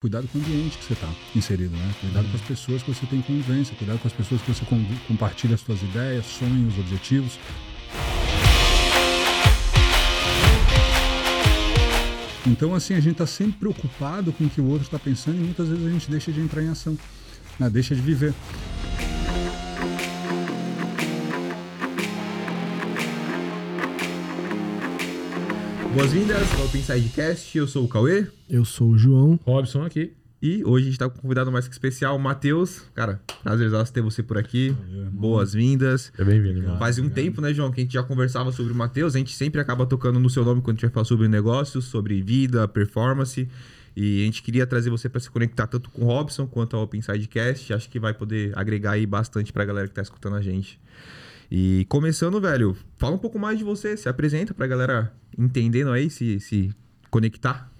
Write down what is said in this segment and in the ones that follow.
Cuidado com o ambiente que você está inserido, né? Cuidado com as pessoas que você tem convivência, cuidado com as pessoas que você compartilha as suas ideias, sonhos, objetivos. Então, assim, a gente está sempre preocupado com o que o outro está pensando e muitas vezes a gente deixa de entrar em ação, né? deixa de viver. Boas-vindas ao Pinsidecast, eu sou o Cauê. Eu sou o João. Robson aqui. E hoje a gente tá com um convidado mais que especial, o Matheus. Cara, prazerzaço ter você por aqui. Boas-vindas. É bem-vindo, mano. Faz um tempo, né, João, que a gente já conversava sobre o Matheus. A gente sempre acaba tocando no seu nome quando a gente vai falar sobre negócios, sobre vida, performance. E a gente queria trazer você para se conectar tanto com o Robson quanto ao Open Sidecast. Acho que vai poder agregar aí bastante pra galera que tá escutando a gente. E começando, velho, fala um pouco mais de você, se apresenta pra galera entendendo aí, se, se conectar.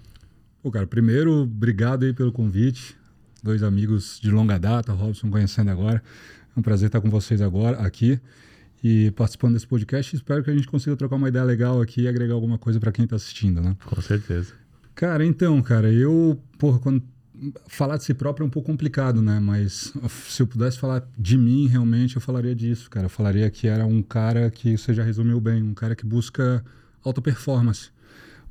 Pô, cara, primeiro, obrigado aí pelo convite. Dois amigos de longa data, Robson conhecendo agora. É um prazer estar com vocês agora aqui e participando desse podcast. Espero que a gente consiga trocar uma ideia legal aqui e agregar alguma coisa para quem está assistindo, né? Com certeza. Cara, então, cara, eu, porra, quando falar de si próprio é um pouco complicado, né? Mas se eu pudesse falar de mim, realmente, eu falaria disso, cara. Eu falaria que era um cara que você já resumiu bem, um cara que busca alta performance,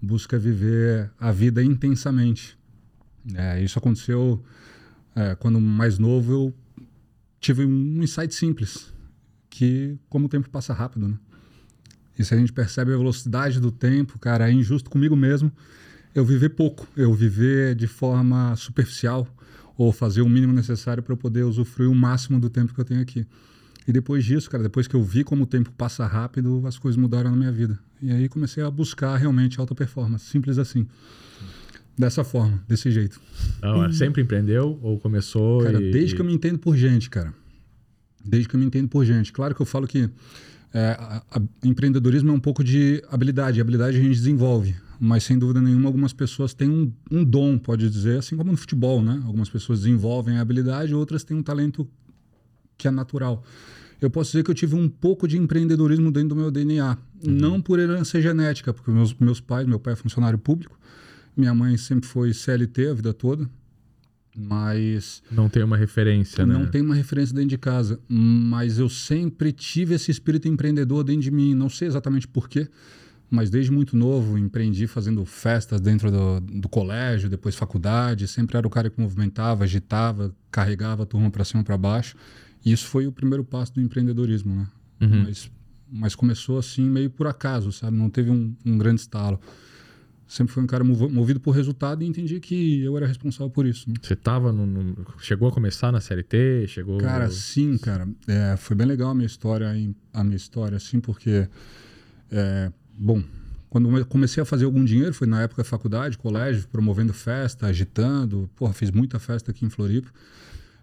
busca viver a vida intensamente. É, isso aconteceu é, quando mais novo eu tive um insight simples, que como o tempo passa rápido, né? E se a gente percebe a velocidade do tempo, cara, é injusto comigo mesmo eu viver pouco, eu viver de forma superficial ou fazer o mínimo necessário para eu poder usufruir o máximo do tempo que eu tenho aqui. E depois disso, cara, depois que eu vi como o tempo passa rápido, as coisas mudaram na minha vida. E aí comecei a buscar realmente alta performance, simples assim. Dessa forma, desse jeito. Não, sempre empreendeu ou começou? Cara, e, desde que eu me entendo por gente, cara. Desde que eu me entendo por gente. Claro que eu falo que é, a, a, empreendedorismo é um pouco de habilidade. E habilidade a gente desenvolve mas sem dúvida nenhuma algumas pessoas têm um, um, dom, pode dizer, assim como no futebol, né? Algumas pessoas desenvolvem a habilidade, outras têm um talento que é natural. Eu posso dizer que eu tive um pouco de empreendedorismo dentro do meu DNA, uhum. não por herança genética, porque meus, meus pais, meu pai é funcionário público, minha mãe sempre foi CLT a vida toda, mas não tem uma referência, não né? tem uma referência dentro de casa, mas eu sempre tive esse espírito empreendedor dentro de mim, não sei exatamente porquê, mas desde muito novo empreendi fazendo festas dentro do, do colégio, depois faculdade. Sempre era o cara que movimentava, agitava, carregava a turma para cima para baixo. E isso foi o primeiro passo do empreendedorismo, né? Uhum. Mas, mas começou assim meio por acaso, sabe? Não teve um, um grande estalo. Sempre fui um cara movido por resultado e entendi que eu era responsável por isso. Né? Você tava no, no, chegou a começar na CLT, chegou. Cara, sim, cara. É, foi bem legal a minha história, a minha história, assim, porque é, Bom, quando comecei a fazer algum dinheiro, foi na época da faculdade, colégio, promovendo festa, agitando. Porra, fiz muita festa aqui em Floripa.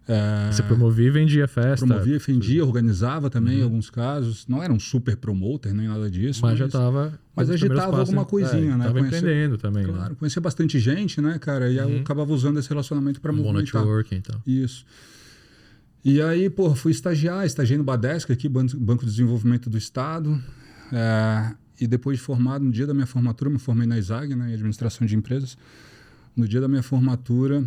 É, Você promovia e vendia festa? Promovia, vendia, organizava também uhum. em alguns casos. Não era um super promoter nem nada disso. Mas, mas já estava. Mas agitava alguma né? coisinha, é, né? Estava empreendendo também. Claro, né? conhecia bastante gente, né, cara? E uhum. eu acabava usando esse relacionamento para um movimentar. Bom networking então. Isso. E aí, pô, fui estagiar, estagiei no Badesc aqui, Banco de Desenvolvimento do Estado. É, e depois de formado, no dia da minha formatura, me formei na ISAG, né, em administração de empresas. No dia da minha formatura,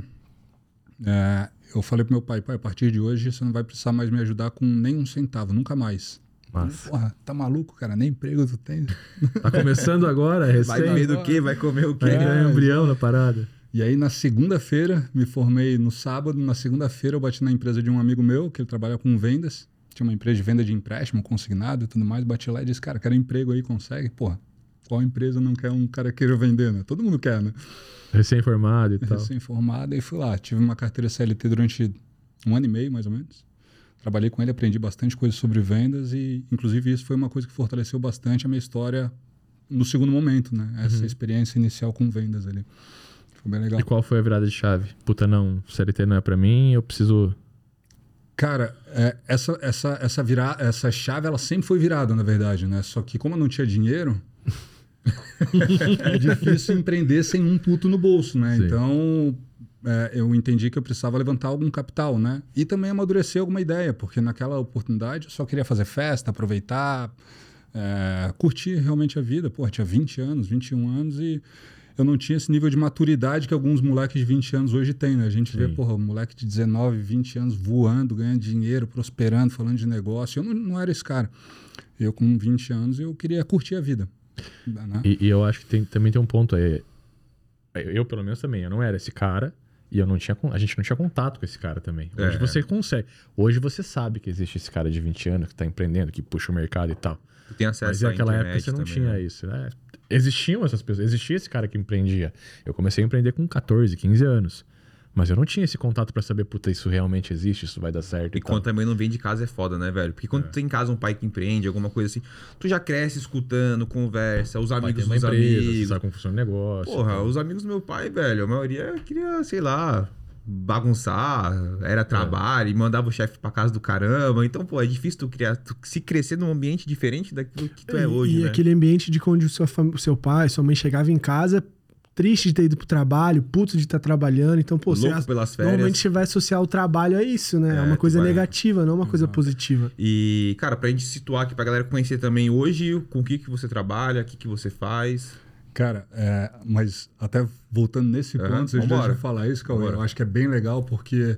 é, eu falei pro meu pai, pai, a partir de hoje você não vai precisar mais me ajudar com nem um centavo, nunca mais. Mas... Porra, tá maluco, cara? Nem emprego tu tem. Tá começando agora, recém. Vai comer do quê? Vai comer o quê? Vai ganhar é, embrião na parada. E aí, na segunda-feira, me formei no sábado. Na segunda-feira, eu bati na empresa de um amigo meu, que ele trabalha com vendas tinha uma empresa de venda de empréstimo consignado e tudo mais, bati lá e disse, cara, quero emprego aí, consegue? Porra, qual empresa não quer um cara queira vender, né? Todo mundo quer, né? Recém-formado e tal. Recém-formado e fui lá. Tive uma carteira CLT durante um ano e meio, mais ou menos. Trabalhei com ele, aprendi bastante coisa sobre vendas e, inclusive, isso foi uma coisa que fortaleceu bastante a minha história no segundo momento, né? Essa uhum. experiência inicial com vendas ali. Foi bem legal. E qual foi a virada de chave? Puta, não, CLT não é para mim, eu preciso Cara, é, essa, essa, essa, virar, essa chave ela sempre foi virada, na verdade, né? Só que como eu não tinha dinheiro, é difícil empreender sem um puto no bolso, né? Sim. Então, é, eu entendi que eu precisava levantar algum capital, né? E também amadurecer alguma ideia, porque naquela oportunidade eu só queria fazer festa, aproveitar, é, curtir realmente a vida. Pô, tinha 20 anos, 21 anos e eu não tinha esse nível de maturidade que alguns moleques de 20 anos hoje têm, né? A gente vê, Sim. porra, um moleque de 19, 20 anos voando, ganhando dinheiro, prosperando, falando de negócio. Eu não, não era esse cara. Eu, com 20 anos, eu queria curtir a vida. Né? E, e eu acho que tem- também tem um ponto aí. Eu, pelo menos, também. Eu não era esse cara. E eu não tinha, a gente não tinha contato com esse cara também. Hoje É. você consegue. Hoje você sabe que existe esse cara de 20 anos que tá empreendendo, que puxa o mercado e tal. Tem acesso Mas naquela época você não também, tinha né? isso, né? Existiam essas pessoas, existia esse cara que empreendia. Eu comecei a empreender com 14, 15 anos. Mas eu não tinha esse contato pra saber, puta, isso realmente existe, isso vai dar certo e, E tal. quando também não vem de casa é foda, né, velho? Porque quando tu tem em casa um pai que empreende, alguma coisa assim, tu já cresce escutando, conversa, os amigos dos empresa, você amigos. sabe como funciona o negócio. Porra, tal. os amigos do meu pai, velho, a maioria queria, sei lá, bagunçar, era trabalho, e mandava o chefe pra casa do caramba. Então, pô, é difícil tu criar, tu se crescer num ambiente diferente daquilo que tu é hoje, e né? aquele ambiente de onde o seu, seu pai, sua mãe chegava em casa triste de ter ido pro trabalho, puto de estar trabalhando. Então, pô, você, Louco pelas férias. normalmente você vai associar o trabalho a isso, né? É, É, uma coisa vai- negativa, não uma coisa positiva. E, cara, pra gente situar aqui, pra galera conhecer também hoje, com o que que você trabalha, o que que você faz. Cara, é, mas até voltando nesse ponto, vambora. deixam eu falar isso, Cauê, eu acho que é bem legal porque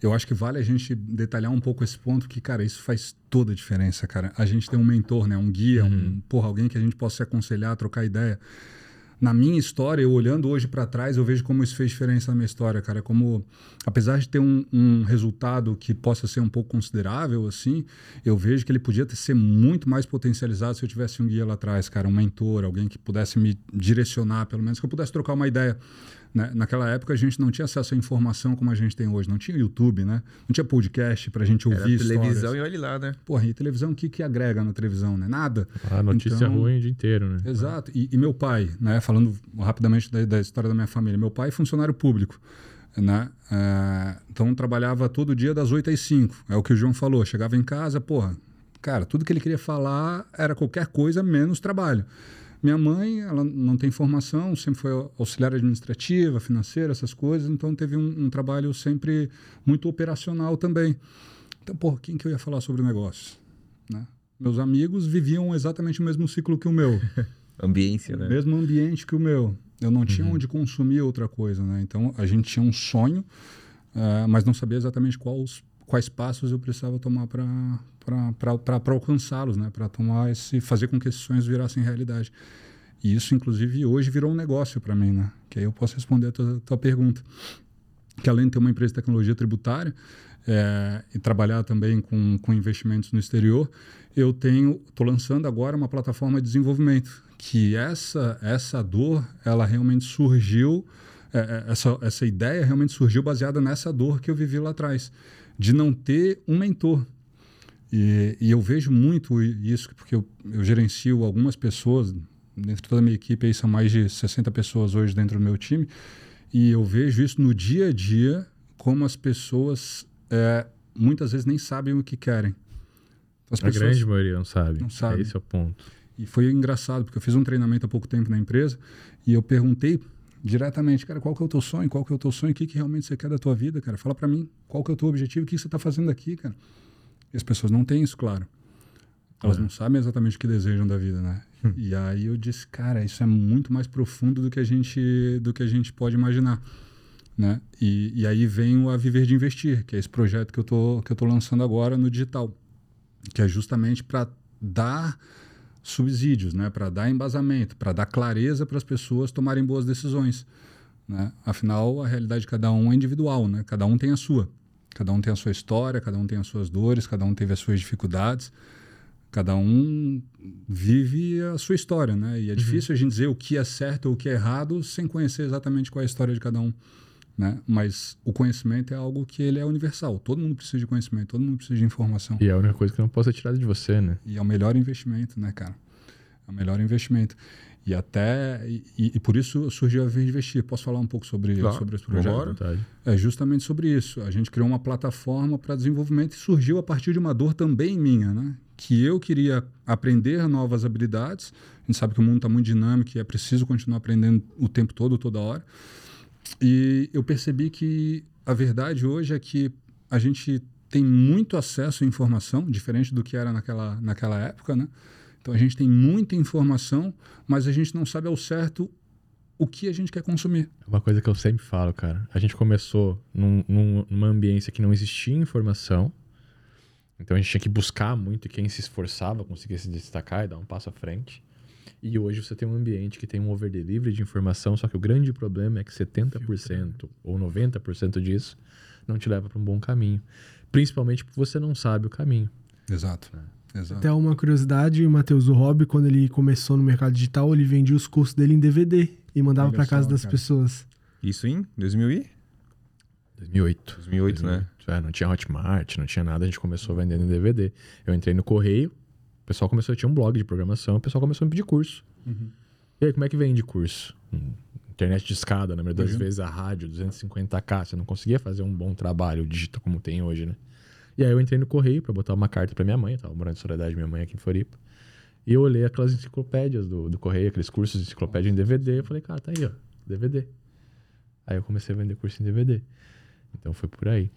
eu acho que vale a gente detalhar um pouco esse ponto que, cara, isso faz toda a diferença, cara. A gente tem um mentor, né? Um guia, um, porra, alguém que a gente possa se aconselhar, trocar ideia. Na minha história, eu olhando hoje para trás, eu vejo como isso fez diferença na minha história, cara. Como, apesar de ter um, um resultado que possa ser um pouco considerável, assim, eu vejo que ele podia ter, ser muito mais potencializado se eu tivesse um guia lá atrás, cara, um mentor, alguém que pudesse me direcionar, pelo menos que eu pudesse trocar uma ideia. Né? Naquela época a gente não tinha acesso à informação como a gente tem hoje, não tinha YouTube, né? Não tinha podcast pra gente Era ouvir televisão histórias. e olha lá, né? Porra, e televisão, o que, que agrega na televisão, né? Nada. A notícia Então- ruim o dia inteiro, né? Exato. E, e meu pai, né? Falando rapidamente da, da história da minha família. Meu pai é funcionário público, né? É, então trabalhava todo dia das 8 às 5. É o que o João falou. Chegava em casa, porra, cara, tudo que ele queria falar era qualquer coisa menos trabalho. Minha mãe, ela não tem formação, sempre foi auxiliar administrativa, financeira, essas coisas, então teve um, um trabalho sempre muito operacional também. Então, porra, quem que eu ia falar sobre o negócio? Né? Meus amigos viviam exatamente o mesmo ciclo que o meu Ambiência, né? mesmo ambiente que o meu. Eu não tinha onde consumir outra coisa, né? Então a gente tinha um sonho, ah, mas não sabia exatamente quais, quais passos eu precisava tomar para alcançá-los, né? Para tomar esse, fazer com que esses sonhos virassem realidade. E isso, inclusive, hoje virou um negócio para mim, né? Que aí eu posso responder a tua, tua pergunta. Que além de ter uma empresa de tecnologia tributária é, e trabalhar também com, com investimentos no exterior, eu tenho, estou lançando agora uma plataforma de desenvolvimento. Que essa essa dor, ela realmente surgiu, é, é, essa essa ideia realmente surgiu baseada nessa dor que eu vivi lá atrás, de não ter um mentor. E, e eu vejo muito isso porque eu, eu gerencio algumas pessoas dentro de toda a minha equipe, aí são mais de 60 pessoas hoje dentro do meu time, e eu vejo isso no dia a dia, como as pessoas é, muitas vezes nem sabem o que querem. As A grande maioria não sabe. Não sabe. Esse é o ponto. E foi engraçado, porque eu fiz um treinamento há pouco tempo na empresa e eu perguntei diretamente, cara, qual que é o teu sonho? Qual que é o teu sonho? O que, que realmente você quer da tua vida, cara? Fala para mim, qual que é o teu objetivo? O que você está fazendo aqui, cara? E as pessoas não têm isso, claro. Elas É. não sabem exatamente o que desejam da vida, né? e aí eu disse, cara, isso é muito mais profundo do que a gente, do que a gente pode imaginar. Né? E, e aí vem o A Viver de Investir, que é esse projeto que eu tô, que eu tô lançando agora no digital, que é justamente para dar subsídios, né? para dar embasamento, para dar clareza para as pessoas tomarem boas decisões. Né? Afinal, a realidade de cada um é individual, né? cada um tem a sua. Cada um tem a sua história, cada um tem as suas dores, cada um teve as suas dificuldades, cada um vive a sua história. Né? E é difícil a gente dizer o que é certo ou o que é errado sem conhecer exatamente qual é a história de cada um. Né? Mas o conhecimento é algo que ele é universal. Todo mundo precisa de conhecimento, todo mundo precisa de informação. E é a única coisa que não posso tirada de você, né? E é o melhor investimento, né, cara? É o melhor investimento. E até. E, e por isso surgiu a Verde Investir. Posso falar um pouco sobre, Claro, sobre esse projeto? Vontade. É justamente sobre isso. A gente criou uma plataforma para desenvolvimento e surgiu a partir de uma dor também minha, né? Que eu queria aprender novas habilidades. A gente sabe que o mundo está muito dinâmico e é preciso continuar aprendendo o tempo todo, toda hora. E eu percebi que a verdade hoje é que a gente tem muito acesso à informação, diferente do que era naquela, naquela época, né? Então a gente tem muita informação, mas a gente não sabe ao certo o que a gente quer consumir. Uma coisa que eu sempre falo, cara. A gente começou num, num, numa ambiência que não existia informação. Então a gente tinha que buscar muito e quem se esforçava conseguia se destacar e dar um passo à frente. E hoje você tem um ambiente que tem um over delivery de informação, só que o grande problema é que 70% ou 90% disso não te leva para um bom caminho. Principalmente porque você não sabe o caminho. Exato. Exato. Até uma curiosidade, Matheus, o Hobby, quando ele começou no mercado digital, ele vendia os cursos dele em DVD e mandava para casa das cara. pessoas. Isso em 2000 e? 2008. 2008, né? É, não tinha Hotmart, não tinha nada, a gente começou vendendo em DVD. Eu entrei no correio, o pessoal começou, tinha um blog de programação, o pessoal começou a me pedir curso. E aí, como é que vende curso? Hum, Internet de escada, na maioria das Uhum. vezes a rádio, 250k, você não conseguia fazer um bom trabalho digital como tem hoje, né? E aí eu entrei no correio pra botar uma carta pra minha mãe, eu tava morando em Soledade, minha mãe aqui em Floripa. E eu olhei aquelas enciclopédias do, do correio, aqueles cursos de enciclopédia em DVD, eu falei, cara, tá aí, ó, DVD. Aí eu comecei a vender curso em DVD. Então foi por aí.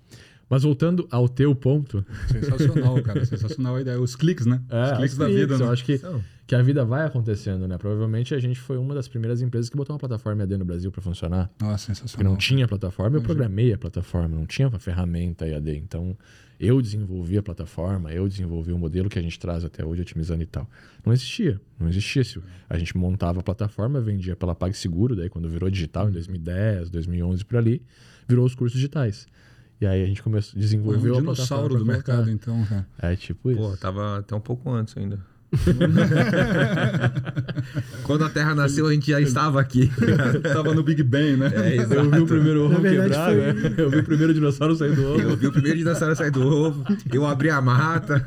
Mas voltando ao teu ponto, Sensacional, cara. Sensacional a ideia. Os cliques, né? é, Os cliques os da cliques, vida, eu né? acho que, Então. que a vida vai acontecendo, né? Provavelmente a gente foi uma das primeiras empresas que botou uma plataforma EAD no Brasil para funcionar. Nossa, Porque sensacional. não tinha plataforma, eu programei a plataforma, não tinha uma ferramenta EAD. Então, eu desenvolvi a plataforma, eu desenvolvi o modelo que a gente traz até hoje, otimizando e tal. Não existia, não existia isso. A gente montava a plataforma, vendia pela PagSeguro, daí quando virou digital, em 2010, 2011, por ali, virou os cursos digitais. E aí a gente começou, Foi desenvolveu um a dinossauro do mercado, colocar. então, cara. É tipo isso. Pô, tava até um pouco antes ainda. Quando a Terra nasceu, a gente já estava aqui. Tava no Big Bang, né? É, eu vi o primeiro ovo quebrar, foi- né? Eu vi o primeiro dinossauro sair do ovo. Eu vi o primeiro dinossauro sair do ovo, eu abri a mata.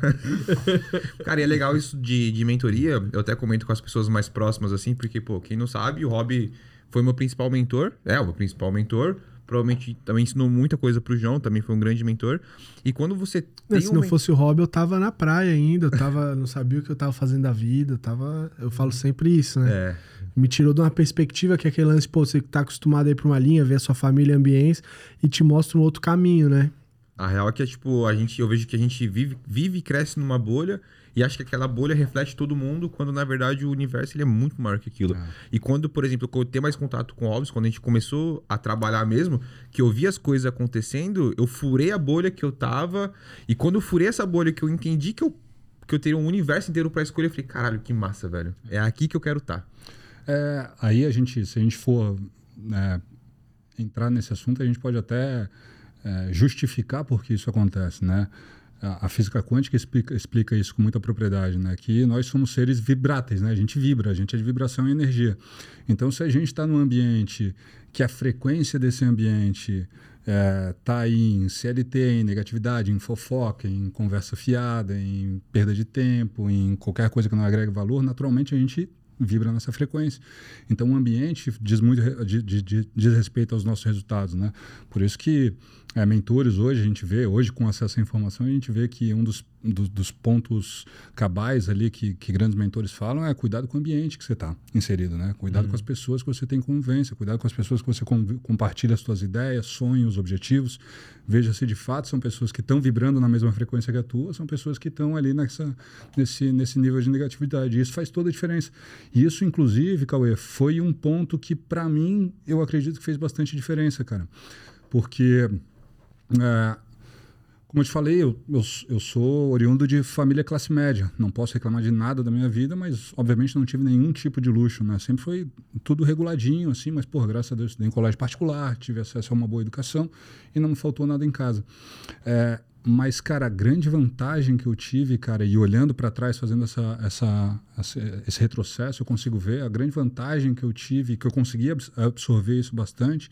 Cara, e é legal isso de, de mentoria. Eu até comento com as pessoas mais próximas, assim, porque, pô, quem não sabe, o Rob foi meu principal mentor. É, o meu principal mentor. Provavelmente também ensinou muita coisa pro João, também foi um grande mentor. E quando você tem se um não men- fosse o Hobby, eu tava na praia ainda, eu tava, não sabia o que eu tava fazendo da vida, eu tava, eu falo sempre isso, né? É, Me tirou de uma perspectiva que é aquele lance, pô, você que tá acostumado a ir pra uma linha, ver a sua família e ambientes e te mostra um outro caminho, né? A real é que é tipo, a gente, eu vejo que a gente vive, vive e cresce numa bolha e acha que aquela bolha reflete todo mundo, quando na verdade o universo ele é muito maior que aquilo. É. E quando, por exemplo, eu ter mais contato com o Alves, quando a gente começou a trabalhar mesmo, que eu vi as coisas acontecendo, eu furei a bolha que eu tava, e quando eu furei essa bolha que eu entendi que eu, que eu teria um universo inteiro pra escolher, eu falei, caralho, que massa, velho. É aqui que eu quero estar. É, aí a gente, se a gente for é, entrar nesse assunto, a gente pode até é, justificar por que isso acontece, né? A, física quântica explica, explica isso com muita propriedade, né? Que nós somos seres vibráteis, né? A gente vibra, a gente é de vibração e energia. Então, se a gente está num ambiente que a frequência desse ambiente está aí em CLT, em negatividade, em fofoca, em conversa fiada, em perda de tempo, em qualquer coisa que não agregue valor, naturalmente a gente vibra nessa frequência. Então o ambiente diz muito de- de- diz respeito aos nossos resultados, né? Por isso que é, mentores hoje a gente vê hoje com acesso à informação a gente vê que um dos, dos, dos pontos cabais ali que, que grandes mentores falam é cuidado com o ambiente que você está inserido, né? Cuidado com as pessoas que você tem convivência, cuidado com as pessoas que você compartilha as suas ideias, sonhos, objetivos. Veja se de fato são pessoas que estão vibrando na mesma frequência que a tua, são pessoas que estão ali nessa, nesse, nesse nível de negatividade. Isso faz toda a diferença. E isso, inclusive, Cauê, foi um ponto que, para mim, eu acredito que fez bastante diferença, cara. Porque, é, como eu te falei, eu, eu, eu sou oriundo de família classe média. Não posso reclamar de nada da minha vida, mas, obviamente, não tive nenhum tipo de luxo, né? Sempre foi tudo reguladinho, assim, mas, por graças a Deus, estudei em colégio particular, tive acesso a uma boa educação e não me faltou nada em casa. É, mas, cara, a grande vantagem que eu tive, cara, e olhando para trás, fazendo essa, essa, esse retrocesso, eu consigo ver a grande vantagem que eu tive, que eu consegui abs- absorver isso bastante,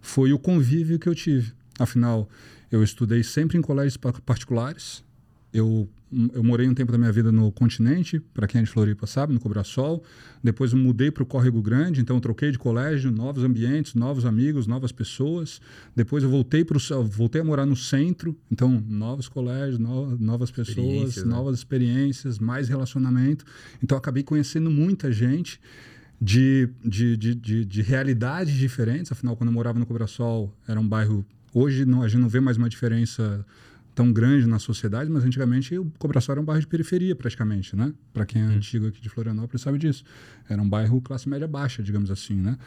foi o convívio que eu tive. Afinal, eu estudei sempre em colégios pa- particulares. Eu, eu morei um tempo da minha vida no continente, para quem é de Floripa sabe, no Cobrasol. Depois eu mudei para o Córrego Grande, então eu troquei de colégio, novos ambientes, novos amigos, novas pessoas. Depois eu voltei para voltei a morar no centro, então novos colégios, no- novas pessoas, Experiências, né? novas experiências, mais relacionamento. Então eu acabei conhecendo muita gente de, de, de, de, de realidades diferentes. Afinal, quando eu morava no Cobrasol, era um bairro. Hoje não, a gente não vê mais uma diferença tão grande na sociedade, mas antigamente o Cobraçal era um bairro de periferia, praticamente, né? Para quem é antigo aqui de Florianópolis sabe disso. Era um bairro classe média baixa, digamos assim, né?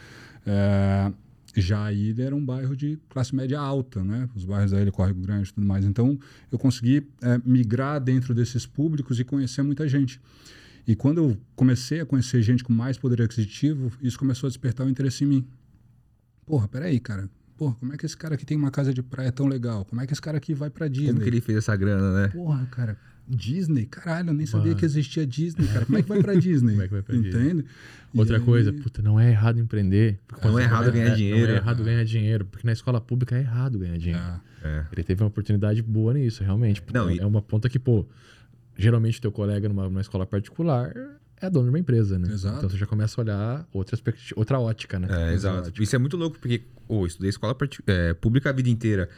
É, já a ilha era um bairro de classe média alta, né? Os bairros da ilha, Córrego Grande e tudo mais. Então, eu consegui é, migrar dentro desses públicos e conhecer muita gente. E quando eu comecei a conhecer gente com mais poder aquisitivo, isso começou a despertar o interesse em mim. Porra, peraí, cara. Porra, como é que esse cara aqui tem uma casa de praia tão legal? Como é que esse cara aqui vai pra Disney? Como que ele fez essa grana, né? Porra, cara, Disney? Caralho, eu nem sabia que existia Disney, cara. Como é que vai pra Disney? Como é que vai pra Entende? E Outra aí- coisa, puta, não é errado empreender. Não é errado ganhar dinheiro. Não é errado ganhar dinheiro, porque na escola pública é errado ganhar dinheiro. Ah, É. Ele teve uma oportunidade boa nisso, realmente. Pô, Não, e- É uma ponta que, pô, geralmente teu colega numa, numa escola particular é dono de uma empresa, né? Exato. Então você já começa a olhar outra, perspectiva- outra ótica, né? É, exato. Isso é muito louco, porque ô, eu estudei escola é, pública a vida inteira.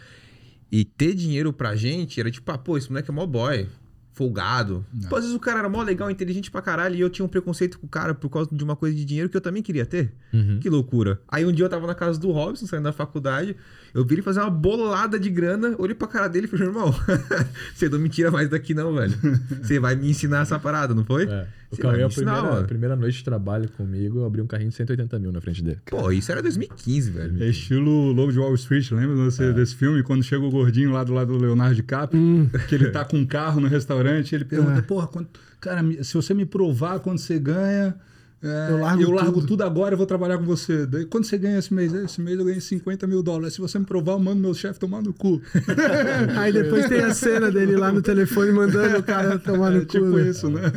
E ter dinheiro pra gente era tipo, ah, pô, esse moleque é mó boy, folgado. Pô, às vezes o cara era mó legal, inteligente pra caralho, e eu tinha um preconceito com o cara por causa de uma coisa de dinheiro que eu também queria ter. Uhum. Que loucura. Aí um dia eu tava na casa do Robson, saindo da faculdade, eu vi ele fazer uma bolada de grana, olhei pra cara dele e falei, irmão, você não me tira mais daqui não, velho. Você vai me ensinar essa parada, não foi? É. O Cauê, vai a a primeira noite de trabalho comigo, eu abri um carrinho de 180 mil na frente dele. Pô, isso era 2015, velho. É estilo Lobo de Wall Street, lembra você desse filme? Quando chega o gordinho lá do lado do Leonardo DiCaprio, que ele tá com um carro no restaurante, ele pergunta, É. porra, quanto- cara, se você me provar quanto você ganha, é, Eu largo tudo. tudo. agora e vou trabalhar com você. Daí, quanto você ganha esse mês? Esse mês eu ganhei 50 mil dólares. Se você me provar, eu mando meu chefe tomar no cu. Aí depois tem a cena dele lá no telefone mandando o cara tomar no É cu. tipo né? isso, né?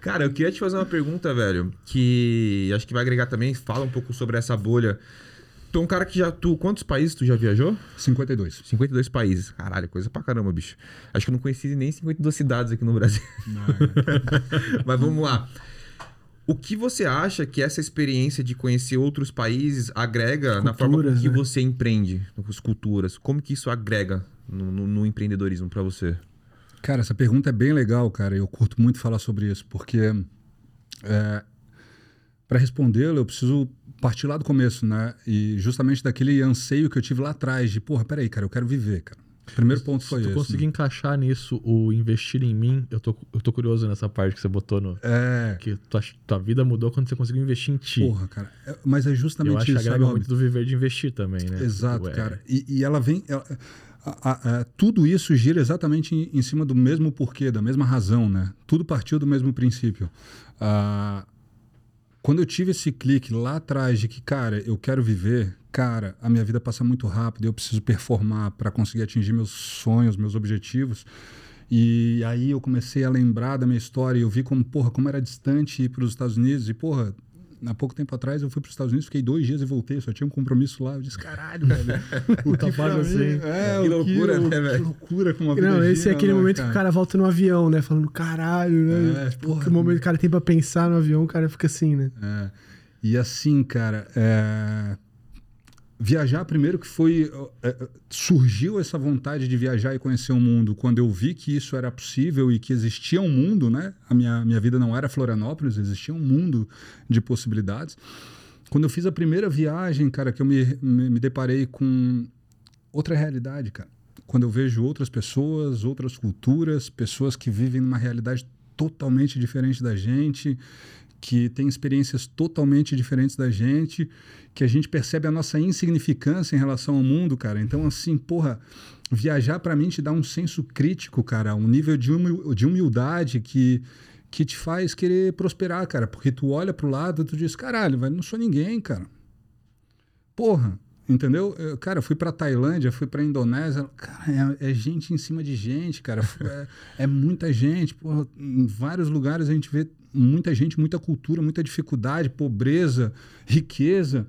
Cara, eu queria te fazer uma pergunta, velho, que acho que vai agregar também, fala um pouco sobre essa bolha. Tu é um cara que já. Tu, quantos países tu já viajou? 52. 52 países. Caralho, coisa pra caramba, bicho. Acho que eu não conheci nem 52 cidades aqui no Brasil. Mas vamos lá. O que você acha que essa experiência de conhecer outros países agrega na forma Culturas, que né? você empreende, as culturas? Como que isso agrega no, no- no empreendedorismo pra você? Cara, essa pergunta é bem legal, cara. Eu curto muito falar sobre isso, porque para respondê-la eu preciso partir lá do começo, né? E justamente daquele anseio que eu tive lá atrás de, porra, peraí, cara, eu quero viver, cara. Primeiro ponto foi Se tu esse. conseguir né? encaixar nisso o investir em mim, eu tô, eu tô curioso nessa parte que você botou no. É, Que tua, tua vida mudou quando você conseguiu investir em ti. porra, cara. É, mas é eu justamente acho que isso, agrega sabe, muito do viver de investir também, né? Exato, Tipo, é- cara. E, e ela vem. ela- a- a- tudo isso gira exatamente em, em cima do mesmo porquê, da mesma razão, né? Tudo partiu do mesmo princípio. Ah, quando eu tive esse clique lá atrás de que, cara, eu quero viver, cara, a minha vida passa muito rápido, eu preciso performar para conseguir atingir meus sonhos, meus objetivos. E aí eu comecei a lembrar da minha história e eu vi como, porra, como era distante ir para os Estados Unidos. E, porra, há pouco tempo atrás eu fui para os Estados Unidos, fiquei dois dias e voltei, só tinha um compromisso lá. Eu disse, caralho, velho. O que mim- assim. É, Que loucura, o- né, velho? Que loucura como a vida Não, esse é gira, aquele né, momento que o cara volta no avião, né? Falando, caralho, né? É, tipo, porra. que momento que o cara tem pra pensar no avião, o cara fica assim, né? É. E assim, cara, é, viajar primeiro que foi é, é, surgiu essa vontade de viajar e conhecer o mundo quando eu vi que isso era possível e que existia um mundo, né? A minha, minha vida não era Florianópolis, existia um mundo de possibilidades. Quando eu fiz a primeira viagem, cara, que eu me, me, me deparei com outra realidade, cara. Quando eu vejo outras pessoas, outras culturas, pessoas que vivem numa realidade totalmente diferente da gente, que têm experiências totalmente diferentes da gente, que a gente percebe a nossa insignificância em relação ao mundo, cara. Então, assim, porra, viajar para mim te dá um senso crítico, cara, um nível de, de humildade que que te faz querer prosperar, cara, porque tu olha pro lado e tu diz, caralho, velho, não sou ninguém, cara. Porra, entendeu? Eu, cara, fui pra Tailândia, fui pra Indonésia, cara, é, é gente em cima de gente, cara. É, é muita gente, porra, em vários lugares a gente vê muita gente, muita cultura, muita dificuldade, pobreza, riqueza.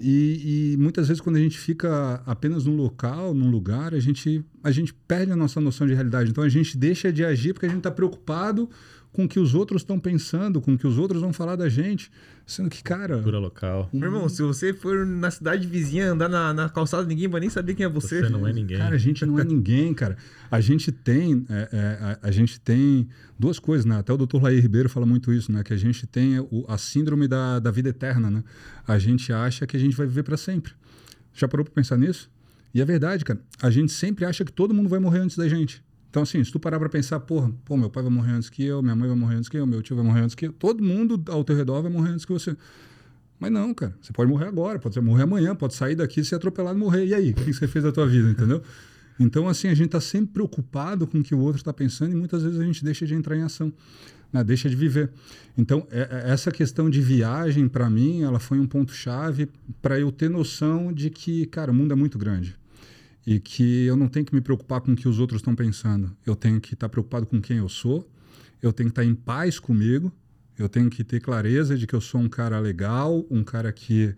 E, e, muitas vezes quando a gente fica apenas num local, num lugar, a gente, a gente perde a nossa noção de realidade. Então a gente deixa de agir porque a gente está preocupado com o que os outros estão pensando, com o que os outros vão falar da gente. Sendo que, cara. Cultura local. Meu irmão, se você for na cidade vizinha andar na, na calçada, ninguém vai nem saber quem é você. Você não é ninguém. Cara, a gente não é ninguém, cara. A gente tem, é, é, a, a, gente tem duas coisas, né? Até o doutor Laí Ribeiro fala muito isso, né? Que a gente tem o, a síndrome da, da vida eterna, né? A gente acha que a gente vai viver para sempre. Já parou para pensar nisso? E é verdade, cara. A gente sempre acha que todo mundo vai morrer antes da gente. Então, assim, se tu parar pra pensar, porra, pô, meu pai vai morrer antes que eu, minha mãe vai morrer antes que eu, meu tio vai morrer antes que eu, todo mundo ao teu redor vai morrer antes que você. Mas não, cara. Você pode morrer agora, pode morrer amanhã, pode sair daqui, ser atropelado e morrer. E aí? O que você fez da tua vida, entendeu? Então, assim, a gente está sempre preocupado com o que o outro está pensando e muitas vezes a gente deixa de entrar em ação, né? deixa de viver. Então, é, é, essa questão de viagem, para mim, ela foi um ponto-chave para eu ter noção de que, cara, o mundo é muito grande. E que eu não tenho que me preocupar com o que os outros estão pensando. Eu tenho que estar tá preocupado com quem eu sou, eu tenho que estar tá em paz comigo, eu tenho que ter clareza de que eu sou um cara legal, um cara que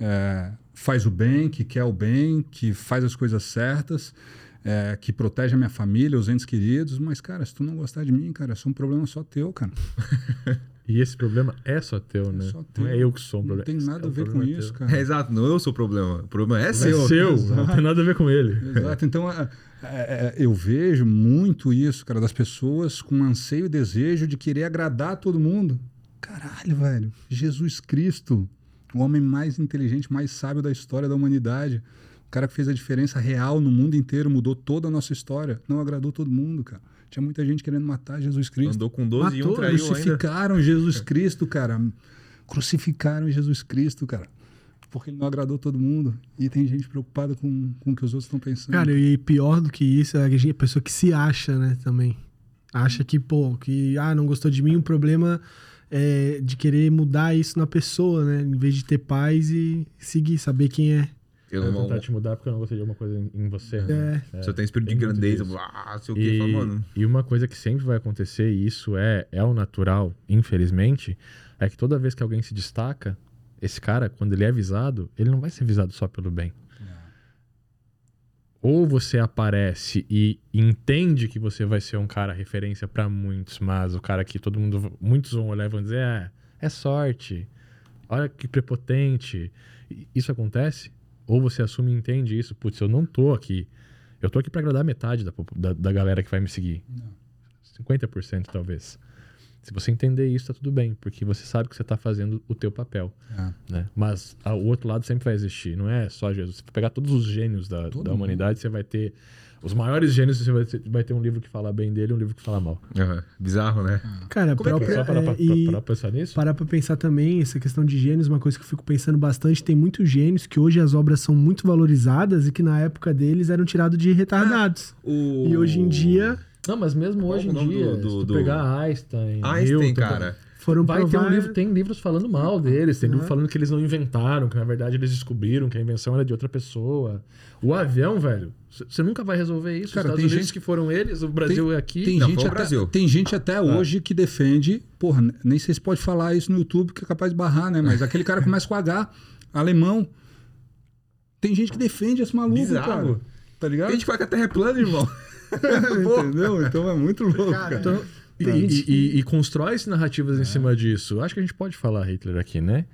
é, faz o bem, que quer o bem, que faz as coisas certas, é, que protege a minha família, os entes queridos. Mas, cara, se tu não gostar de mim, cara, isso é um problema só teu, cara. E esse problema é só teu, né? É só teu. Não é eu que sou um problema. Não tem nada é a ver com isso, teu. cara. É, exato, não eu sou o problema. O problema é, é seu. É seu, não tem nada a ver com ele. Exato. Então, é, é, eu vejo muito isso, cara, das pessoas com anseio e desejo de querer agradar todo mundo. Caralho, velho. Jesus Cristo, o homem mais inteligente, mais sábio da história da humanidade. O cara que fez a diferença real no mundo inteiro, mudou toda a nossa história. Não agradou todo mundo, cara. Tinha muita gente querendo matar Jesus Cristo. Andou com 12 Matou, e um traiu Crucificaram ainda. Jesus Cristo, cara. Crucificaram Jesus Cristo, cara. Porque ele não agradou todo mundo. E tem gente preocupada com, com o que os outros estão pensando. Cara, e pior do que isso é a pessoa que se acha, né, também. Acha que, pô, que, ah, não gostou de mim, o problema é de querer mudar isso na pessoa, né? Em vez de ter paz e seguir, saber quem é. Eu não vou tentar te mudar porque eu não gostei de alguma coisa em, em você. Né? É. é. Se eu tenho espírito de grandeza, ah, sei o que, e, mano. E uma coisa que sempre vai acontecer, e isso é, é o natural, infelizmente, é que toda vez que alguém se destaca, esse cara, quando ele é avisado, ele não vai ser avisado só pelo bem. Ou você aparece e entende que você vai ser um cara referência para muitos, mas o cara que todo mundo, muitos vão olhar e vão dizer, é, é sorte, olha que prepotente. Isso acontece? Ou você assume e entende isso, putz, eu não tô aqui, eu tô aqui para agradar metade da, da, da, galera que vai me seguir. Não. 50% talvez. Se você entender isso, tá tudo bem, porque você sabe que você está fazendo o teu papel. É. Né? Mas a, o outro lado sempre vai existir, não é só Jesus. Se você pegar todos os gênios da, da humanidade, você vai ter. Os maiores gênios, você vai ter, vai ter, um livro que fala bem dele e um livro que fala mal. Uhum. Bizarro, né? Cara, Como própria, é que é? Só para, é, para, para pensar nisso? Parar pra pensar também, essa questão de gênios, uma coisa que eu fico pensando bastante, tem muitos gênios que hoje as obras são muito valorizadas e que na época deles eram tirados de retardados. Ah, o... E hoje em dia não, mas mesmo Qual hoje em dia, do, do, se tu pegar Einstein, Einstein, Newton, cara. Foram vai provar... ter um livro, tem livros falando mal deles, tem uhum. livro falando que eles não inventaram, que na verdade eles descobriram que a invenção era de outra pessoa. O avião, velho, você nunca vai resolver isso. Cara, Os Estados tem Unidos gente que foram eles, o Brasil tem, é aqui. Tem, não, gente até, Brasil. tem gente até ah. hoje que defende, porra, nem sei se pode falar isso no YouTube, que é capaz de barrar, né? Mas aquele cara começa com H, alemão. Tem gente que defende esse maluco, Bizarro. cara. Tá ligado? Tem gente que fala que a Terra é plana, irmão. Entendeu? Então é muito louco. Cara, cara. Então, e, e, e, e, constrói narrativas é. em cima disso. Acho que a gente pode falar Hitler aqui, né?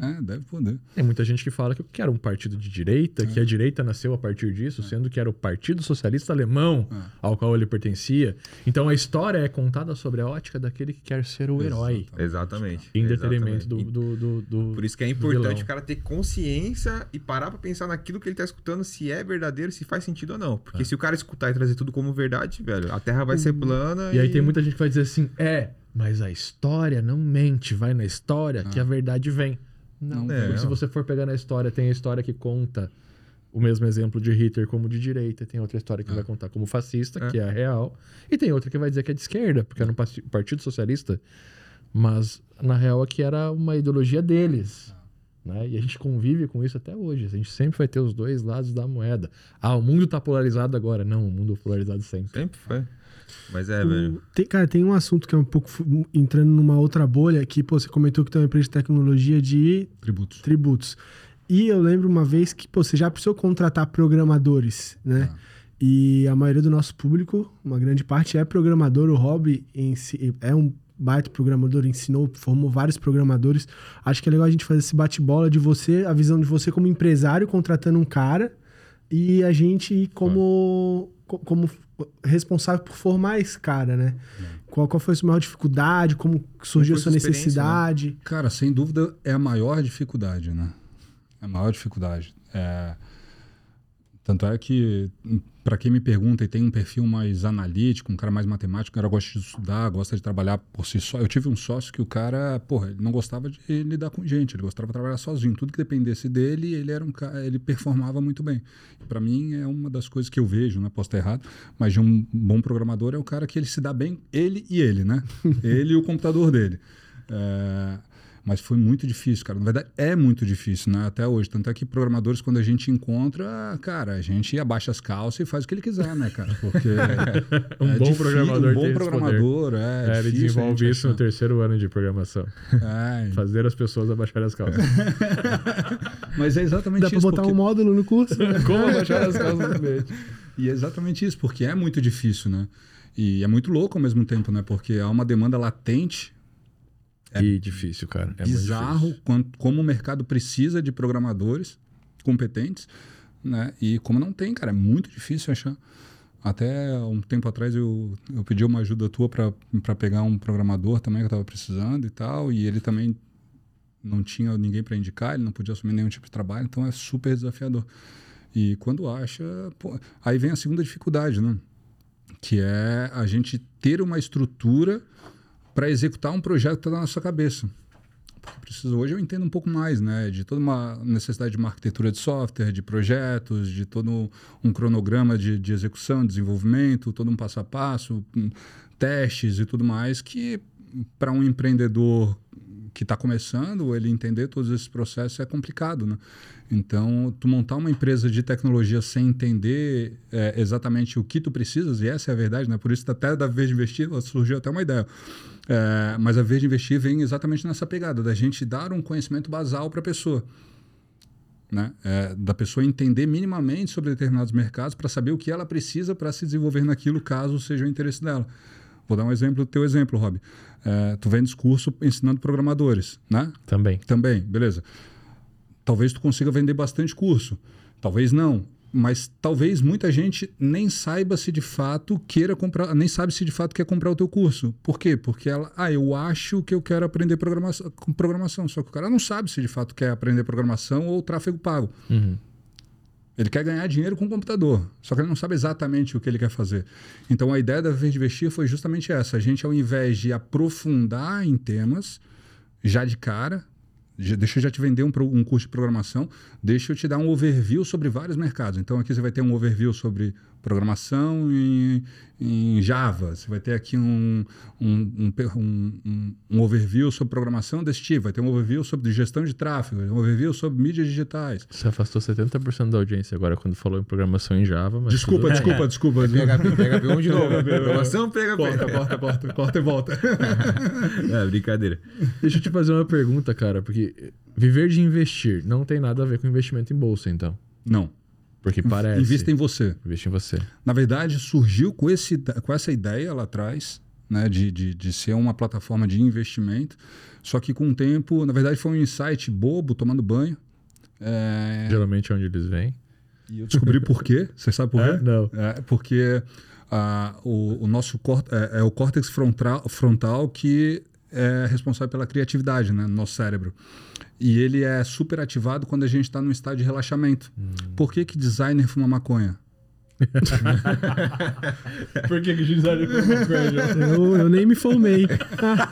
É, deve poder. Tem muita gente que fala que era um partido de direita, é. que a direita nasceu a partir disso, é. sendo que era o Partido Socialista Alemão é. ao qual ele pertencia. Então a história é contada sobre a ótica daquele que quer ser o herói. Exatamente. Em detrimento do, do, do, do, Por isso que é importante o cara ter consciência e parar pra pensar naquilo que ele tá escutando, se é verdadeiro, se faz sentido ou não. Porque é. se o cara escutar e trazer tudo como verdade, velho, a Terra vai ser uhum. plana. E, e aí tem muita gente que vai dizer assim: é, mas a história não mente, vai na história que a verdade vem. Não, é, porque se você for pegar na história, tem a história que conta o mesmo exemplo de Hitler como de direita, tem outra história que é. vai contar como fascista, é. que é a real, e tem outra que vai dizer que é de esquerda, porque era um partido socialista, mas na real aqui era uma ideologia deles. Né? E a gente convive com isso até hoje. A gente sempre vai ter os dois lados da moeda. Ah, o mundo está polarizado agora. Não, o mundo é polarizado sempre. Sempre foi. Mas é, velho. Tem, cara, tem um assunto que é um pouco entrando numa outra bolha que, pô, você comentou que tem uma empresa de tecnologia de tributos. tributos. E eu lembro uma vez que, pô, você já precisou contratar programadores, né? Ah. E a maioria do nosso público, uma grande parte, é programador. O Hobby em si, é um baita programador, ensinou, formou vários programadores. Acho que é legal a gente fazer esse bate-bola de você, a visão de você como empresário contratando um cara e a gente como, como responsável por formar esse cara, né? É. Qual, qual foi a sua maior dificuldade? Como surgiu a sua né? necessidade? Né? Cara, sem dúvida é a maior dificuldade, né? É a maior dificuldade. É... Tanto é que, para quem me pergunta e tem um perfil mais analítico, um cara mais matemático, um cara gosta de estudar, gosta de trabalhar por si só. Eu tive um sócio que o cara, porra, ele não gostava de lidar com gente, ele gostava de trabalhar sozinho. Tudo que dependesse dele, ele era um cara, ele performava muito bem. Para mim é uma das coisas que eu vejo, né? Posso estar errado, mas de um bom programador é o cara que ele se dá bem, ele e ele, né? ele e o computador dele. É, mas foi muito difícil, cara. Na verdade, é muito difícil, né? Até hoje. Tanto é que programadores, quando a gente encontra, cara, a gente abaixa as calças e faz o que ele quiser, né, cara? Porque. um é bom difícil, programador Um bom programador, é. É, ele desenvolve isso no achar. terceiro ano de programação. É, Fazer as pessoas abaixarem as calças. mas é exatamente Dá pra isso. botar porque- um módulo no curso? né? Como abaixar as calças no? E é exatamente isso, porque é muito difícil, né? E é muito louco ao mesmo tempo, né? Porque há uma demanda latente É E difícil, cara. É bizarro quanto, como o mercado precisa de programadores competentes, né? E como não tem, cara, é muito difícil achar. Até um tempo atrás eu, eu pedi uma ajuda tua para pegar um programador também que eu estava precisando e tal, e ele também não tinha ninguém para indicar, ele não podia assumir nenhum tipo de trabalho, então é super desafiador. E quando acha, pô, aí vem a segunda dificuldade, né? Que é a gente ter uma estrutura para executar um projeto que está na nossa cabeça. Precisa, hoje eu entendo um pouco mais, né? De toda uma necessidade de uma arquitetura de software, de projetos, de todo um cronograma de, de execução, desenvolvimento, todo um passo a passo, hum, testes e tudo mais, que para um empreendedor que está começando, ele entender todos esses processos é complicado, né? Então, tu montar uma empresa de tecnologia sem entender é, exatamente o que tu precisas, e essa é a verdade, né? Por isso até da vez de investir surgiu até uma ideia. É, mas a vez de investir vem exatamente nessa pegada, da gente dar um conhecimento basal para a pessoa. Né? É, da pessoa entender minimamente sobre determinados mercados para saber o que ela precisa para se desenvolver naquilo, caso seja o interesse dela. Vou dar um exemplo do teu exemplo, Rob. É, tu vende curso ensinando programadores, né? Também. Também, beleza. Talvez tu consiga vender bastante curso, talvez não. Mas talvez muita gente nem saiba se de fato queira comprar, nem sabe se de fato quer comprar o teu curso. Por quê? Porque ela, ah, eu acho que eu quero aprender programação, programação, só que o cara não sabe se de fato quer aprender programação ou tráfego pago. Uhum. Ele quer ganhar dinheiro com o computador, só que ele não sabe exatamente o que ele quer fazer. Então a ideia da Verde Investir foi justamente essa: a gente, ao invés de aprofundar em temas, já de cara, deixa eu já te vender um, um curso de programação, deixa eu te dar um overview sobre vários mercados. Então aqui você vai ter um overview sobre programação em, em Java, você vai ter aqui um, um, um, um- overview sobre programação desse tipo, vai ter um overview sobre gestão de tráfego, um overview sobre mídias digitais. Você afastou 70% da audiência agora quando falou em programação em Java, mas. Desculpa, tudo- desculpa, desculpa. PHP, PHP, vamos de novo. Programação, PHP. Corta, corta, corta, corta e volta. É, brincadeira. Deixa eu te fazer uma pergunta, cara, porque viver de investir não tem nada a ver com investimento em bolsa, então. Não. Porque parece. Invista em você. Investe em você. Na verdade, surgiu com, esse, com essa ideia lá atrás, né, de, de, de ser uma plataforma de investimento. Só que com o tempo, na verdade, foi um insight bobo, tomando banho. É, Geralmente é onde eles vêm. e eu descobri por quê. Você sabe por quê? É? Não. É, porque ah, o, o nosso é, é o córtex frontal, frontal que é responsável pela criatividade né, no nosso cérebro. E ele é super ativado quando a gente está num estado de relaxamento. Por que, que designer fuma maconha? Por que que design Eu, eu nem me formei.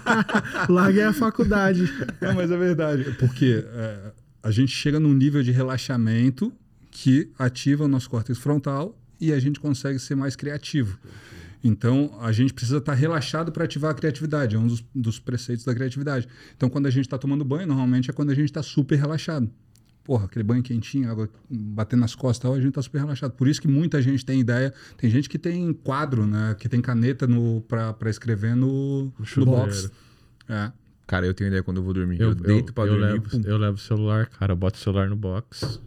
Larguei a faculdade. Não, mas é verdade. Porque é, a gente chega num nível de relaxamento que ativa o nosso córtex frontal e a gente consegue ser mais criativo. Então, a gente precisa estar relaxado para ativar a criatividade. É um dos, dos preceitos da criatividade. Então, quando a gente está tomando banho, normalmente é quando a gente está super relaxado. Porra, aquele banho quentinho, água batendo nas costas e tal, a gente está super relaxado. Por isso que muita gente tem ideia. Tem gente que tem quadro, né? Que tem caneta para escrever no, no box. É. Cara, eu tenho ideia quando eu vou dormir. Eu, Eu, deito eu, dormir. levo, eu levo o celular, cara. Eu boto o celular no box.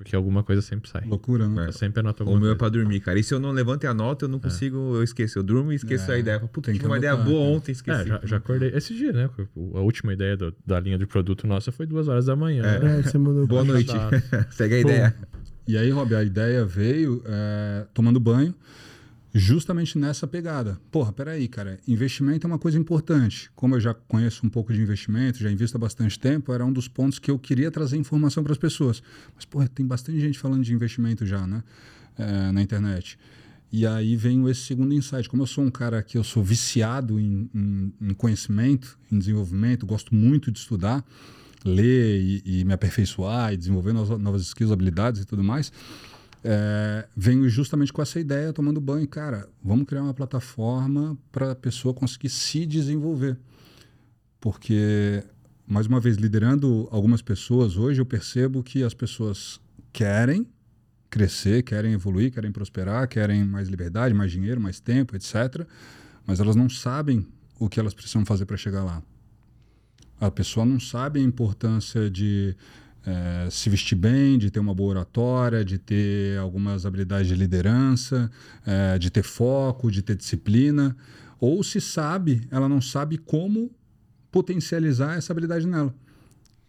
Porque alguma coisa sempre sai. Loucura, né? É. Eu sempre anoto O alguma meu é coisa. pra dormir, cara. E se eu não levanto e anoto, eu não consigo, eu esqueço. Eu durmo e esqueço É, a ideia. Puta, tem tive que uma ideia anotar, boa ontem, esqueci. É, já, já acordei. Esse dia, né? A última ideia do- da linha de produto nossa foi duas horas da manhã. É. né? É, você mandou Boa noite. Segue a Bom, ideia. E aí, Rob, a ideia veio é, tomando banho. Justamente nessa pegada. Porra, peraí, cara, investimento é uma coisa importante. Como eu já conheço um pouco de investimento, já invisto há bastante tempo, era um dos pontos que eu queria trazer informação para as pessoas. Mas, porra, tem bastante gente falando de investimento já, né? É, na internet. E aí vem esse segundo insight. Como eu sou um cara que eu sou viciado em, em, em conhecimento, em desenvolvimento, gosto muito de estudar, ler e, e me aperfeiçoar e desenvolver novas, novas skills, habilidades e tudo mais, é, venho justamente com essa ideia, tomando banho. Cara, vamos criar uma plataforma para a pessoa conseguir se desenvolver. Porque, mais uma vez, liderando algumas pessoas, hoje eu percebo que as pessoas querem crescer, querem evoluir, querem prosperar, querem mais liberdade, mais dinheiro, mais tempo, etc. Mas elas não sabem o que elas precisam fazer para chegar lá. A pessoa não sabe a importância de é, se vestir bem, de ter uma boa oratória, de ter algumas habilidades de liderança, é, de ter foco, de ter disciplina. Ou se sabe, ela não sabe como potencializar essa habilidade nela.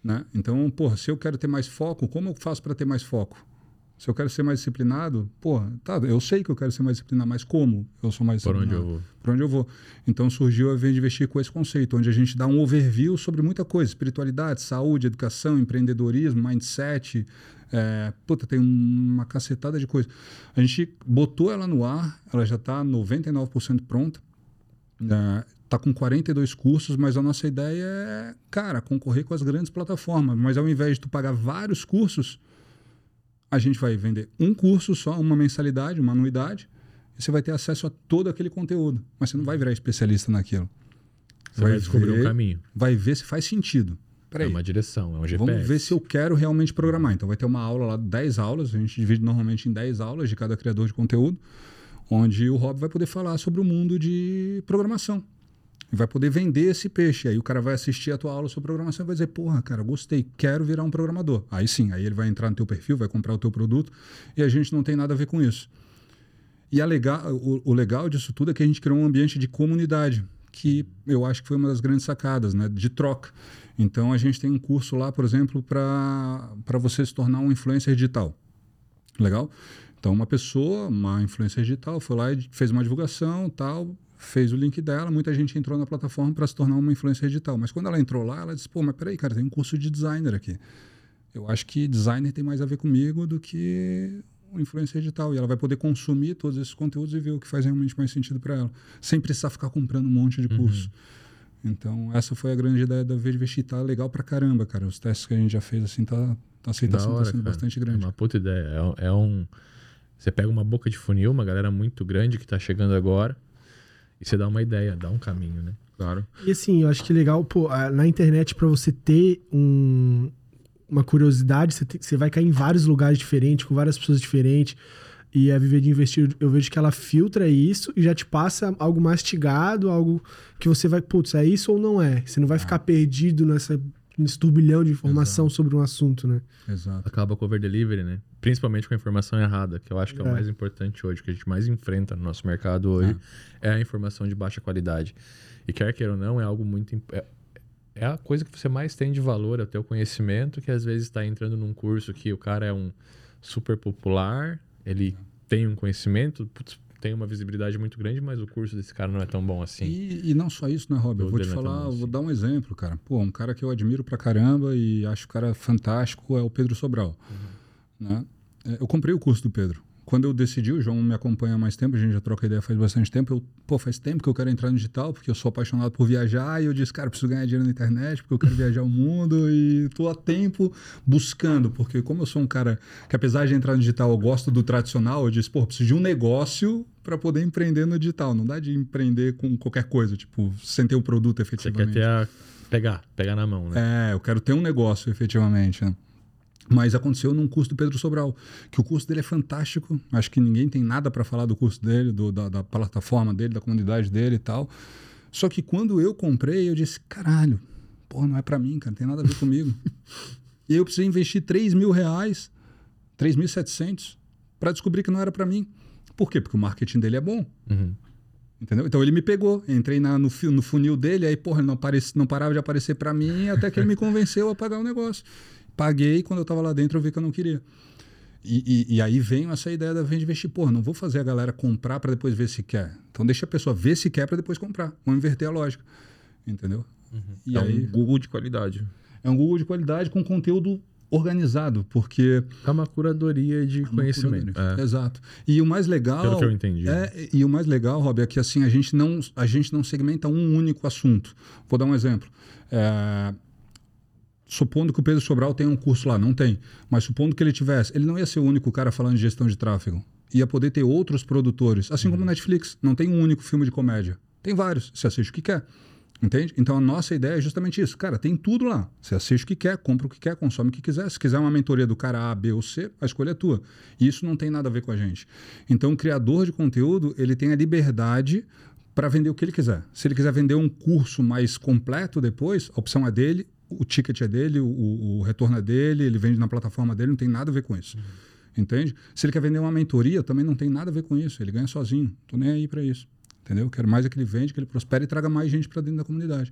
Né? Então, porra, se eu quero ter mais foco, como eu faço para ter mais foco? Se eu quero ser mais disciplinado, pô, tá, eu sei que eu quero ser mais disciplinado, mas como eu sou mais Por onde disciplinado? eu vou? Por onde eu vou? Então surgiu a Vem de Investir com esse conceito, onde a gente dá um overview sobre muita coisa: espiritualidade, saúde, educação, empreendedorismo, mindset. É, puta, tem uma cacetada de coisa. A gente botou ela no ar, ela já está 99% pronta. É, tá com 42 cursos, mas a nossa ideia é, cara, concorrer com as grandes plataformas. Mas ao invés de tu pagar vários cursos, a gente vai vender um curso só, uma mensalidade, uma anuidade, e você vai ter acesso a todo aquele conteúdo. Mas você não vai virar especialista naquilo. Você vai, descobrir ver, um caminho. Vai ver se faz sentido. É Peraí, uma direção, é um GPS. vamos ver se eu quero realmente programar. Então vai ter uma aula lá, 10 aulas, a gente divide normalmente em 10 aulas de cada criador de conteúdo, onde o Rob vai poder falar sobre o mundo de programação. E vai poder vender esse peixe. Aí o cara vai assistir a tua aula sobre programação e vai dizer, porra, cara, gostei, quero virar um programador. Aí sim, aí ele vai entrar no teu perfil, vai comprar o teu produto e a gente não tem nada a ver com isso. E legal, o, o legal disso tudo é que a gente criou um ambiente de comunidade, que eu acho que foi uma das grandes sacadas, né? De troca. Então a gente tem um curso lá, por exemplo, para você se tornar um influencer digital. Legal? Então uma pessoa, uma influencer digital, foi lá e fez uma divulgação, tal, fez o link dela, muita gente entrou na plataforma para se tornar uma influencer digital. Mas quando ela entrou lá, ela disse: pô, mas peraí, cara, tem um curso de designer aqui. Eu acho que designer tem mais a ver comigo do que o influencer digital. E ela vai poder consumir todos esses conteúdos e ver o que faz realmente mais sentido para ela, sem precisar ficar comprando um monte de curso. Então, essa foi a grande ideia da Vestir. Tá legal pra caramba, cara. Os testes que a gente já fez, assim, tá, a Da aceitação hora, tá sendo cara. bastante É grande. uma puta ideia. É, é um. Você pega uma boca de funil, uma galera muito grande que tá chegando agora, e você dá uma ideia, dá um caminho, né? Claro. E assim, eu acho que legal, pô, na internet, pra você ter um- uma curiosidade, você, tem- você vai cair em vários lugares diferentes, com várias pessoas diferentes. E a Viver de Investir, eu vejo que ela filtra isso e já te passa algo mastigado, algo que você vai, putz, é isso ou não é? Você não vai ficar perdido nessa, nesse turbilhão de informação sobre um assunto, né? Exato. Acaba com o over delivery, né? Principalmente com a informação errada, que eu acho que é, É. o mais importante hoje, que a gente mais enfrenta no nosso mercado hoje, é, a informação de baixa qualidade. E quer queira ou não, é algo muito. imp- É, é a coisa que você mais tem de valor, é o teu conhecimento, que às vezes está entrando num curso que o cara é um super popular, ele tem um conhecimento, putz, tem uma visibilidade muito grande, mas o curso desse cara não é tão bom assim. E, e não só isso, né, Rob? Eu vou te é falar, bom eu vou assim. dar um exemplo, cara. Pô, um cara que eu admiro pra caramba e acho o cara fantástico é o Pedro Sobral. Uhum. Né? É, Eu comprei o curso do Pedro. Quando eu decidi, o João me acompanha há mais tempo, a gente já troca ideia faz bastante tempo. Eu, pô, faz tempo que eu quero entrar no digital, porque eu sou apaixonado por viajar. E eu disse, cara, eu preciso ganhar dinheiro na internet, porque eu quero viajar o mundo. E tô há tempo buscando, porque como eu sou um cara que, apesar de entrar no digital, eu gosto do tradicional, eu disse, pô, eu preciso de um negócio para poder empreender no digital. Não dá de empreender com qualquer coisa, tipo, sem ter o produto Você efetivamente. quer ter a. pegar, pegar na mão, né? É, eu quero ter um negócio, efetivamente. né? Mas aconteceu num curso do Pedro Sobral, que o curso dele é fantástico. Acho que ninguém tem nada para falar do curso dele, do- da, da plataforma dele, da comunidade dele e tal. Só que quando eu comprei, eu disse: caralho, porra, não é para mim, cara, não tem nada a ver comigo. e eu precisei investir 3 mil reais, 3.700, para descobrir que não era para mim. Por quê? Porque o marketing dele é bom. Uhum. Entendeu? Então ele me pegou, entrei na- no, no funil dele, aí, porra, ele não, apareci, não parava de aparecer para mim, até que ele me convenceu a pagar o negócio. Paguei, quando eu tava lá dentro, eu vi que eu não queria. E, e, e aí vem essa ideia da venda investir. Pô, não vou fazer a galera comprar para depois ver se quer. Então deixa a pessoa ver se quer para depois comprar. Vamos inverter a lógica. Entendeu? E é um Google de qualidade. É um Google de qualidade com conteúdo organizado, porque É uma curadoria de É uma conhecimento. curadoria. Exato. E o mais legal. Pelo que eu entendi. É, e o mais legal, Rob, é que assim, a gente não, a gente não segmenta um único assunto. Vou dar um exemplo. É, supondo que o Pedro Sobral tenha um curso lá, não tem. Mas supondo que ele tivesse, ele não ia ser o único cara falando de gestão de tráfego. Ia poder ter outros produtores. Assim como Netflix, não tem um único filme de comédia. Tem vários. Você assiste o que quer. Entende? Então a nossa ideia é justamente isso. Cara, tem tudo lá. Você assiste o que quer, compra o que quer, consome o que quiser. Se quiser uma mentoria do cara A, B ou C, a escolha é tua. E isso não tem nada a ver com a gente. Então o criador de conteúdo, ele tem a liberdade para vender o que ele quiser. Se ele quiser vender um curso mais completo depois, a opção é dele, o ticket é dele, o, o retorno é dele, ele vende na plataforma dele, não tem nada a ver com isso. Entende? Se ele quer vender uma mentoria, também não tem nada a ver com isso. Ele ganha sozinho. Tô nem aí para isso. Entendeu? Quero mais é que ele vende, que ele prospere e traga mais gente para dentro da comunidade.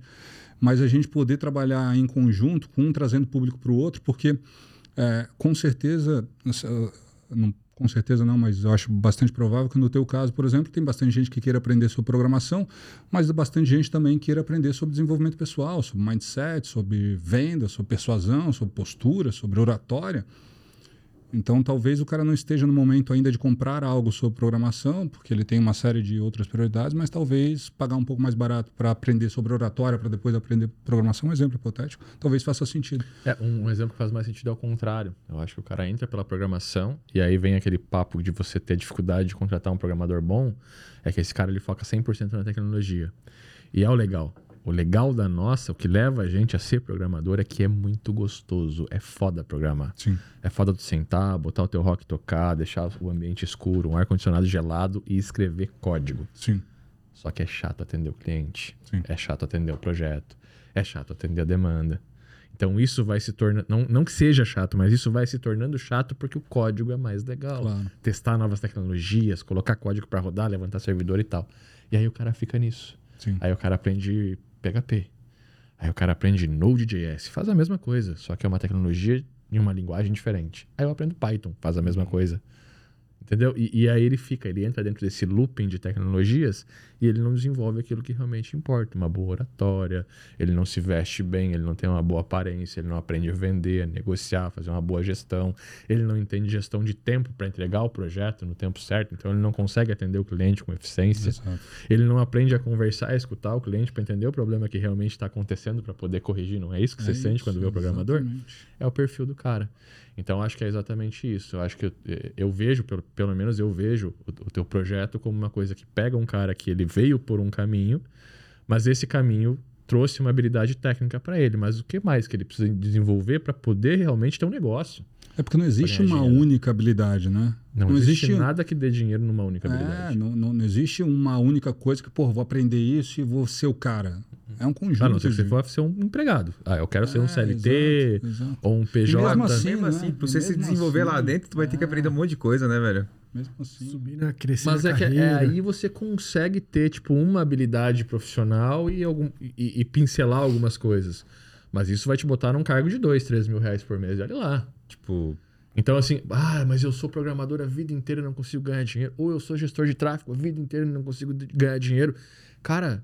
Mas a gente poder trabalhar em conjunto, com um trazendo público para o outro, porque é, com certeza, não, com certeza não, mas eu acho bastante provável que no teu caso, por exemplo, tem bastante gente que queira aprender sobre programação, mas bastante gente também queira aprender sobre desenvolvimento pessoal, sobre mindset, sobre venda, sobre persuasão, sobre postura, sobre oratória. Então, talvez o cara não esteja no momento ainda de comprar algo sobre programação, porque ele tem uma série de outras prioridades, mas talvez pagar um pouco mais barato para aprender sobre oratória, para depois aprender programação, um exemplo hipotético, talvez faça sentido. É, um, um exemplo que faz mais sentido é o contrário. Eu acho que o cara entra pela programação e aí vem aquele papo de você ter dificuldade de contratar um programador bom, é que esse cara ele foca 100% na tecnologia. E é o legal. O legal da nossa, o que leva a gente a ser programador é que é muito gostoso. É foda programar. Sim. É foda tu sentar, botar o teu rock tocar, deixar o ambiente escuro, um ar-condicionado gelado e escrever código. Sim. Só que é chato atender o cliente. Sim. É chato atender o projeto. É chato atender a demanda. Então isso vai se tornando. Não, não que seja chato, mas isso vai se tornando chato porque o código é mais legal. Claro. Testar novas tecnologias, colocar código para rodar, levantar servidor e tal. E aí o cara fica nisso. Sim. Aí o cara aprende PHP. Aí o cara aprende Node.js. Faz a mesma coisa, só que é uma tecnologia em uma linguagem diferente. Aí eu aprendo Python, faz a mesma coisa. Entendeu? E, e aí ele fica, ele entra dentro desse looping de tecnologias e ele não desenvolve aquilo que realmente importa. Uma boa oratória, ele não se veste bem, ele não tem uma boa aparência, ele não aprende a vender, a negociar, fazer uma boa gestão. Ele não entende gestão de tempo para entregar o projeto no tempo certo, então ele não consegue atender o cliente com eficiência. Exato. Ele não aprende a conversar, a escutar o cliente para entender o problema que realmente está acontecendo para poder corrigir. Não é isso que você É sente isso, quando vê o programador? exatamente. É o perfil do cara. Então acho que é exatamente isso. Eu acho que eu, eu vejo, pelo, pelo menos eu vejo o, o teu projeto como uma coisa que pega um cara que ele veio por um caminho, mas esse caminho trouxe uma habilidade técnica para ele. Mas o que mais que ele precisa desenvolver para poder realmente ter um negócio? É porque não existe uma única habilidade, né? Não, existe, nada que dê dinheiro numa única É, habilidade. não, não, não existe uma única coisa que, pô, vou aprender isso e vou ser o cara. É um conjunto. A não ser que você for ser um empregado. Ah, eu quero ser um É, CLT exato, exato. ou um E PJ. mesmo assim, Mesmo né? assim, pra E você se desenvolver lá assim, dentro, tu vai ter que é. aprender um monte de coisa, né, velho? Mesmo assim. Subir na crescer Mas na é que é- é carreira. aí você consegue ter, tipo, uma habilidade profissional e, algum, e, e pincelar algumas coisas. Mas isso vai te botar num cargo de 2, 3 mil reais por mês. e Olha lá. Tipo, Então, assim, ah, mas eu sou programador a vida inteira e não consigo ganhar dinheiro. Ou eu sou gestor de tráfego a vida inteira e não consigo ganhar dinheiro. Cara,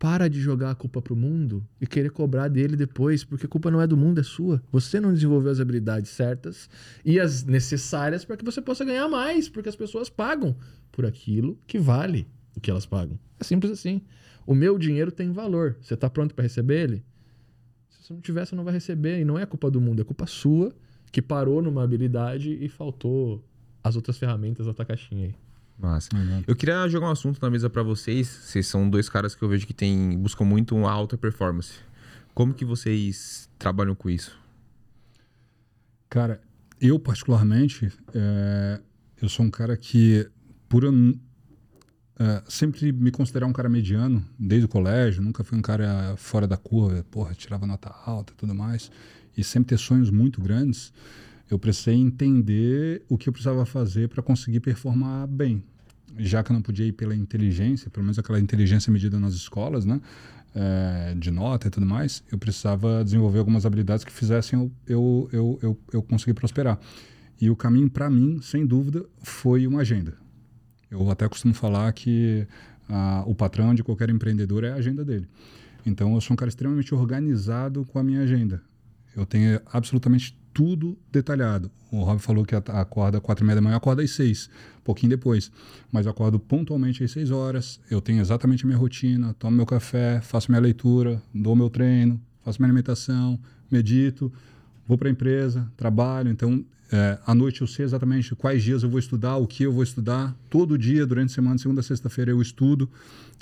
para de jogar a culpa pro mundo e querer cobrar dele depois, porque a culpa não é do mundo, é sua. Você não desenvolveu as habilidades certas e as necessárias para que você possa ganhar mais, porque as pessoas pagam por aquilo que vale o que elas pagam. É simples assim. O meu dinheiro tem valor. Você tá pronto para receber ele? Se você não tiver, você não vai receber. E não é culpa do mundo, é culpa sua que parou numa habilidade e faltou as outras ferramentas da tua caixinha aí. massa. Exato. Eu queria jogar um assunto na mesa pra vocês. Vocês são dois caras que eu vejo que tem, buscam muito uma alta performance. Como que vocês trabalham com isso? Cara, eu particularmente, é, eu sou um cara que, por é, sempre me considerar um cara mediano, desde o colégio, nunca fui um cara fora da curva, porra, tirava nota alta e tudo mais, e sempre ter sonhos muito grandes, eu precisei entender o que eu precisava fazer para conseguir performar bem. Já que eu não podia ir pela inteligência, pelo menos aquela inteligência medida nas escolas, né? é, de nota e tudo mais, eu precisava desenvolver algumas habilidades que fizessem eu, eu, eu, eu, eu conseguir prosperar. E o caminho, para mim, sem dúvida, foi uma agenda. Eu até costumo falar que ah, o patrão de qualquer empreendedor é a agenda dele. Então, eu sou um cara extremamente organizado com a minha agenda. Eu tenho absolutamente tudo detalhado. O Rob falou que acorda quatro e meia da manhã, acorda às seis, um pouquinho depois. Mas eu acordo pontualmente às seis horas, eu tenho exatamente a minha rotina, tomo meu café, faço minha leitura, dou meu treino, faço minha alimentação, medito, vou para a empresa, trabalho. Então, é, à noite eu sei exatamente quais dias eu vou estudar, o que eu vou estudar. Todo dia, durante a semana, segunda a sexta-feira, eu estudo.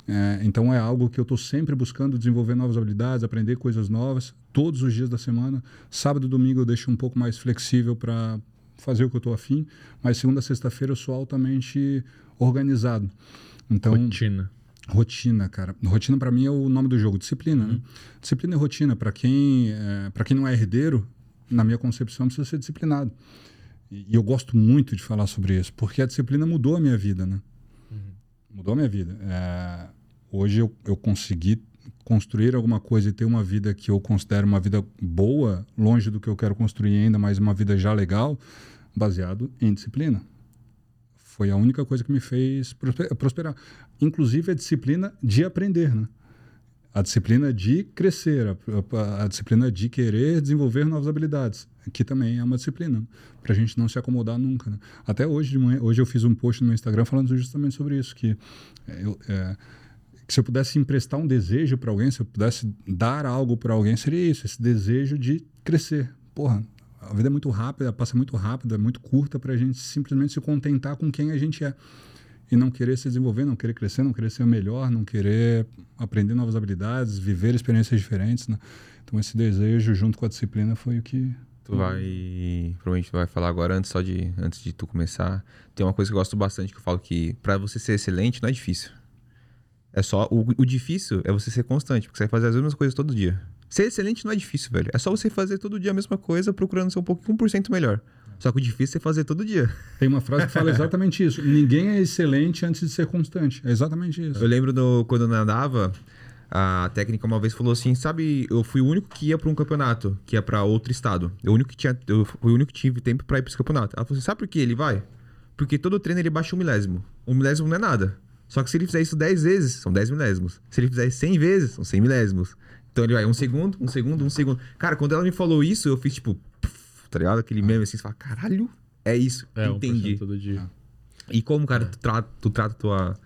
É, então é algo que eu estou sempre buscando desenvolver novas habilidades, aprender coisas novas, todos os dias da semana. Sábado e domingo eu deixo um pouco mais flexível para fazer o que eu estou afim, mas segunda sexta-feira eu sou altamente organizado. Então, rotina. Rotina, cara. Rotina para mim é o nome do jogo, disciplina. Né? Uhum. Né? Disciplina e rotina. Para quem, é, para quem não é herdeiro, na minha concepção, precisa ser disciplinado. E, eu gosto muito de falar sobre isso, porque a disciplina mudou a minha vida, né? mudou a minha vida. É, hoje eu, eu consegui construir alguma coisa e ter uma vida que eu considero uma vida boa, longe do que eu quero construir ainda, mas uma vida já legal, baseado em disciplina. Foi a única coisa que me fez prosperar. Inclusive a disciplina de aprender, né? A disciplina de crescer, a, a, a disciplina de querer desenvolver novas habilidades que também é uma disciplina, para a gente não se acomodar nunca. Né? Até hoje de manhã, hoje eu fiz um post no meu Instagram falando justamente sobre isso, que, é, eu, é, se eu pudesse emprestar um desejo para alguém, se eu pudesse dar algo para alguém, seria isso, esse desejo de crescer. Porra, a vida é muito rápida, passa muito rápido, é muito curta para a gente simplesmente se contentar com quem a gente é e não querer se desenvolver, não querer crescer, não querer ser melhor, não querer aprender novas habilidades, viver experiências diferentes. Né? Então esse desejo junto com a disciplina foi o que Tu vai. Provavelmente tu vai falar agora, antes só de. Antes de tu começar. Tem uma coisa que eu gosto bastante que eu falo que para você ser excelente não é difícil. É só. O, o difícil é você ser constante, porque você vai fazer as mesmas coisas todo dia. Ser excelente não é difícil, velho. É só você fazer todo dia a mesma coisa, procurando ser um pouquinho 1% melhor. Só que o difícil é fazer todo dia. Tem uma frase que fala exatamente isso. Ninguém é excelente antes de ser constante. É exatamente isso. Eu lembro do, quando eu nadava, a técnica uma vez falou assim: sabe, eu fui o único que ia para um campeonato, que ia para outro estado. Eu, o único que tinha, eu fui o único que tive tempo para ir para esse campeonato. Ela falou assim: sabe por que ele vai? Porque todo treino ele baixa um milésimo. Um milésimo não é nada. Só que se ele fizer isso 10 vezes, são 10 milésimos. Se ele fizer 100 vezes, são 100 milésimos. Então ele vai um segundo, um segundo, um segundo. Cara, quando ela me falou isso, eu fiz tipo, tá ligado? Aquele meme assim, você fala, caralho, é isso. É, entendi. todo dia. E como, cara, tu, trata, tu trata tua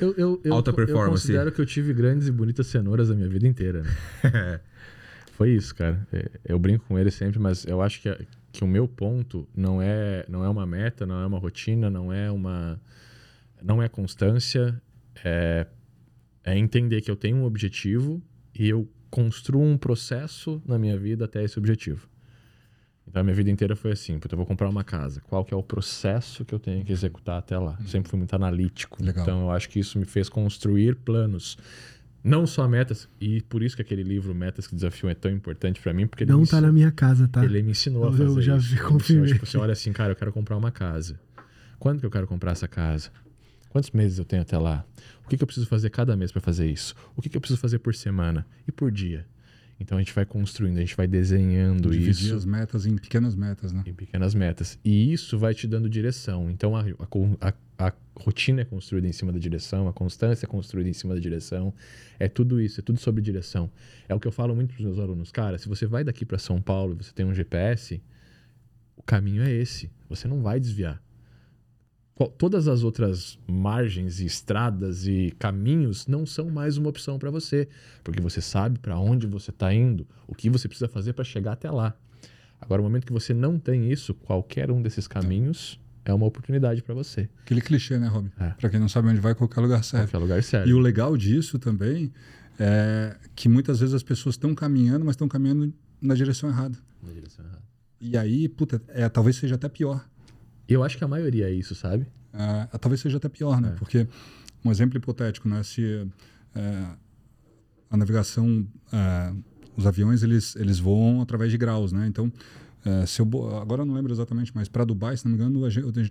eu, eu, eu, Alta performance. Eu considero que eu tive grandes e bonitas cenouras a minha vida inteira. Né? Foi isso, cara. É, eu brinco com ele sempre, mas eu acho que, que o meu ponto não é, não é uma meta, não é uma rotina, não é uma. Não é constância. É, é entender que eu tenho um objetivo e eu construo um processo na minha vida até esse objetivo. Então a minha vida inteira foi assim, eu vou comprar uma casa. Qual que é o processo que eu tenho que executar até lá? Uhum. Sempre fui muito analítico. Legal. Então eu acho que isso me fez construir planos. Não só metas, e por isso que aquele livro Metas que Desafio é tão importante para mim, porque Não tá na minha casa, tá? Ele me ensinou eu, a fazer Eu já vi, confirmei. Tipo, você olha assim, cara, eu quero comprar uma casa. Quando que eu quero comprar essa casa? Quantos meses eu tenho até lá? O que, que eu preciso fazer cada mês para fazer isso? O que, que eu preciso fazer por semana e por dia? Então a gente vai construindo, a gente vai desenhando Dividir isso. as metas em pequenas metas, né? Em pequenas metas. E isso vai te dando direção. Então a, a, a, rotina é construída em cima da direção, a constância é construída em cima da direção. É tudo isso, é tudo sobre direção. É o que eu falo muito para os meus alunos. Cara, se você vai daqui para São Paulo e você tem um GPS, o caminho é esse. Você não vai desviar todas as outras margens e estradas e caminhos não são mais uma opção para você, porque você sabe para onde você está indo, o que você precisa fazer para chegar até lá. Agora, no momento que você não tem isso, qualquer um desses caminhos é uma oportunidade para você. Aquele clichê, né, Rob? É. Para quem não sabe onde vai, qualquer lugar serve. Qualquer lugar serve. E o legal disso também é que muitas vezes as pessoas estão caminhando, mas estão caminhando na direção errada. Na direção errada. E aí, puta, é, talvez seja até pior. Eu acho que a maioria é isso, sabe? É, talvez seja até pior, né? É. Porque, um exemplo hipotético, né? Se é, a navegação, é, os aviões, eles, eles voam através de graus, né? Então, é, se eu, agora eu não lembro exatamente, mas para Dubai, se não me engano,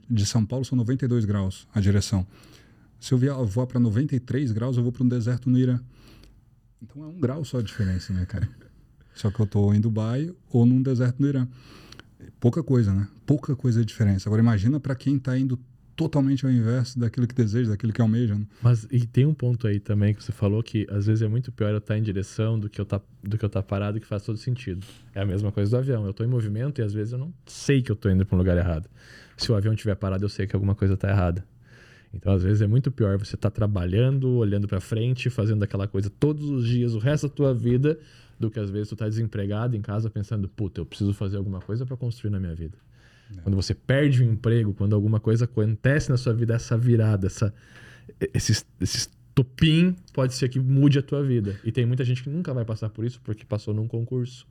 de São Paulo são 92 graus a direção. Se eu voar para 93 graus, eu vou para um deserto no Irã. Então é um grau só a diferença, né, cara? Só que eu estou em Dubai ou num deserto no Irã. Pouca coisa, né? Pouca coisa de diferença. Agora imagina para quem está indo totalmente ao inverso daquilo que deseja, daquilo que almeja. Né? Mas e tem um ponto aí também que você falou que às vezes é muito pior eu estar em direção do que eu estar do que eu estar parado que faz todo sentido. É a mesma coisa do avião. Eu estou em movimento e às vezes eu não sei que eu estou indo para um lugar errado. Se o avião estiver parado, eu sei que alguma coisa está errada. Então, às vezes é muito pior você estar tá trabalhando, olhando para frente, fazendo aquela coisa todos os dias, o resto da tua vida, do que às vezes tu tá desempregado em casa pensando, puta, eu preciso fazer alguma coisa para construir na minha vida. É. Quando você perde o um emprego, quando alguma coisa acontece na sua vida, essa virada, essa, esse, esse topim, pode ser que mude a tua vida. E tem muita gente que nunca vai passar por isso porque passou num concurso,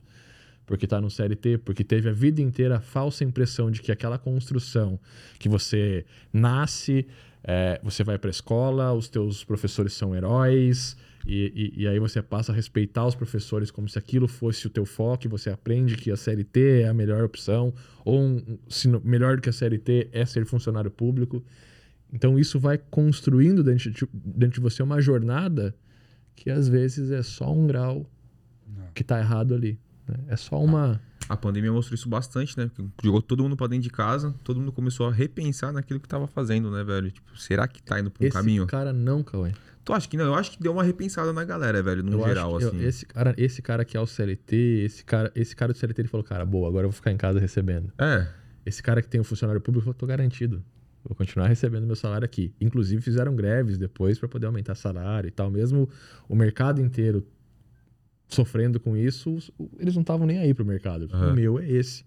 porque está no CLT, porque teve a vida inteira a falsa impressão de que aquela construção que você nasce, é, você vai para a escola, os teus professores são heróis, e, e, e, aí você passa a respeitar os professores como se aquilo fosse o teu foco, e você aprende que a CLT é a melhor opção, ou um, se melhor do que a CLT é ser funcionário público. Então isso vai construindo dentro de, dentro de você uma jornada que às vezes é só um grau que está errado ali. Né? É só uma a pandemia mostrou isso bastante, né? Porque jogou todo mundo pra dentro de casa, todo mundo começou a repensar naquilo que tava fazendo, né, velho? Tipo, será que tá indo pra um esse caminho? cara não, Cauê. Tu acha que não? Eu acho que deu uma repensada na galera, velho, no eu geral, assim. Eu, esse, cara, esse cara que é o CLT, esse cara, esse cara do CLT, ele falou, cara, boa, agora eu vou ficar em casa recebendo. É. Esse cara que tem um funcionário público, eu tô garantido. Vou continuar recebendo meu salário aqui. Inclusive, fizeram greves depois para poder aumentar salário e tal. Mesmo o mercado inteiro sofrendo com isso, eles não estavam nem aí pro mercado. Uhum. O meu é esse.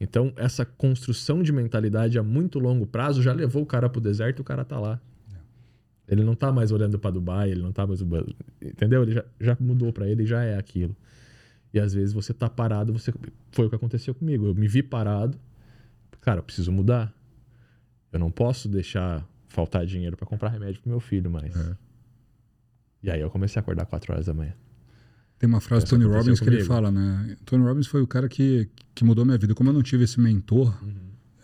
Então, essa construção de mentalidade a muito longo prazo já levou o cara pro deserto e o cara tá lá. É. Ele não tá mais olhando para Dubai, ele não tá mais. Entendeu? Ele já, já mudou para ele e já é aquilo. E às vezes você tá parado, você foi o que aconteceu comigo. Eu me vi parado. Cara, eu preciso mudar. Eu não posso deixar faltar dinheiro para comprar remédio pro meu filho mais. Uhum. E aí eu comecei a acordar 4 horas da manhã. Tem uma frase do Tony Robbins que ele fala, né? Tony Robbins foi o cara que, que mudou minha vida. Como eu não tive esse mentor uhum.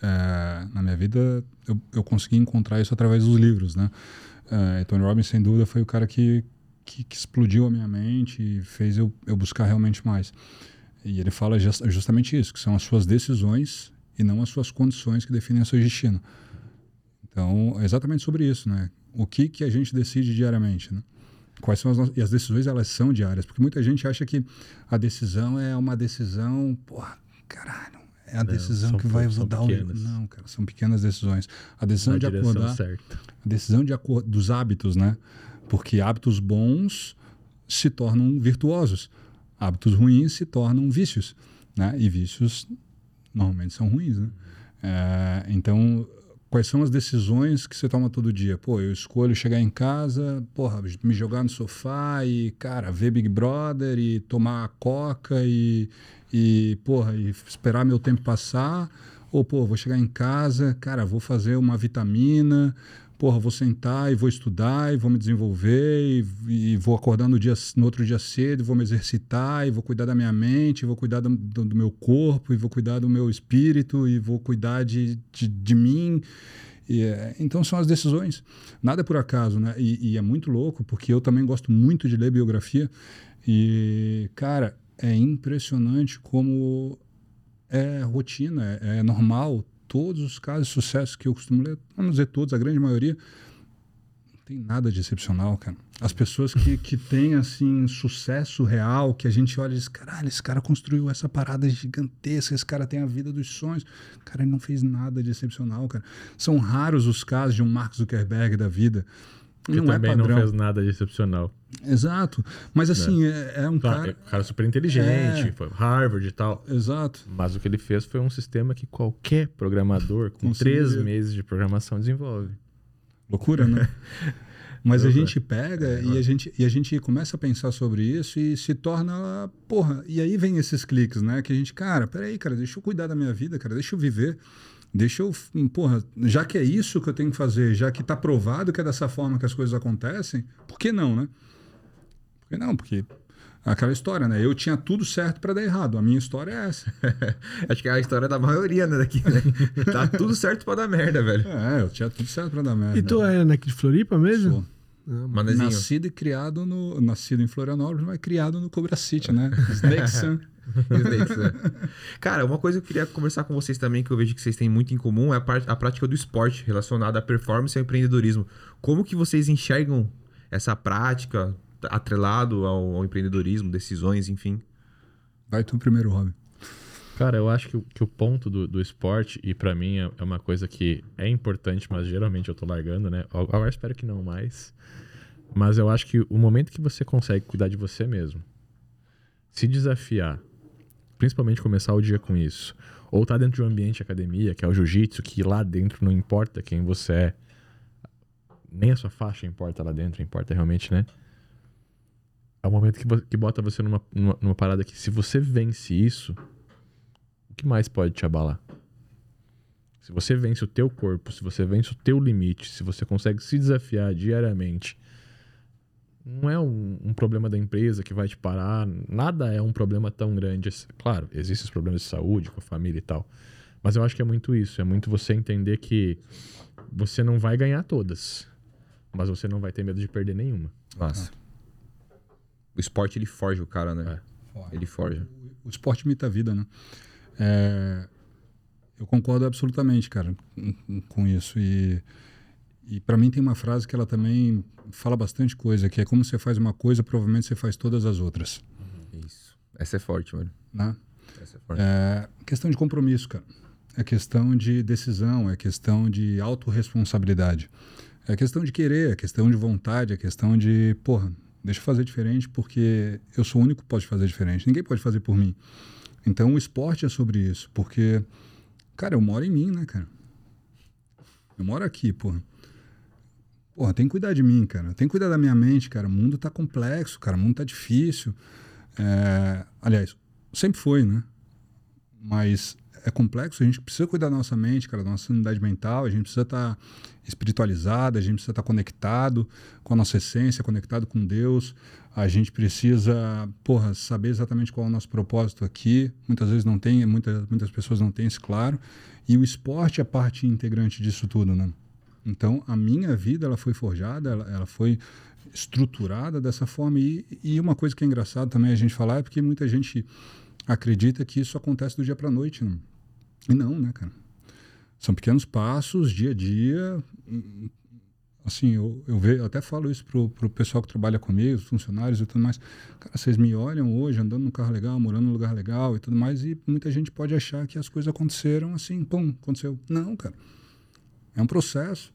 é, na minha vida, eu, eu consegui encontrar isso através dos livros, né? É, Tony Robbins, sem dúvida, foi o cara que, que, que, explodiu a minha mente e fez eu, eu buscar realmente mais. E ele fala just, justamente isso, que são as suas decisões e não as suas condições que definem o seu destino. Então, é exatamente sobre isso, né? O que, que a gente decide diariamente, né? quais são as e as decisões elas são diárias, porque muita gente acha que a decisão é uma decisão, porra, caralho, é a não, decisão que vai mudar o não, cara, são pequenas decisões. A decisão Na de acordar, certa. a decisão de acor dos hábitos, né? Porque hábitos bons se tornam virtuosos, hábitos ruins se tornam vícios, né? E vícios normalmente são ruins, né? É, então Quais são as decisões que você toma todo dia? Pô, eu escolho chegar em casa, porra, me jogar no sofá e, cara, ver Big Brother e tomar coca e, e porra, e esperar meu tempo passar. Ou, pô, vou chegar em casa, cara, vou fazer uma vitamina, porra, vou sentar e vou estudar e vou me desenvolver e, e, vou acordar no, dia, no outro dia cedo, vou me exercitar e vou cuidar da minha mente, vou cuidar do, do, do meu corpo e vou cuidar do meu espírito e vou cuidar de, de, de mim. E, é, então são as decisões. Nada é por acaso, né? E, e é muito louco, porque eu também gosto muito de ler biografia. E, cara, é impressionante como é rotina, é, normal todos os casos de sucesso que eu costumo ler, vamos dizer todos, a grande maioria, não tem nada de excepcional, cara. As pessoas que, que têm, assim, sucesso real, que a gente olha e diz, caralho, esse cara construiu essa parada gigantesca, esse cara tem a vida dos sonhos. Cara, ele não fez nada de excepcional, cara. São raros os casos de um Mark Zuckerberg da vida que não é também é não fez nada de excepcional. Exato. Mas assim, é, é, é um claro, cara. É um cara super inteligente, é... foi Harvard e tal. Exato. Mas o que ele fez foi um sistema que qualquer programador com três meses de programação desenvolve. Loucura, né? Mas a gente pega é, e, a gente, e a gente começa a pensar sobre isso e se torna, porra, e aí vem esses cliques, né? Que a gente, cara, peraí, cara, deixa eu cuidar da minha vida, cara, deixa eu viver. Deixa eu, porra, já que é isso que eu tenho que fazer, já que está provado que é dessa forma que as coisas acontecem, por que não, né? Por que não? Porque aquela história, né? Eu tinha tudo certo para dar errado. A minha história é essa. Acho que é a história da maioria, né, daqui, né? tá tudo certo para dar merda, velho. É, eu tinha tudo certo para dar merda. E tu é daqui de Floripa mesmo? Sou. Manezinho. Nascido e criado no. Nascido em Florianópolis, mas criado no Cobra City, né? Snake Sun. Snakes, né? Cara, uma coisa que eu queria conversar com vocês também, que eu vejo que vocês têm muito em comum, é a, par- a prática do esporte relacionada à performance e ao empreendedorismo. Como que vocês enxergam essa prática atrelado ao, ao empreendedorismo, decisões, enfim? Vai tu primeiro, Robin. Cara, eu acho que, o- que o ponto do, do esporte, e pra mim é, é uma coisa que é importante, mas geralmente eu tô largando, né? Agora espero que não mais. Mas eu acho que o momento que você consegue cuidar de você mesmo, se desafiar, principalmente começar o dia com isso, ou tá dentro de um ambiente de academia, que é o jiu-jitsu, que lá dentro não importa quem você é, nem a sua faixa importa lá dentro, importa realmente, né? É o momento que, que bota você numa, numa, numa parada que, se você vence isso, o que mais pode te abalar? Se você vence o teu corpo, se você vence o teu limite, se você consegue se desafiar diariamente, não é um, um problema da empresa que vai te parar, nada é um problema tão grande. assim. Claro, existem os problemas de saúde com a família e tal, mas eu acho que é muito isso, é muito você entender que você não vai ganhar todas, mas você não vai ter medo de perder nenhuma. Massa. O esporte, ele forja o cara, né? Ele forja. O esporte imita a vida, né? É, eu concordo absolutamente, cara, com- isso. E, e para mim tem uma frase que ela também fala bastante coisa, que é como você faz uma coisa, provavelmente você faz todas as outras, Isso. Essa é forte, mano. né? Essa é forte. É questão de compromisso, cara. É questão de decisão, é questão de autorresponsabilidade. É questão de querer, é questão de vontade, é questão de, porra, deixa eu fazer diferente porque eu sou o único que pode fazer diferente. Ninguém pode fazer por mim. Então o esporte é sobre isso, porque, cara, eu moro em mim, né, cara? Eu moro aqui, porra. Porra, tem que cuidar de mim, cara. Tem que cuidar da minha mente, cara. O mundo tá complexo, cara. O mundo tá difícil. É, Aliás, sempre foi, né? Mas é complexo, a gente precisa cuidar da nossa mente, cara, da nossa sanidade mental, a gente precisa estar espiritualizado, a gente precisa estar conectado com a nossa essência, conectado com Deus. A gente precisa, porra, saber exatamente qual é o nosso propósito aqui. Muitas vezes não tem, muitas, muitas pessoas não têm isso claro. E o esporte é parte integrante disso tudo, né? Então, a minha vida, ela foi forjada, ela, ela foi estruturada dessa forma. E, e uma coisa que é engraçado também a gente falar é porque muita gente acredita que isso acontece do dia para noite, né? E não, né, cara? São pequenos passos, dia a dia. Assim, eu, eu, ve, eu até falo isso pro, pro pessoal que trabalha comigo, os funcionários e tudo mais. Cara, vocês me olham hoje andando num carro legal, morando num lugar legal e tudo mais, e muita gente pode achar que as coisas aconteceram assim, pum, aconteceu. Não, cara. É um processo.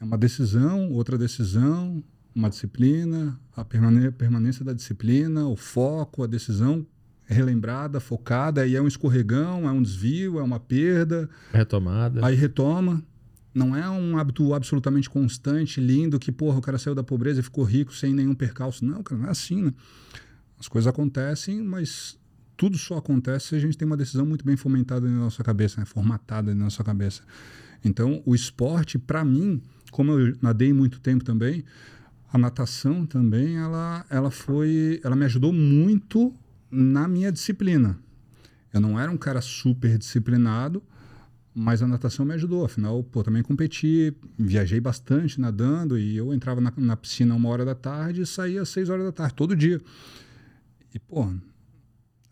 É uma decisão, outra decisão, uma disciplina, a permanência da disciplina, o foco, a decisão relembrada, focada, e é um escorregão, é um desvio, é uma perda. Retomada. Aí retoma. Não é um hábito absolutamente constante, lindo, que, porra, o cara saiu da pobreza e ficou rico sem nenhum percalço. Não, cara, não é assim, né? As coisas acontecem, mas tudo só acontece se a gente tem uma decisão muito bem fomentada na nossa cabeça, né? formatada na nossa cabeça. Então, o esporte, para mim, como eu nadei muito tempo também, a natação também, ela, ela foi, ela me ajudou muito na minha disciplina. Eu não era um cara super disciplinado, mas a natação me ajudou. Afinal, pô, também competi, viajei bastante nadando e eu entrava na, na piscina uma hora da tarde e saía às seis horas da tarde, todo dia. E, pô,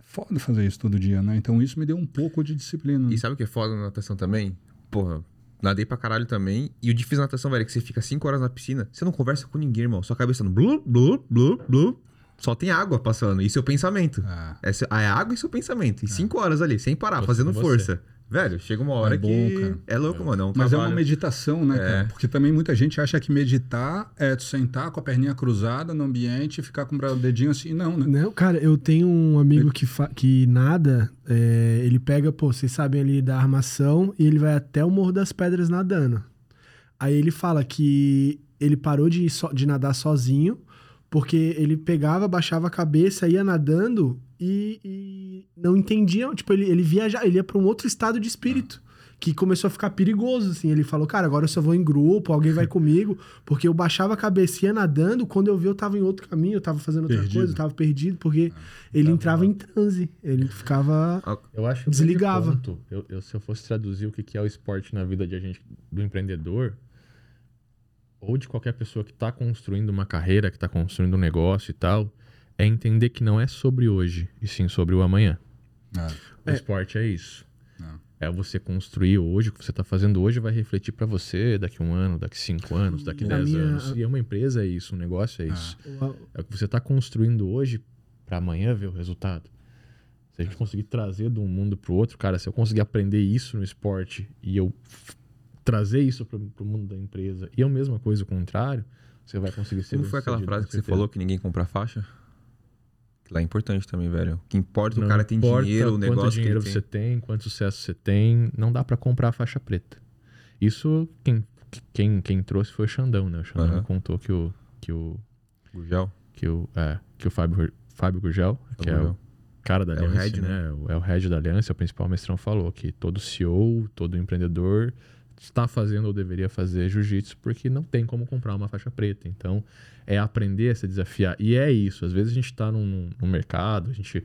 foda fazer isso todo dia, né? Então isso me deu um pouco de disciplina. E sabe o que é foda na natação também? Porra, nadei pra caralho também. E o difícil na natação, velho, é que você fica 5 horas na piscina, você não conversa com ninguém, irmão. Sua cabeça no blu, blu, blu, blu. Só tem água passando. E seu pensamento. Ah. É, seu- é água e seu pensamento. E 5 horas ali, sem parar, fazendo força. Velho, chega uma hora É bom, que. cara. É louco, mano. É um Mas é uma trabalho. meditação, né, cara? Porque também muita gente acha que meditar é tu sentar com a perninha cruzada no ambiente e ficar com o dedinho assim. Não, né? Não, cara, eu tenho um amigo que, fa- que nada, é, ele pega, pô, vocês sabem ali da armação e ele vai até o Morro das Pedras nadando. Aí ele fala que ele parou de, so- de nadar sozinho, porque ele pegava, baixava a cabeça, ia nadando e, e não entendia, tipo, ele, ele viajava, ele ia pra um outro estado de espírito. Que começou a ficar perigoso, assim. Ele falou, cara, agora eu só vou em grupo, alguém vai comigo. Porque eu baixava a cabeça ia nadando, quando eu vi eu tava em outro caminho, eu tava fazendo outra Perdido. coisa, eu tava perdido, porque ele entrava em transe. Ele ficava. Eu acho Desligava. eu, eu- se eu fosse traduzir o que que é o esporte na vida de a gente, do empreendedor, ou de qualquer pessoa que está construindo uma carreira, que está construindo um negócio e tal, é entender que não é sobre hoje, e sim sobre o amanhã. O É. esporte é isso. É. É você construir hoje, o que você está fazendo hoje vai refletir para você daqui um ano, daqui cinco anos, daqui Na dez minha- anos. E uma empresa é isso, um negócio é isso. O- É o que você está construindo hoje para amanhã ver o resultado. Se a gente conseguir trazer de um mundo para o outro, cara, se eu conseguir aprender isso no esporte e eu trazer isso para o mundo da empresa e é a mesma coisa o contrário, você vai conseguir ser Como foi aquela frase que você falou que ninguém compra faixa? Que lá é importante também, velho. O que importa, Não o cara tem dinheiro, o quanto negócio que dinheiro ele você tem. tem, quanto sucesso você tem, não dá para comprar a faixa preta. Isso quem, quem, quem trouxe foi o Xandão, né? O Xandão Aham. contou que o que o Gurgel. que o é, que o Fábio Fábio Gurgel, que é o cara da É o Aliança, head, né? O- É o head da Aliança, o principal mestrão falou que todo CEO, todo empreendedor está fazendo ou deveria fazer jiu-jitsu porque não tem como comprar uma faixa preta. Então, é aprender a se desafiar. E é isso. Às vezes a gente está num, num mercado, a gente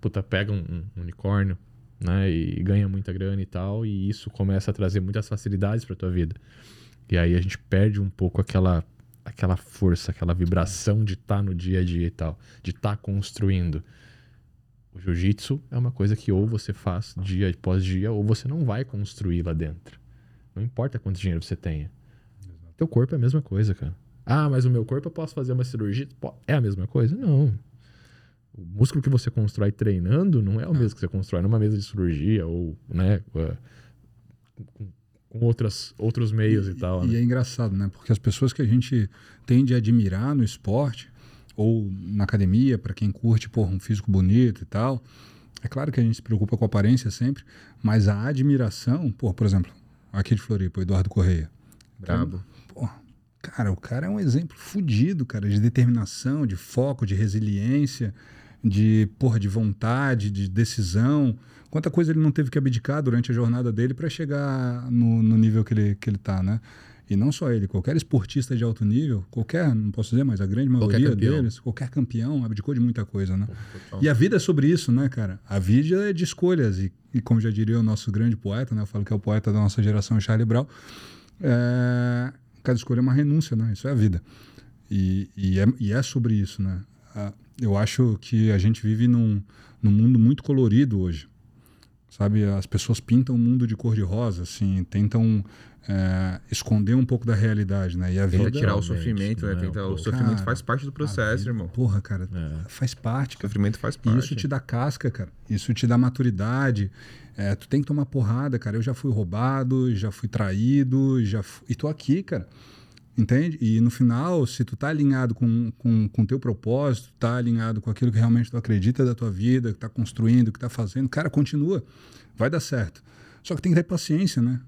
puta, pega um, um unicórnio, né? E ganha muita grana e tal, e isso começa a trazer muitas facilidades para tua vida. E aí a gente perde um pouco aquela aquela força, aquela vibração de estar no dia a dia e tal, de estar construindo. O jiu-jitsu é uma coisa que ou você faz dia após dia ou você não vai construir lá dentro. Não importa quanto dinheiro você tenha. Teu corpo é a mesma coisa, cara. Ah, mas o meu corpo eu posso fazer uma cirurgia? É a mesma coisa? Não. O músculo que você constrói treinando não é o mesmo que você constrói numa mesa de cirurgia ou, né, uh, com, com outras, outros meios e, tal. E né? é engraçado, né? Porque as pessoas que a gente tende a admirar no esporte ou na academia, para quem curte porra, um físico bonito e tal, é claro que a gente se preocupa com a aparência sempre, mas a admiração, pô, por exemplo, aqui de Floripa, o Eduardo Correia. Brabo. Pô, cara, o cara é um exemplo fodido, cara, de determinação, de foco, de resiliência, de, porra, de vontade, de decisão. Quanta coisa ele não teve que abdicar durante a jornada dele para chegar no, no nível que ele, que ele tá, né? E não só ele, qualquer esportista de alto nível, qualquer, não posso dizer, mas a grande Qualquer maioria campeão. deles, qualquer campeão, abdicou de muita coisa, né? Total. E a vida é sobre isso, né, cara? A vida é de escolhas. E, e como já diria o nosso grande poeta, né? Eu falo que é o poeta da nossa geração, Charlie Brown. É, cada escolha é uma renúncia, né? Isso é a vida. E, e, é, e é sobre isso, né? Ah, Eu acho que a gente vive num, num mundo muito colorido hoje. Sabe? As pessoas pintam o mundo de cor de rosa, assim, tentam é, esconder um pouco da realidade, né? E a Tenta vida... tirar o sofrimento, né? é um Tenta, o sofrimento Cara, faz parte do processo, vida- irmão. Porra, cara, É. faz parte, O cara. sofrimento faz E parte. isso te dá casca, cara. Isso te dá maturidade. É, tu tem que tomar porrada, cara. Eu já fui roubado, já fui traído, já fu- e tô aqui, cara. Entende? E no final, se tu tá alinhado com o com, com teu propósito, tá alinhado com aquilo que realmente tu acredita da tua vida, que tá construindo, que tá fazendo, cara, continua. Vai dar certo. Só que tem que ter paciência, né?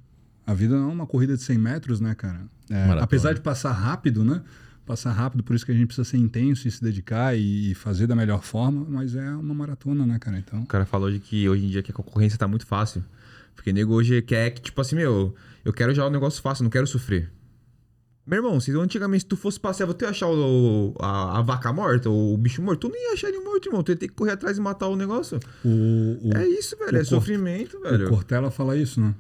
A vida não é uma corrida de 100 metros, né, cara? É, apesar de passar rápido, né? Passar rápido, por isso que a gente precisa ser intenso e se dedicar e fazer da melhor forma, mas é uma maratona, né, cara? Então, O cara falou de que hoje em dia que a concorrência tá muito fácil. Porque nego hoje quer que, tipo assim, meu, eu quero já o negócio fácil, não quero sofrer. Meu irmão, se antigamente se tu fosse passear, você ia achar o, a, a vaca morta, ou o bicho morto, tu não ia achar ele morto, irmão. Tu ia ter que correr atrás e matar o negócio. o, o, é isso, velho. o É Cor- sofrimento, o velho. Cortella fala isso, né?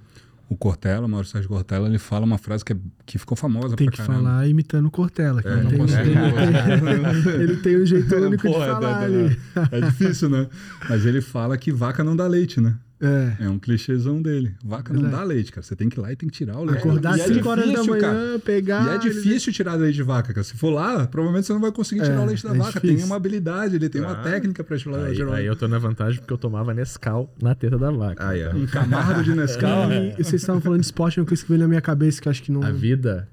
O Cortella, o Mauro Sérgio Cortella, ele fala uma frase que, é- que ficou famosa Tem pra que caramba. falar imitando o Cortella. que É, ele, não tem, posso- ele, tem, ele tem um jeito único de Porra, falar tá- tá- ali. É difícil, né? Mas ele fala que vaca não dá leite, né? É. É um clichêzão dele. Vaca não dá leite, cara. Você tem que ir lá e tem que tirar o leite. Acordar E às é 5 horas da difícil, manhã, cara. pegar. E é difícil tirar leite de vaca, cara. Se for lá, provavelmente você não vai conseguir tirar É, o leite da é vaca. difícil. Tem uma habilidade, ele tem uma Claro. técnica pra tirar, Aí, tirar o aí leite. eu tô na vantagem porque eu tomava Nescau na teta da vaca. Aí, ó. Um camargo de Nescau. E vocês estavam falando de esporte, uma coisa que veio na minha cabeça que eu acho que não. A vida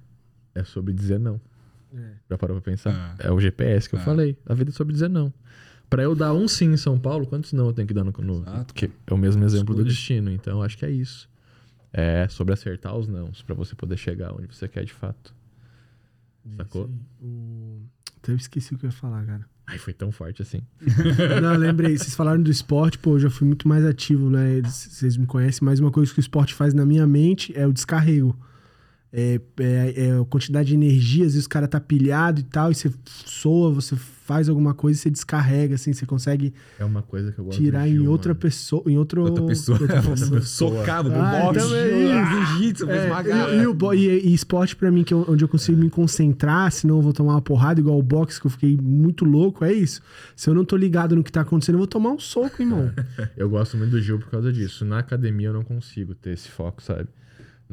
é sobre dizer não. É. Já parou pra pensar? É. É, o GPS que eu É. falei. A vida é sobre dizer não. Pra eu dar um sim em São Paulo, quantos não eu tenho que dar no. no Exato. que é o mesmo exemplo do destino. Então acho que é isso. É sobre acertar os nãos, pra você poder chegar onde você quer de fato. Sacou? O... Até eu esqueci o que eu ia falar, cara. Ai, foi tão forte assim. Não, eu lembrei. Vocês falaram do esporte, pô, eu já fui muito mais ativo, né? Eles- Vocês me conhecem, mas uma coisa que o esporte faz na minha mente é o descarrego. É, é, é, quantidade de energia, às vezes o cara tá pilhado e tal, e você soa, você faz alguma coisa e você descarrega, assim, você consegue É uma coisa que eu gosto tirar do em Gil, outra mano. pessoa, em outro, Outra pessoa. outra pessoa. Socava pro Ah, boxe, ah, isso. jiu-jitsu, vou É, esmagar. e, e o bo- e- e esporte pra mim, que é onde eu consigo me concentrar, senão eu vou tomar uma porrada, igual o boxe, que eu fiquei muito louco, é isso. Se eu não tô ligado no que tá acontecendo, eu vou tomar um soco, irmão. Eu gosto muito do Gil por causa disso. Na academia eu não consigo ter esse foco, sabe?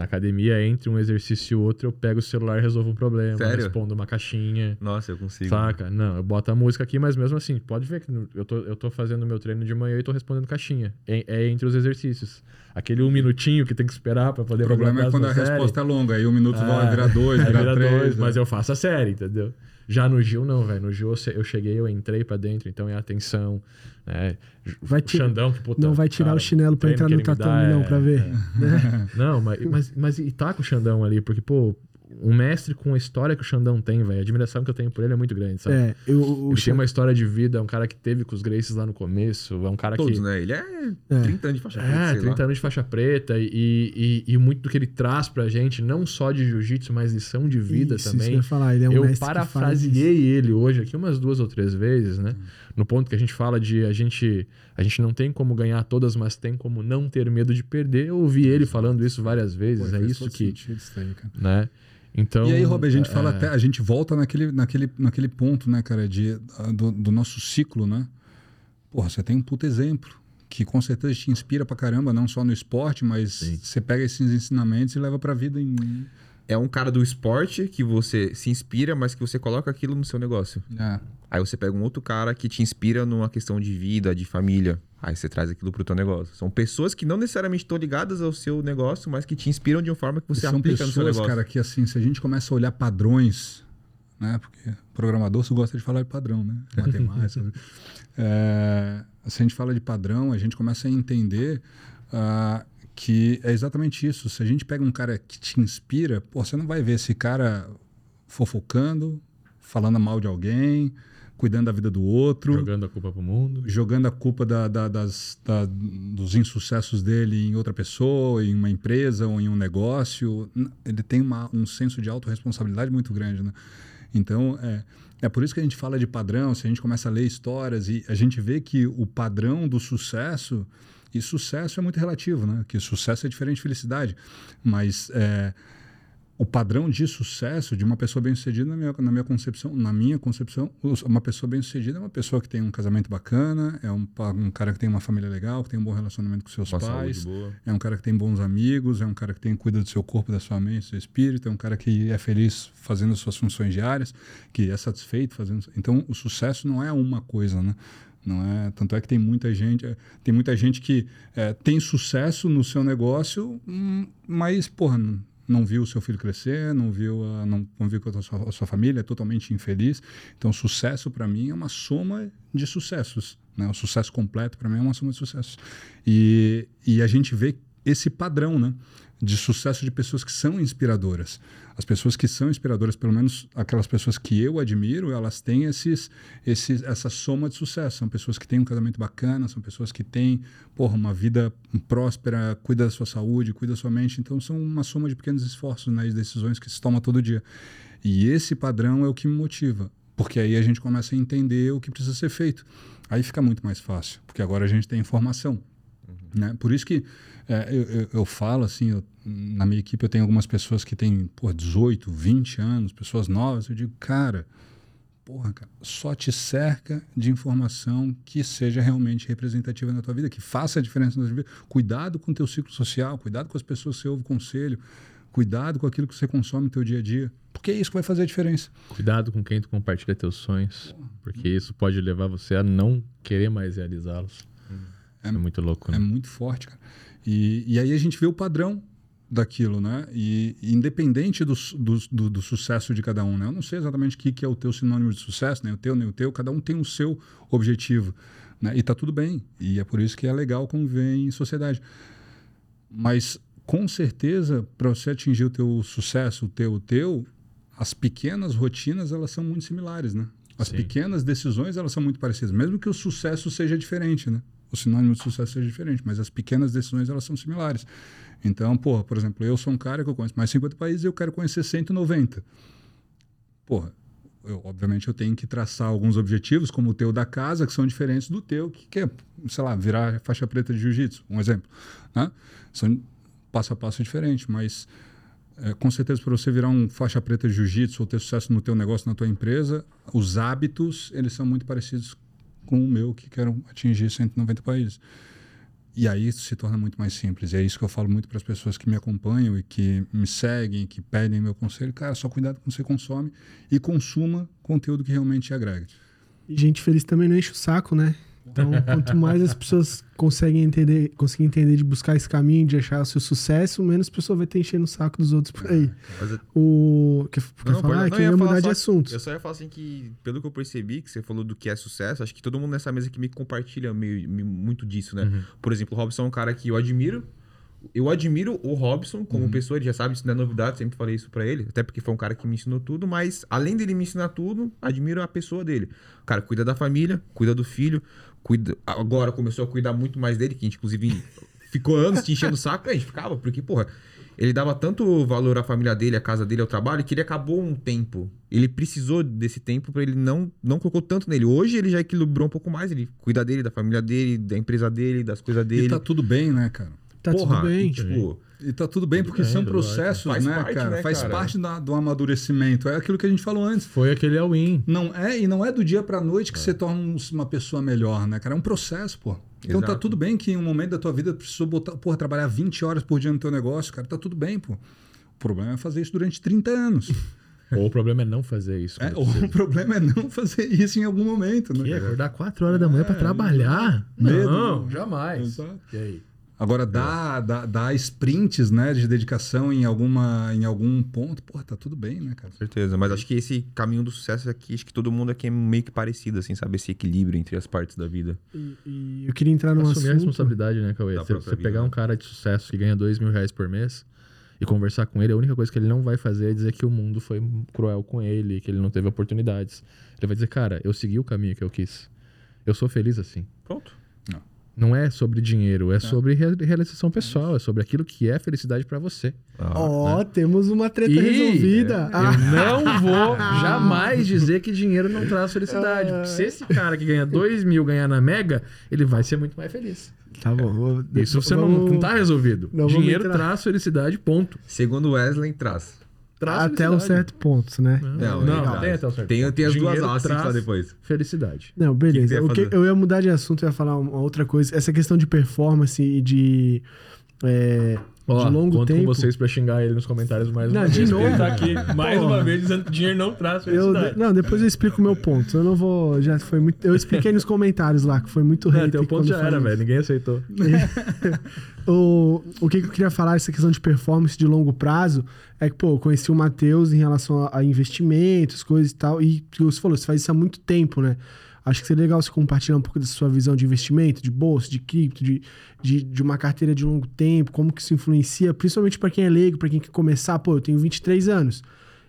Na academia, entre um exercício e outro, eu pego o celular e resolvo um problema. Sério? Respondo uma caixinha. Nossa, eu consigo. Saca? Não, eu boto a música aqui, mas mesmo assim, pode ver que eu tô, eu tô fazendo meu treino de manhã e tô respondendo caixinha. É, é entre os exercícios. Aquele um minutinho que tem que esperar pra poder O problema é quando a série. resposta é longa, aí um minuto vai É, virar dois, virar vira três. dois, né? mas eu faço a série, entendeu? Já no Gil, não, velho. No Gil eu cheguei, eu entrei pra dentro, então é atenção. Né? Vai o tirar- Xandão, que puta. não vai tirar cara, o chinelo pra entrar no tatame, não, é- pra ver. né? Não, mas, mas, mas e tá com o Xandão ali, porque, pô, um mestre com a história que o Xandão tem, velho. A admiração que eu tenho por ele é muito grande, sabe? É, eu, o, Ele tem uma história de vida, é um cara que teve com os Gracies lá no começo, é um cara Todos, que. né? Ele é, É. 30 anos de faixa preta, É, sei 30 lá. anos de faixa preta e, e, e muito do que ele traz pra gente, não só de jiu-jitsu, mas lição de vida isso, Isso que também. eu ia falar, ele é um eu mestre que faz isso. parafraseei ele hoje aqui umas duas ou três vezes, né? No ponto que a gente fala de a gente a gente não tem como ganhar todas, mas tem como não ter medo de perder. Eu ouvi ele falando isso várias Pô, vezes, é faz isso que, sentido isso daí, cara. né? Então, e aí, Rob, a gente é, fala até, a gente volta naquele, naquele, naquele ponto, né, cara, de, do, do nosso ciclo, né? Porra, você tem um puto exemplo que com certeza te inspira pra caramba, não só no esporte, mas Sim. você pega esses ensinamentos e leva pra vida em. É um cara do esporte que você se inspira, mas que você coloca aquilo no seu negócio. É, Aí você pega um outro cara que te inspira numa questão de vida, de família. Aí você traz aquilo pro teu negócio. São pessoas que não necessariamente estão ligadas ao seu negócio, mas que te inspiram de uma forma que você são aplica no seu pessoas, negócio. cara, que assim, se a gente começa a olhar padrões, né? Porque programador só gosta de falar de padrão, né? Matemática. é, se a gente fala de padrão, a gente começa a entender ah, que é exatamente isso. Se a gente pega um cara que te inspira, pô, você não vai ver esse cara fofocando, falando mal de alguém, cuidando da vida do outro jogando a culpa pro mundo. jogando a culpa da- da- das, da- dos insucessos dele em outra pessoa, em uma empresa ou em um negócio. Ele tem uma- um senso de autorresponsabilidade muito grande, né? Então, é, é por isso que a gente fala de padrão, se a gente começa a ler histórias e a gente vê que o padrão do sucesso, e sucesso é muito relativo, né? Que sucesso é diferente de felicidade, mas é, o padrão de sucesso de uma pessoa bem-sucedida, na minha, na minha concepção, na minha concepção, uma pessoa bem-sucedida é uma pessoa que tem um casamento bacana, é um, um cara que tem uma família legal, que tem um bom relacionamento com seus Uma pais, é um cara que tem bons amigos, é um cara que tem cuida do seu corpo, da sua mente, do seu espírito, é um cara que é feliz fazendo suas funções diárias, que é satisfeito fazendo. Então, o sucesso não é uma coisa, né? Não é, tanto é que tem muita gente, é, tem muita gente que é, tem sucesso no seu negócio, hum, mas porra, não, viu o seu filho crescer, não viu, a, não convive com a sua, a sua família, é totalmente infeliz. Então, sucesso para mim é uma soma de sucessos. Né? O sucesso completo para mim é uma soma de sucessos. E, e a gente vê esse padrão, né? De sucesso de pessoas que são inspiradoras. As pessoas que são inspiradoras, pelo menos aquelas pessoas que eu admiro, elas têm esses, esses, essa soma de sucesso. São pessoas que têm um casamento bacana, são pessoas que têm porra, uma vida próspera, cuida da sua saúde, cuida da sua mente. Então, são uma soma de pequenos esforços né, e decisões que se toma todo dia. E esse padrão é o que me motiva, porque aí a gente começa a entender o que precisa ser feito. Aí fica muito mais fácil, porque agora a gente tem informação. Né? Por isso que é, eu, eu, falo assim, eu- na minha equipe eu tenho algumas pessoas que têm pô, 18, 20 anos, pessoas novas, eu digo, cara, porra, cara, só te cerca de informação que seja realmente representativa na tua vida, que faça a diferença na tua vida. Cuidado com o teu ciclo social, cuidado com as pessoas que você ouve conselho, cuidado com aquilo que você consome no teu dia a dia, porque é isso que vai fazer a diferença. Cuidado com quem tu compartilha teus sonhos, porque isso pode levar você a não querer mais realizá-los. É, muito louco, né? É muito forte, cara. E, e aí a gente vê o padrão daquilo, né? E, independente do, do, do, do sucesso de cada um, né? Eu não sei exatamente o que, que é o teu sinônimo de sucesso, nem o teu, nem o teu. Cada um tem o seu objetivo, né? E tá tudo bem. E é por isso que é legal conviver em sociedade. Mas, com certeza, para você atingir o teu sucesso, o teu, o teu, as pequenas rotinas, elas são muito similares, né? As Sim. pequenas decisões, elas são muito parecidas. Mesmo que o sucesso seja diferente, né? O sinônimo de sucesso seja diferente, mas as pequenas decisões elas são similares. Então, porra, por exemplo, eu sou um cara que eu conheço mais 50 países e eu quero conhecer 190. Porra, eu, obviamente eu tenho que traçar alguns objetivos, como o teu da casa, que são diferentes do teu, que quer, sei lá, virar faixa preta de jiu-jitsu, um exemplo. Né? São passo a passo diferente, mas é, com certeza para você virar um faixa preta de jiu-jitsu ou ter sucesso no teu negócio, na tua empresa, os hábitos, eles são muito parecidos com o meu, que quero atingir 190 países. E aí isso se torna muito mais simples. E é isso que eu falo muito para as pessoas que me acompanham e que me seguem, que pedem meu conselho. Cara, só cuidado com o que você consome e consuma conteúdo que realmente te agrega. E gente feliz também não enche o saco, né? Então, quanto mais as pessoas conseguem entender, conseguem entender de buscar esse caminho, de achar o seu sucesso, menos a pessoa vai ter enchendo o saco dos outros por aí. Mas eu- O quer, quer Não, falar? É não, que eu ia falar mudar só- de assunto. Eu só ia falar assim que, pelo que eu percebi, que você falou do que é sucesso, acho que todo mundo nessa mesa aqui me compartilha meio, meio- muito disso, né? Uhum. Por exemplo, o Robson é um cara que eu admiro. Eu admiro o Robson como Uhum. pessoa, ele já sabe, isso não é novidade, sempre falei isso pra ele, até porque foi um cara que me ensinou tudo, mas além dele me ensinar tudo, admiro a pessoa dele. O cara cuida da família, cuida do filho, cuida. Agora começou a cuidar muito mais dele, que a gente, inclusive, ficou anos te enchendo o saco, a gente ficava, porque, porra, ele dava tanto valor à família dele, à casa dele, ao trabalho, que ele acabou um tempo. Ele precisou desse tempo para ele não não colocou tanto nele. Hoje ele já equilibrou um pouco mais, ele cuida dele, da família dele, da empresa dele, das coisas dele. E tá tudo bem, né, cara? Tá Porra, tudo bem. e, tipo, E tá tudo bem, porque bem, são processos, Faz né, parte, cara? né, Faz cara? parte da- do amadurecimento. É aquilo que a gente falou antes. Foi aquele all-in. Não é, e não é do dia pra noite que você torna um- uma pessoa melhor, né, cara? É um processo, pô. Então tá Exato. tudo bem que em um momento da tua vida tu precisou botar, porra, trabalhar 20 horas por dia no teu negócio, cara, tá tudo bem, pô. O problema é fazer isso durante 30 anos. Ou o problema é não fazer isso. É, ou o problema é não fazer isso em algum momento, né? Que? Acordar 4 horas da manhã pra trabalhar? Medo, não, né? jamais. Exato. E aí? Agora, dá, dá, dá sprints, né, de dedicação em, alguma, em algum ponto, porra, tá tudo bem, né, cara? Com certeza, mas acho que esse caminho do sucesso aqui, acho que todo mundo aqui é meio que parecido, assim, sabe? Esse equilíbrio entre as partes da vida. E, e eu queria entrar num Assumir a assunto. responsabilidade, né, Cauê? Você, você pegar né? um cara de sucesso que ganha 2 mil reais por mês e conversar com ele, a única coisa que ele não vai fazer é dizer que o mundo foi cruel com ele, que ele não teve oportunidades. Ele vai dizer, cara, eu segui o caminho que eu quis. Eu sou feliz assim. Pronto. Não é sobre dinheiro, é sobre rea- realização pessoal, é sobre aquilo que é felicidade pra você. Ó, temos uma treta E resolvida. Ah, Eu não vou jamais dizer que dinheiro não traz felicidade. Porque se esse cara que ganha 2 mil ganhar na Mega, ele vai ser muito mais feliz. tá bom. vou- Isso você não, vamos- não tá resolvido. não dinheiro traz felicidade, ponto. Segundo Wesley, traz. Traz Até um certo ponto, né? Não, Não, não, tem até um certo Tem, ponto. tem as duas Dinheiro traz lá depois. Felicidade. Não, que que beleza. que- fazer? eu ia mudar de assunto, eu ia falar uma outra coisa. Essa questão de performance e de. É, Ó, de longo conto tempo. com vocês pra xingar ele nos comentários mais Não, uma de vez. novo. Ele tá aqui mais uma vez dizendo que dinheiro não traz Eu, felicidade. não, depois eu explico o meu ponto. Eu não vou. Já foi muito. Eu expliquei nos comentários lá, que foi muito Não, hater teu ponto já eu era, velho. Ninguém aceitou. o, o que, que eu queria falar, essa questão de performance de longo prazo, é que, pô, eu conheci o Matheus em relação a, a investimentos, coisas e tal, e você falou, você faz isso há muito tempo, né? Acho que seria legal você compartilhar um pouco da sua visão de investimento, de bolsa, de cripto, de, de, de uma carteira de longo tempo, como que isso influencia, principalmente para quem é leigo, para quem quer começar. Pô, eu tenho 23 anos.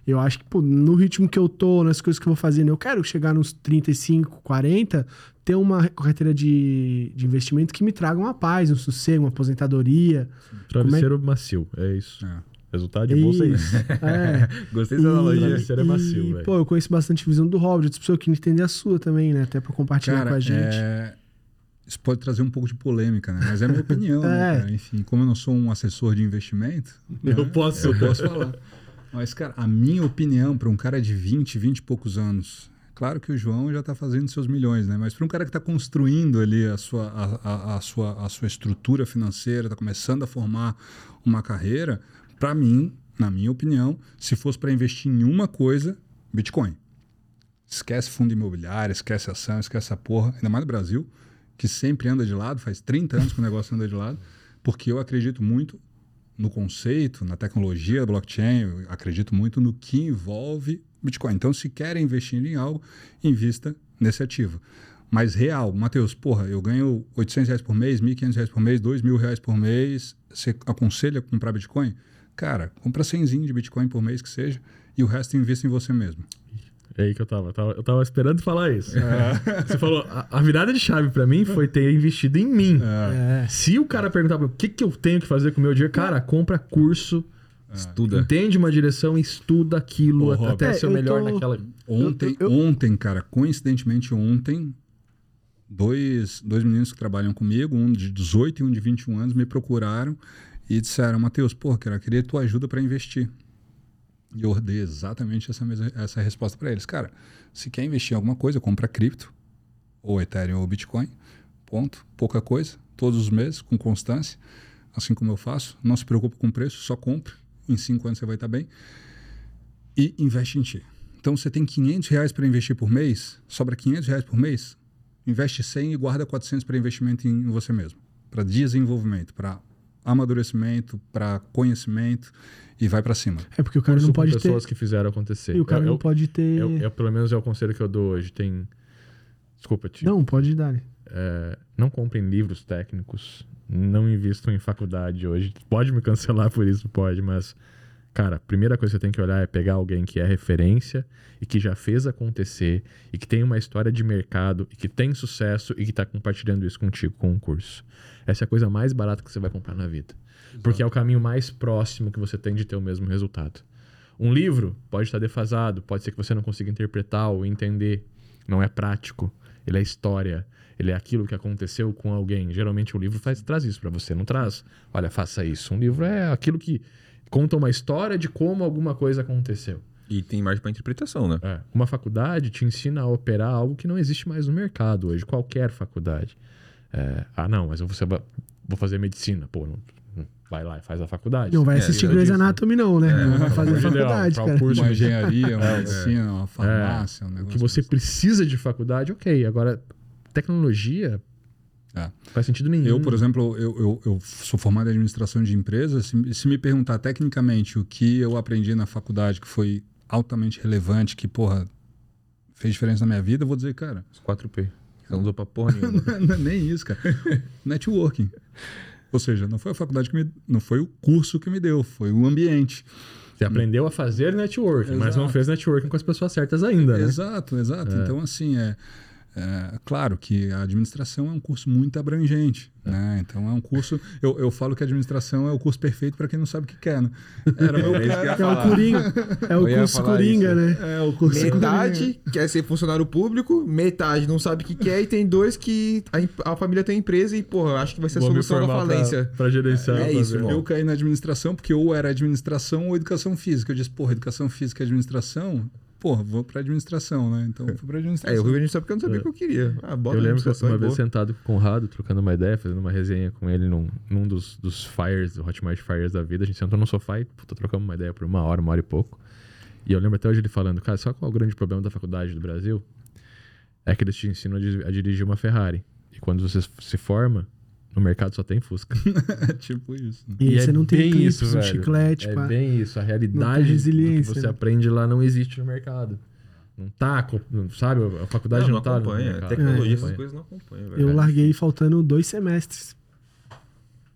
Eu acho que, pô, no ritmo que eu tô, nas coisas que eu vou fazendo, eu quero chegar nos 35, 40, ter uma carteira de, de investimento que me traga uma paz, um sossego, uma aposentadoria. Travesseiro macio, é isso. É. Resultado de bolsa é isso. É. Gostei dessa analogia. Travesseiro é macio, velho. pô, eu conheço bastante visão do Hobbit, outras pessoas que entender a sua também, né? Até pra compartilhar Cara, com a gente. é, isso pode trazer um pouco de polêmica, né? Mas é a minha opinião, É. né, cara? Enfim, como eu não sou um assessor de investimento, Eu né, posso. eu posso falar. Mas, cara, a minha opinião para um cara de 20, 20 e poucos anos, claro que o João já está fazendo seus milhões, né? Mas para um cara que está construindo ali a sua, a, a- a sua, a sua estrutura financeira, está começando a formar uma carreira, para mim, na minha opinião, se fosse para investir em uma coisa, Bitcoin. Esquece fundo imobiliário, esquece ação, esquece essa porra, ainda mais no Brasil, que sempre anda de lado, faz 30 anos que o negócio anda de lado, porque eu acredito muito no conceito, na tecnologia blockchain, eu acredito muito no que envolve Bitcoin. Então, se quer investir em algo, invista nesse ativo. Mas real, Matheus, porra, eu ganho 800 reais por mês, 1.500 reais por mês, 2 mil reais por mês, você aconselha comprar Bitcoin? Cara, compra 100 de Bitcoin por mês que seja e o resto invista em você mesmo. É aí que eu tava. Eu tava, eu tava esperando falar isso. Você falou, a, a virada de chave pra mim foi ter investido em mim. É. Se o cara perguntar pra mim, o que, que eu tenho que fazer com o meu dinheiro, cara, compra curso, Estuda. entende uma direção, estuda aquilo Ô, até Rob. ser o É, melhor tô- naquela. Ontem, Eu- eu- ontem, cara, coincidentemente ontem, dois, dois meninos que trabalham comigo, um de 18 e um de 21 anos, me procuraram e disseram, Matheus, pô, cara, queria tua ajuda para investir. E eu dei exatamente essa, mesma, essa resposta para eles. Cara, se quer investir em alguma coisa, compra cripto, ou Ethereum ou Bitcoin, ponto, pouca coisa, todos os meses, com constância, assim como eu faço. Não se preocupe com preço, só compre. Em cinco anos você vai estar bem. E investe em ti. Então você tem 500 reais para investir por mês, sobra 500 reais por mês, investe 100 e guarda 400 para investimento em você mesmo, para desenvolvimento, para amadurecimento, para conhecimento e vai para cima. É porque o cara Curso não com pode ter. pessoas que fizeram acontecer. E o cara eu, não eu- pode ter. eu- eu- pelo menos é o conselho que eu dou hoje. Tem. Desculpa, te Não, pode dar. É, não comprem livros técnicos, não invistam em faculdade hoje. Pode me cancelar por isso, pode, mas, cara, a primeira coisa que você tem que olhar é pegar alguém que é referência e que já fez acontecer e que tem uma história de mercado e que tem sucesso e que está compartilhando isso contigo com um curso. Essa é a coisa mais barata que você vai comprar na vida. Porque é o caminho mais próximo que você tem de ter o mesmo resultado. Um livro pode estar defasado, pode ser que você não consiga interpretar ou entender. Não é prático. Ele é história. Ele é aquilo que aconteceu com alguém. Geralmente o livro faz, traz isso para você, não traz, olha, faça isso. Um livro é aquilo que conta uma história de como alguma coisa aconteceu. E tem margem pra interpretação, né? É, Uma faculdade te ensina a operar algo que não existe mais no mercado hoje, qualquer faculdade. É, ah, não, mas eu vou, ser- vou fazer medicina. Pô, não- vai lá e faz a faculdade. Não vai É, assistir Grey's disse. Anatomy, não, né? não vai fazer faculdade, qual cara. curso Uma de- engenharia, uma medicina, uma farmácia, um O negócio. que você precisa de faculdade, ok. Agora, tecnologia É. faz sentido nenhum. Eu, por exemplo, eu, eu, eu sou formado em administração de empresas. Se, se me perguntar tecnicamente o que eu aprendi na faculdade que foi altamente relevante, que, porra, fez diferença na minha vida, eu vou dizer, cara, Os 4P. Você não usou pra porra nenhuma. não é nem isso, cara. Networking. Ou seja, não foi a faculdade que me. Não foi o curso que me deu, foi o ambiente. Você aprendeu a fazer networking, mas não Exato. fez networking com as pessoas certas ainda, né? Exato, exato. Então, assim, é, é claro que a administração é um curso muito abrangente. Né? Então, é um curso. Eu, eu falo que a administração é o curso perfeito para quem não sabe o que quer. Né? Era meu É isso que É o. Coringa. É o curso Coringa, isso. né? É o curso Metade quer ser funcionário público, metade não sabe o que quer, e tem dois que a, a família tem empresa e, porra, eu acho que vai ser a Vou me solução da falência. Pra gerenciar. É isso, ver. Eu caí na administração porque ou era administração ou educação física. Eu disse, porra, educação física e administração, porra, vou pra administração, né? Então eu fui pra É, administração. eu fui a gente sabe porque eu não sabia o que eu queria. Ah, bota Eu lembro que administração uma vez boa. sentado com o Conrado, trocando uma ideia, fazendo uma resenha com ele num, num dos, dos fires, do Hotmart Fires da vida. A gente sentou no sofá e puta, trocamos uma ideia por uma hora, uma hora e pouco. E eu lembro até hoje ele falando, cara, sabe qual é o grande problema da faculdade do Brasil? É que eles te ensinam a dirigir uma Ferrari. E quando você se forma, no mercado só tem Fusca. É tipo isso. né? E, aí é você não tem bem clipes, isso, um velho. chiclete, É pá. bem isso. A realidade que resiliência, você né? aprende lá não existe no mercado. Não tá, sabe? A faculdade Não, não, não tá no acompanha. mercado. Tecnologia, É. essas coisas não acompanham, velho. Eu larguei faltando dois semestres.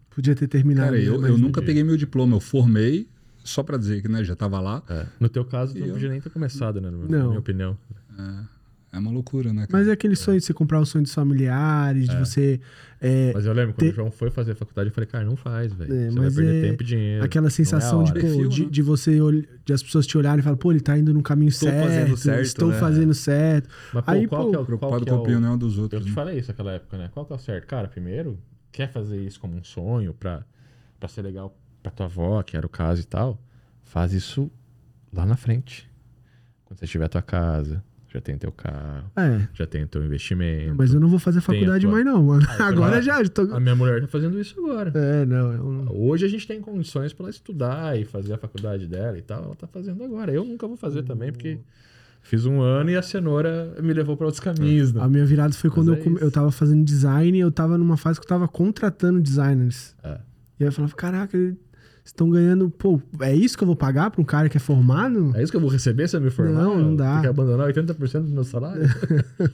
Podia ter terminado. Cara, eu, eu nunca peguei meu diploma, eu formei só pra dizer que né, já tava lá. É. No teu caso, E não eu- podia nem ter começado, né? Na minha opinião. É, é uma loucura, né? cara? Mas é aquele sonho de você comprar os sonhos dos familiares, de você. é, Mas eu lembro, quando Ter- o João foi fazer faculdade, eu falei, cara, não faz, velho. É, Você vai mas perder é tempo e dinheiro. aquela sensação é de, a hora. pô, Perfil, de, né? de você ol- de as pessoas te olharem e falar, pô, ele tá indo no caminho Estou certo, fazendo certo, estou né? fazendo certo. Mas, pô, Aí, qual pô, que é o, qual Preocupado com é a o- opinião dos Eu outros. te né? falei isso naquela época, né? Qual que é o certo? Cara, primeiro, quer fazer isso como um sonho pra, pra ser legal pra tua avó, que era o caso e tal, faz isso lá na frente. Quando você tiver a tua casa, já tem teu carro, É, já tem o teu investimento. mas eu não vou fazer faculdade tua- mais não, mano. Ah, Agora claro. já, tô... A minha mulher tá fazendo isso agora. É, não, eu não... Hoje a gente tem condições para ela estudar e fazer a faculdade dela e tal. Ela tá fazendo agora. Eu nunca vou fazer também, porque fiz um ano e a cenoura me levou para outros caminhos. Né? A minha virada foi quando eu, é isso. eu tava fazendo design e eu tava numa fase que eu tava contratando designers. É. E aí eu falava, caraca, estão ganhando... Pô, é isso que eu vou pagar pra um cara que é formado? É isso que eu vou receber se eu me formar? Não, não dá. Tem que abandonar 80% do meu salário?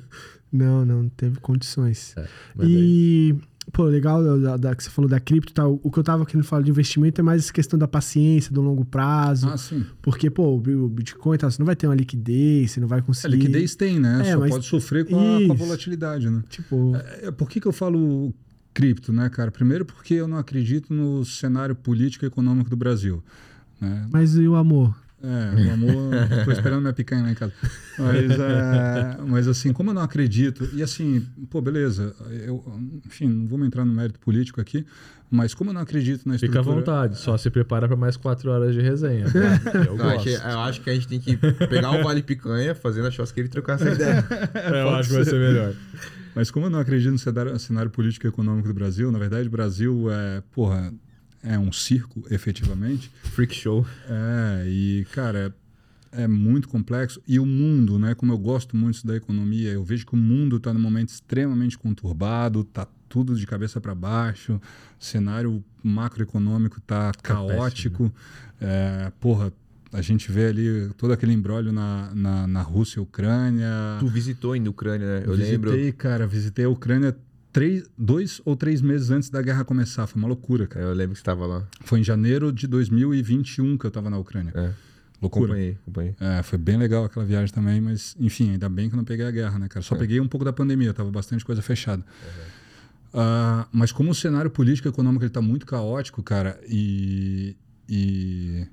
Não, não, teve condições. É, E Pô, legal da, da- que você falou da cripto e tal. O que eu tava querendo falar de investimento é mais essa questão da paciência, do longo prazo. Ah, sim. Porque, pô, o Bi- o Bitcoin tal, você não vai ter uma liquidez, você não vai A conseguir. liquidez tem, né? É, Só mas- pode sofrer com a, com a volatilidade, né? Tipo, É, por que, que eu falo cripto, né, cara? Primeiro porque eu não acredito no cenário político e econômico do Brasil. Né? mas e o amor? É, o amor. tô esperando minha picanha lá em casa. Mas, é, mas assim, como eu não acredito, e assim, pô, beleza, eu, enfim, não vamos entrar no mérito político aqui, mas como eu não acredito na Fica à estrutura. vontade, só se prepara pra mais quatro horas de resenha. tá? Eu Não, gosto. eu acho que a gente tem que pegar o Vale Picanha, fazer na churrasqueira e trocar essa ideia. eu acho que vai ser melhor. Mas como eu não acredito no cenário, cenário político e econômico do Brasil, na verdade, o Brasil é, porra, é um circo, efetivamente. Freak show. É, e, cara, é muito complexo. E o mundo, né? Como eu gosto muito da economia, eu vejo que o mundo está num momento extremamente conturbado, tá tudo de cabeça para baixo, o cenário macroeconômico tá caótico. É, porra, a gente vê ali todo aquele embrólio na, na, na Rússia e Ucrânia. Tu visitou ainda a Ucrânia, né? Eu visitei, lembro. cara, visitei a Ucrânia três, dois ou três meses antes da guerra começar. Foi uma loucura, cara. Eu lembro que você estava lá. Foi em janeiro de 2021 que eu tava na Ucrânia. É. Loucura. Acompanhei, acompanhei. É, foi bem legal aquela viagem também, mas enfim, ainda bem que eu não peguei a guerra, né, cara? Só É. peguei um pouco da pandemia, tava bastante coisa fechada. Ah, mas como o cenário político e econômico ele tá muito caótico, cara, e, e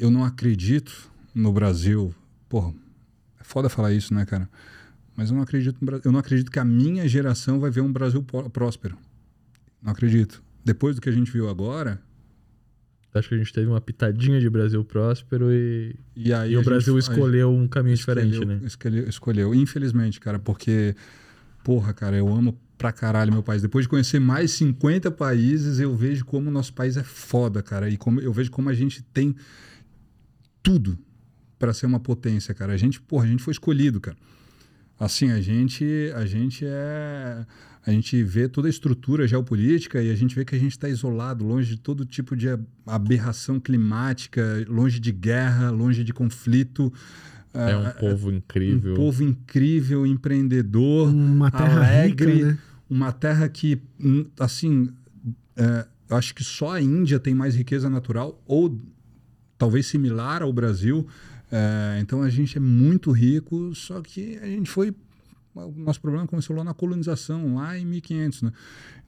eu não acredito no Brasil. Porra, é foda falar isso, né, cara? Mas eu não acredito no Brasil. Eu não acredito que a minha geração vai ver um Brasil pró- próspero. Não acredito. Depois do que a gente viu agora, Acho que a gente teve uma pitadinha de Brasil próspero e, e aí e o Brasil gente- escolheu um caminho diferente, escolheu, né? Escolheu, escolheu. Infelizmente, cara, porque, porra, cara, eu amo pra caralho meu país. Depois de conhecer mais 50 países, eu vejo como o nosso país é foda, cara. E como, eu vejo como a gente tem tudo pra ser uma potência, cara. A gente, porra, a gente foi escolhido, cara. Assim, a gente, a gente é. A gente vê toda a estrutura geopolítica e a gente vê que a gente está isolado, longe de todo tipo de aberração climática, longe de guerra, longe de conflito. É um Ah, povo incrível. um povo incrível, empreendedor, Uma terra alegre, rica, né? uma terra que, hum, assim, é, eu acho que só a Índia tem mais riqueza natural, ou talvez similar ao Brasil. É, então a gente é muito rico, só que a gente foi. O nosso problema começou lá na colonização, lá em 1500, né?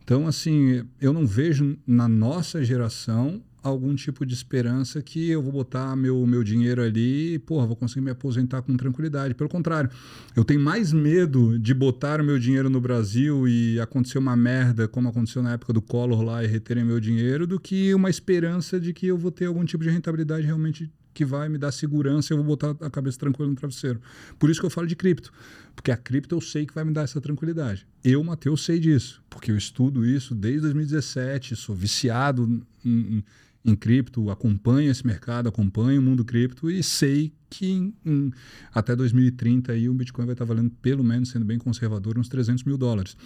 Então, assim, eu não vejo na nossa geração algum tipo de esperança que eu vou botar meu, meu dinheiro ali e, porra, vou conseguir me aposentar com tranquilidade. Pelo contrário, eu tenho mais medo de botar o meu dinheiro no Brasil e acontecer uma merda, como aconteceu na época do Collor lá, e reterem meu dinheiro, do que uma esperança de que eu vou ter algum tipo de rentabilidade realmente que vai me dar segurança e eu vou botar a cabeça tranquila no travesseiro. Por isso que eu falo de cripto. Porque a cripto eu sei que vai me dar essa tranquilidade. Eu, Matheus, sei disso. Porque eu estudo isso desde 2017, sou viciado em, em, em cripto, acompanho esse mercado, acompanho o mundo cripto e sei que em- em- até 2030 aí, o Bitcoin vai estar valendo, pelo menos, sendo bem conservador, uns 300 mil dólares.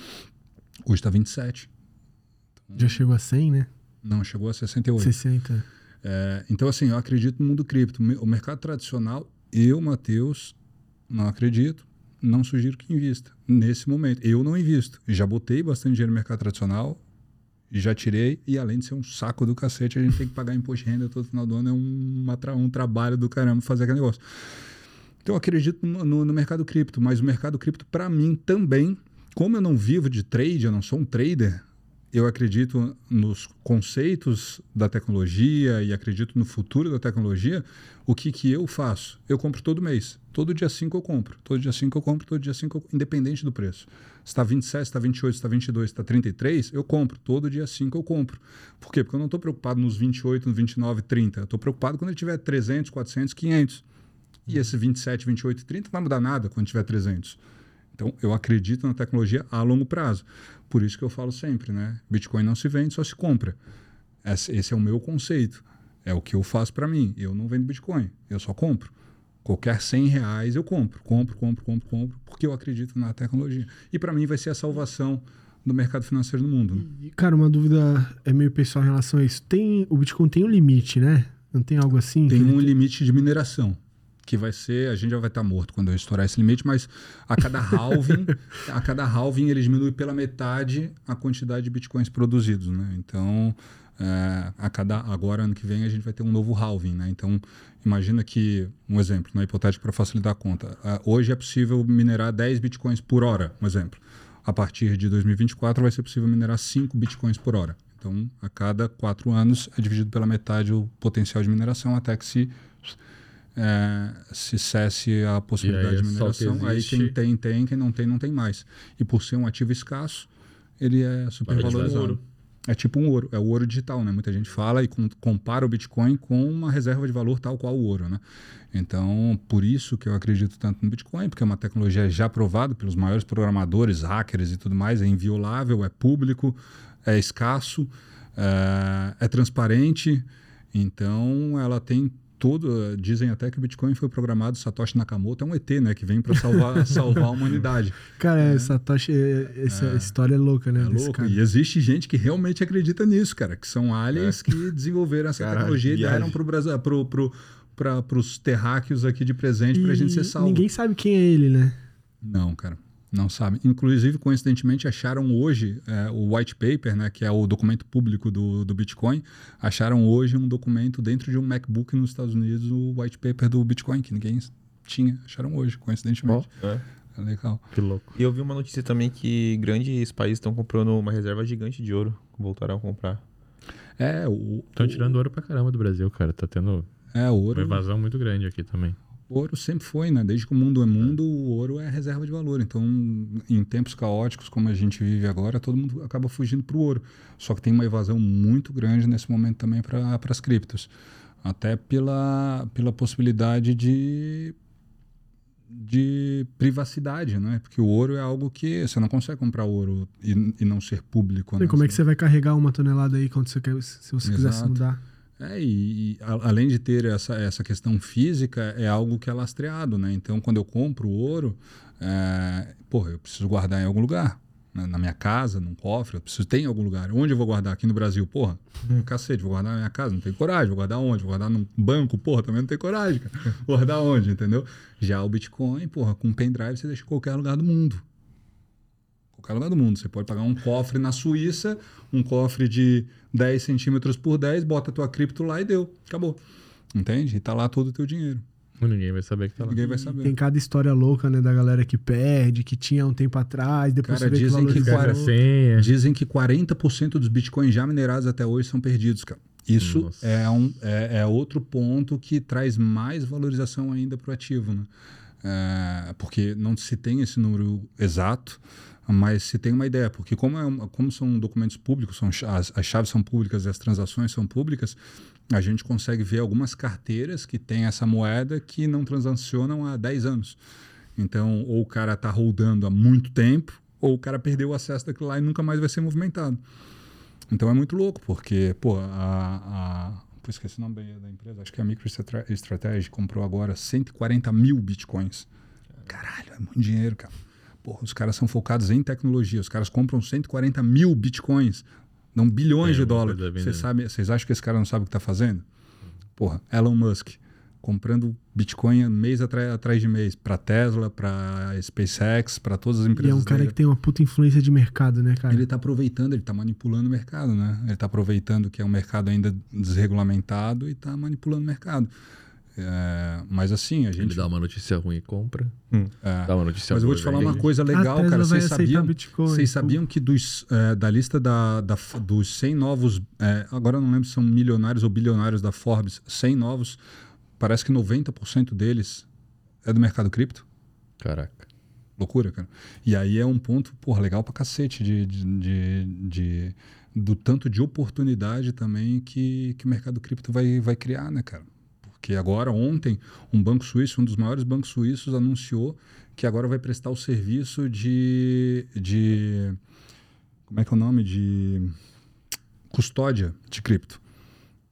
Hoje está 27. Já chegou a 100, né? Não, chegou a 68. 60. É, então, assim, eu acredito no mundo cripto. O mercado tradicional, eu, Matheus, não acredito, não sugiro que invista nesse momento. Eu não invisto. Já botei bastante dinheiro no mercado tradicional, já tirei, e além de ser um saco do cacete, a gente tem que pagar imposto de renda todo final do ano, é tra- um trabalho do caramba fazer aquele negócio. Então, eu acredito no, no- no mercado cripto, mas o mercado cripto, para mim, também, como eu não vivo de trade, eu não sou um trader, eu acredito nos conceitos da tecnologia e acredito no futuro da tecnologia, o que, que eu faço? Eu compro todo mês. Todo dia 5 eu compro. Todo dia 5 eu compro, todo dia 5 eu... independente do preço. Se está 27, se está 28, se está 22, se está 33, eu compro. Todo dia 5 eu compro. Por quê? Porque eu não estou preocupado nos 28, nos 29, 30. Eu estou preocupado quando ele tiver 300, 400, 500. E esse 27, 28 e 30 não vai mudar nada quando tiver 300. Então, eu acredito na tecnologia a longo prazo. Por isso que eu falo sempre, né? Bitcoin não se vende, só se compra. Esse, é o meu conceito. É o que eu faço para mim. Eu não vendo Bitcoin, eu só compro. Qualquer 100 reais eu compro. Compro, compro, compro, compro, porque eu acredito na tecnologia. E para mim vai ser a salvação do mercado financeiro no mundo. né? Cara, uma dúvida é meio pessoal em relação a isso. Tem, o Bitcoin tem um limite, né? Não tem algo assim? Tem um limite de mineração. Que vai ser, a gente já vai estar morto quando eu estourar esse limite, mas a cada halving, a cada halving ele diminui pela metade a quantidade de bitcoins produzidos, né? Então, é, a cada agora ano que vem a gente vai ter um novo halving, né? Então, imagina que um exemplo, na hipotética para facilitar a conta, hoje é possível minerar 10 bitcoins por hora, um exemplo. A partir de 2024 vai ser possível minerar 5 bitcoins por hora. Então, a cada quatro anos é dividido pela metade o potencial de mineração até que se é, se cesse a possibilidade aí, de mineração, aí quem tem, tem, quem não tem, não tem mais. E por ser um ativo escasso, ele é super valorizado. É tipo um ouro, é o ouro digital, né? Muita gente fala e com, compara o Bitcoin com uma reserva de valor tal qual o ouro, né? Então, por isso que eu acredito tanto no Bitcoin, porque é uma tecnologia já provada pelos maiores programadores, hackers e tudo mais, é inviolável, é público, é escasso, é, é transparente, então ela tem todo. Dizem até que o Bitcoin foi programado, Satoshi Nakamoto é um ET, né? Que vem para salvar, salvar a humanidade. Cara, é. Satoshi, essa é. história é louca, né? É louco. Cara. E existe gente que realmente acredita nisso, cara. Que são aliens é. que desenvolveram essa Caralho, tecnologia e deram para Brasil, pro, pro, para os terráqueos aqui de presente para a gente ser salvo. Ninguém sabe quem é ele, né? Não, cara. Não sabe. Inclusive, coincidentemente, acharam hoje é, o white paper, né, que é o documento público do, do Bitcoin. Acharam hoje um documento dentro de um MacBook nos Estados Unidos, o white paper do Bitcoin, que ninguém tinha. Acharam hoje, coincidentemente. Oh, é. é legal. Que louco. E eu vi uma notícia também que grandes países estão comprando uma reserva gigante de ouro. Voltaram a comprar. É, o. Estão tirando ouro pra caramba do Brasil, cara. Tá tendo. É, ouro. Uma evasão muito grande aqui também. O ouro sempre foi, né? Desde que o mundo é mundo, o ouro é reserva de valor. Então, em tempos caóticos como a gente vive agora, todo mundo acaba fugindo para o ouro. Só que tem uma evasão muito grande nesse momento também para as criptos. Até pela, pela possibilidade de, de privacidade, né? Porque o ouro é algo que você não consegue comprar ouro e, e não ser público. Né? Como é que você vai carregar uma tonelada aí quando você quer, se você Exato. quiser se mudar? É, e, e a, além de ter essa, essa questão física, é algo que é lastreado, né? Então, quando eu compro ouro, é, porra, eu preciso guardar em algum lugar. Né? Na minha casa, num cofre, eu preciso ter em algum lugar. Onde eu vou guardar? Aqui no Brasil, porra, cacete, vou guardar na minha casa, não tenho coragem. Vou guardar onde? Vou guardar num banco, porra, também não tenho coragem, cara. Vou guardar onde, entendeu? Já o Bitcoin, porra, com pendrive você deixa em qualquer lugar do mundo qualquer lugar do mundo. Você pode pagar um cofre na Suíça, um cofre de 10 centímetros por 10, bota a tua cripto lá e deu. Acabou. Entende? E tá lá todo o teu dinheiro. Ninguém vai saber que tá lá. Ninguém vai saber. Tem cada história louca, né, da galera que perde, que tinha um tempo atrás, depois cara, dizem que, que 40, dizem que 40% dos bitcoins já minerados até hoje são perdidos, cara. Isso é, um, é, é, outro ponto que traz mais valorização ainda para o ativo, né? É, porque não se tem esse número exato, mas se tem uma ideia, porque como, é, como são documentos públicos, são, as, as chaves são públicas e as transações são públicas, a gente consegue ver algumas carteiras que têm essa moeda que não transacionam há 10 anos. Então, ou o cara está rodando há muito tempo, ou o cara perdeu o acesso daquilo lá e nunca mais vai ser movimentado. Então é muito louco, porque, pô, a. a pô, esqueci o nome da empresa, acho que é a MicroStrategy comprou agora 140 mil bitcoins. Caralho, é muito dinheiro, cara. Porra, os caras são focados em tecnologia. Os caras compram 140 mil bitcoins, dão bilhões é, de dólares. Vocês, sabem, vocês acham que esse cara não sabe o que está fazendo? Porra, Elon Musk comprando Bitcoin mês atrás de mês para Tesla, para SpaceX, para todas as empresas. E é um cara dele. que tem uma puta influência de mercado, né, cara? Ele está aproveitando, ele está manipulando o mercado, né? Ele está aproveitando que é um mercado ainda desregulamentado e está manipulando o mercado. É, mas assim, a gente. Ele dá uma notícia ruim e compra. Hum. É. Dá uma notícia Mas eu vou te falar uma coisa legal, cara. Vocês sabiam, Bitcoin, vocês sabiam que dos, é, da lista da, da, dos 100 novos. É, agora eu não lembro se são milionários ou bilionários da Forbes, 100 novos, parece que 90% deles é do mercado cripto. Caraca. Loucura, cara. E aí é um ponto, porra, legal pra cacete de, de, de, de do tanto de oportunidade também que, que o mercado cripto vai, vai criar, né, cara? Porque agora, ontem, um banco suíço, um dos maiores bancos suíços, anunciou que agora vai prestar o serviço de. de como é que é o nome? De custódia de cripto.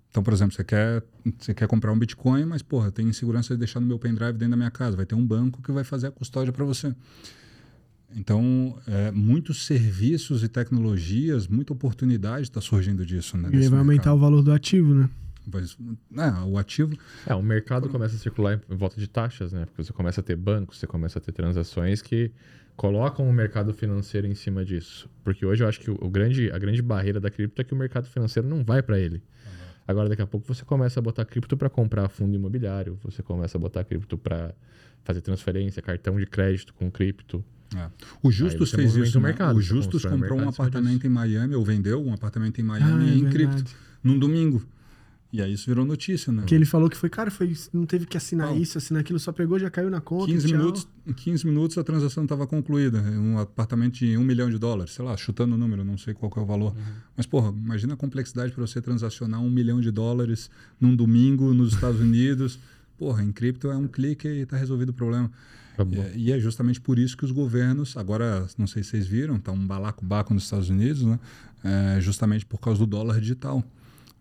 Então, por exemplo, você quer, você quer comprar um Bitcoin, mas, porra, tem insegurança de deixar no meu pendrive dentro da minha casa. Vai ter um banco que vai fazer a custódia para você. Então, é, muitos serviços e tecnologias, muita oportunidade está surgindo disso. Né, e vai aumentar o valor do ativo, né? Mas, né, o ativo. É, o mercado começa a circular em volta de taxas, né? Porque você começa a ter bancos, você começa a ter transações que colocam o mercado financeiro em cima disso. Porque hoje eu acho que o, o grande, a grande barreira da cripto é que o mercado financeiro não vai para ele. Agora, daqui a pouco, você começa a botar cripto para comprar fundo imobiliário, você começa a botar cripto para fazer transferência, cartão de crédito com cripto. É. O Justus fez isso. né? mercado, o Justus comprou um apartamento disso. em Miami, ou vendeu um apartamento em Miami Ah, é em verdade. cripto, num domingo. E aí isso virou notícia, né? Que ele falou que foi, cara, foi, não teve que assinar Não. isso, assinar aquilo, só pegou, já caiu na conta. 15 tchau. minutos, em 15 minutos a transação estava concluída. Um apartamento de um milhão de dólares, sei lá, chutando o número, não sei qual que é o valor. Mas, porra, imagina a complexidade para você transacionar um milhão de dólares num domingo nos Estados Unidos. Porra, em cripto é um clique e está resolvido o problema. E é- E é justamente por isso que os governos, agora, não sei se vocês viram, tá um balacobaco nos Estados Unidos, né? É, justamente por causa do dólar digital,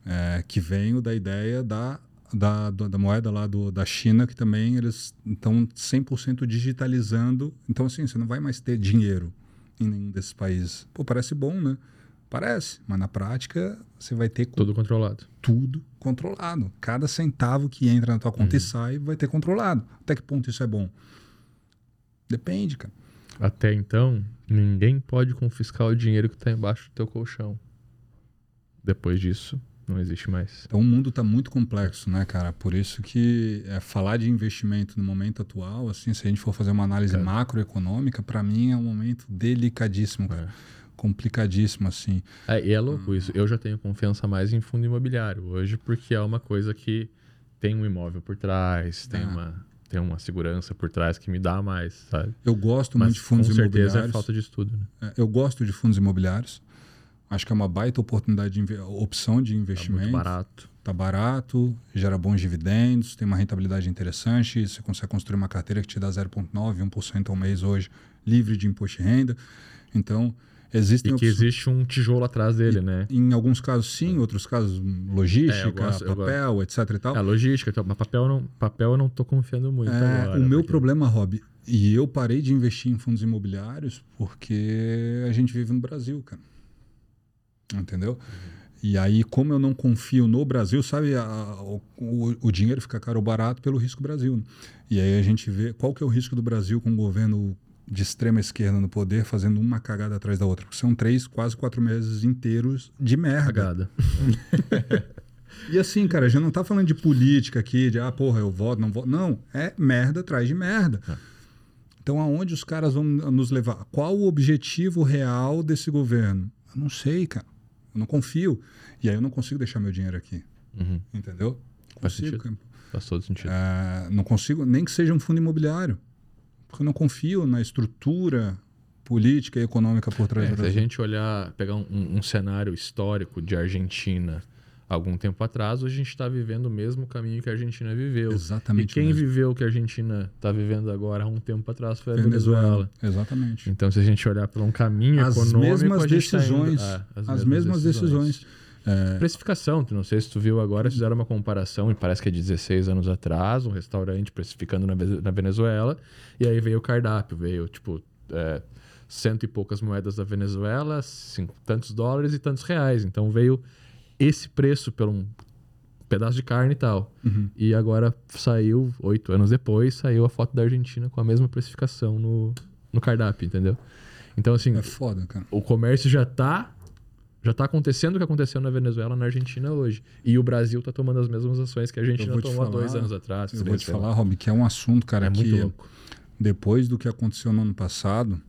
é, que veio da ideia da, da, da, da moeda lá do, da China, que também eles estão 100% digitalizando. Então, assim, você não vai mais ter dinheiro em nenhum desses países. Pô, parece bom, né? Parece, mas na prática você vai ter Tudo controlado. tudo controlado. Cada centavo que entra na tua conta e sai vai ter controlado. Até que ponto isso é bom? Depende, cara. Até então, ninguém pode confiscar o dinheiro que está embaixo do teu colchão. Depois disso, não existe mais. Então o mundo está muito complexo, né, cara? Por isso que é, falar de investimento no momento atual, assim, se a gente for fazer uma análise É. macroeconômica, para mim é um momento delicadíssimo, cara. complicadíssimo, assim. É, e é louco isso. Eu já tenho confiança mais em fundo imobiliário hoje, porque é uma coisa que tem um imóvel por trás, tem, É. uma, tem uma segurança por trás que me dá mais, sabe? Eu gosto Mas muito de fundos com certeza imobiliários. é falta de estudo, né? É, Eu gosto de fundos imobiliários. Acho que é uma baita oportunidade de opção de Tá investimento. muito barato. Tá barato, gera bons dividendos, tem uma rentabilidade interessante, você consegue construir uma carteira que te dá 0,9%, 1% ao mês hoje, livre de imposto de renda. Então, existem E que opções- existe um tijolo atrás dele, né? Em alguns casos sim, outros casos hum, logística, É, gosto- papel, etc e tal. É, logística, então, mas papel, não, papel eu não tô confiando muito É, agora. o meu porque- problema, Rob, e eu parei de investir em fundos imobiliários porque a gente vive no Brasil, cara. Entendeu? E aí, como eu não confio no Brasil, sabe, a- o, o- o dinheiro fica caro ou barato pelo risco Brasil. né? E aí a gente vê qual que é o risco do Brasil com um governo de extrema esquerda no poder fazendo uma cagada atrás da outra. São três, quase quatro meses inteiros de merda. Cagada. E assim, cara, a gente não tá falando de política aqui, de ah, porra, eu voto, não voto. Não, é merda atrás de merda. Então, aonde os caras vão nos levar? Qual o objetivo real desse governo? Eu não sei, cara. Eu não confio. E aí eu não consigo deixar meu dinheiro aqui. Uhum. Entendeu? Faz Consigo, sentido. Faz todo sentido. É, não consigo, nem que seja um fundo imobiliário. Porque eu não confio na estrutura política e econômica por trás É, do se a Brasil. gente olhar, pegar um, um cenário histórico de Argentina algum tempo atrás, hoje a gente está vivendo o mesmo caminho que a Argentina viveu. Exatamente. e quem mesmo. viveu o que a Argentina está vivendo agora há um tempo atrás foi a Venezuela. Exatamente. Então, se a gente olhar por um caminho As econômico, mesmas a gente tá indo- decisões. é, as, mesmas decisões. É, Precificação, não sei se tu viu agora, fizeram uma comparação, e parece que é de 16 anos atrás, um restaurante precificando na, na Venezuela, e aí veio o cardápio, veio tipo é, cento e poucas moedas da Venezuela, cinco, tantos dólares e tantos reais. Então veio esse preço por um pedaço de carne e tal. Uhum. E agora saiu, oito anos depois, saiu a foto da Argentina com a mesma precificação no, no cardápio, entendeu? Então, assim, é foda, cara. o comércio já está já tá acontecendo o que aconteceu na Venezuela, na Argentina hoje. E o Brasil está tomando as mesmas ações que a Argentina tomou há dois anos atrás. Eu três, vou te lá. falar, Rob, que é um assunto, cara, é que muito louco. depois do que aconteceu no ano passado,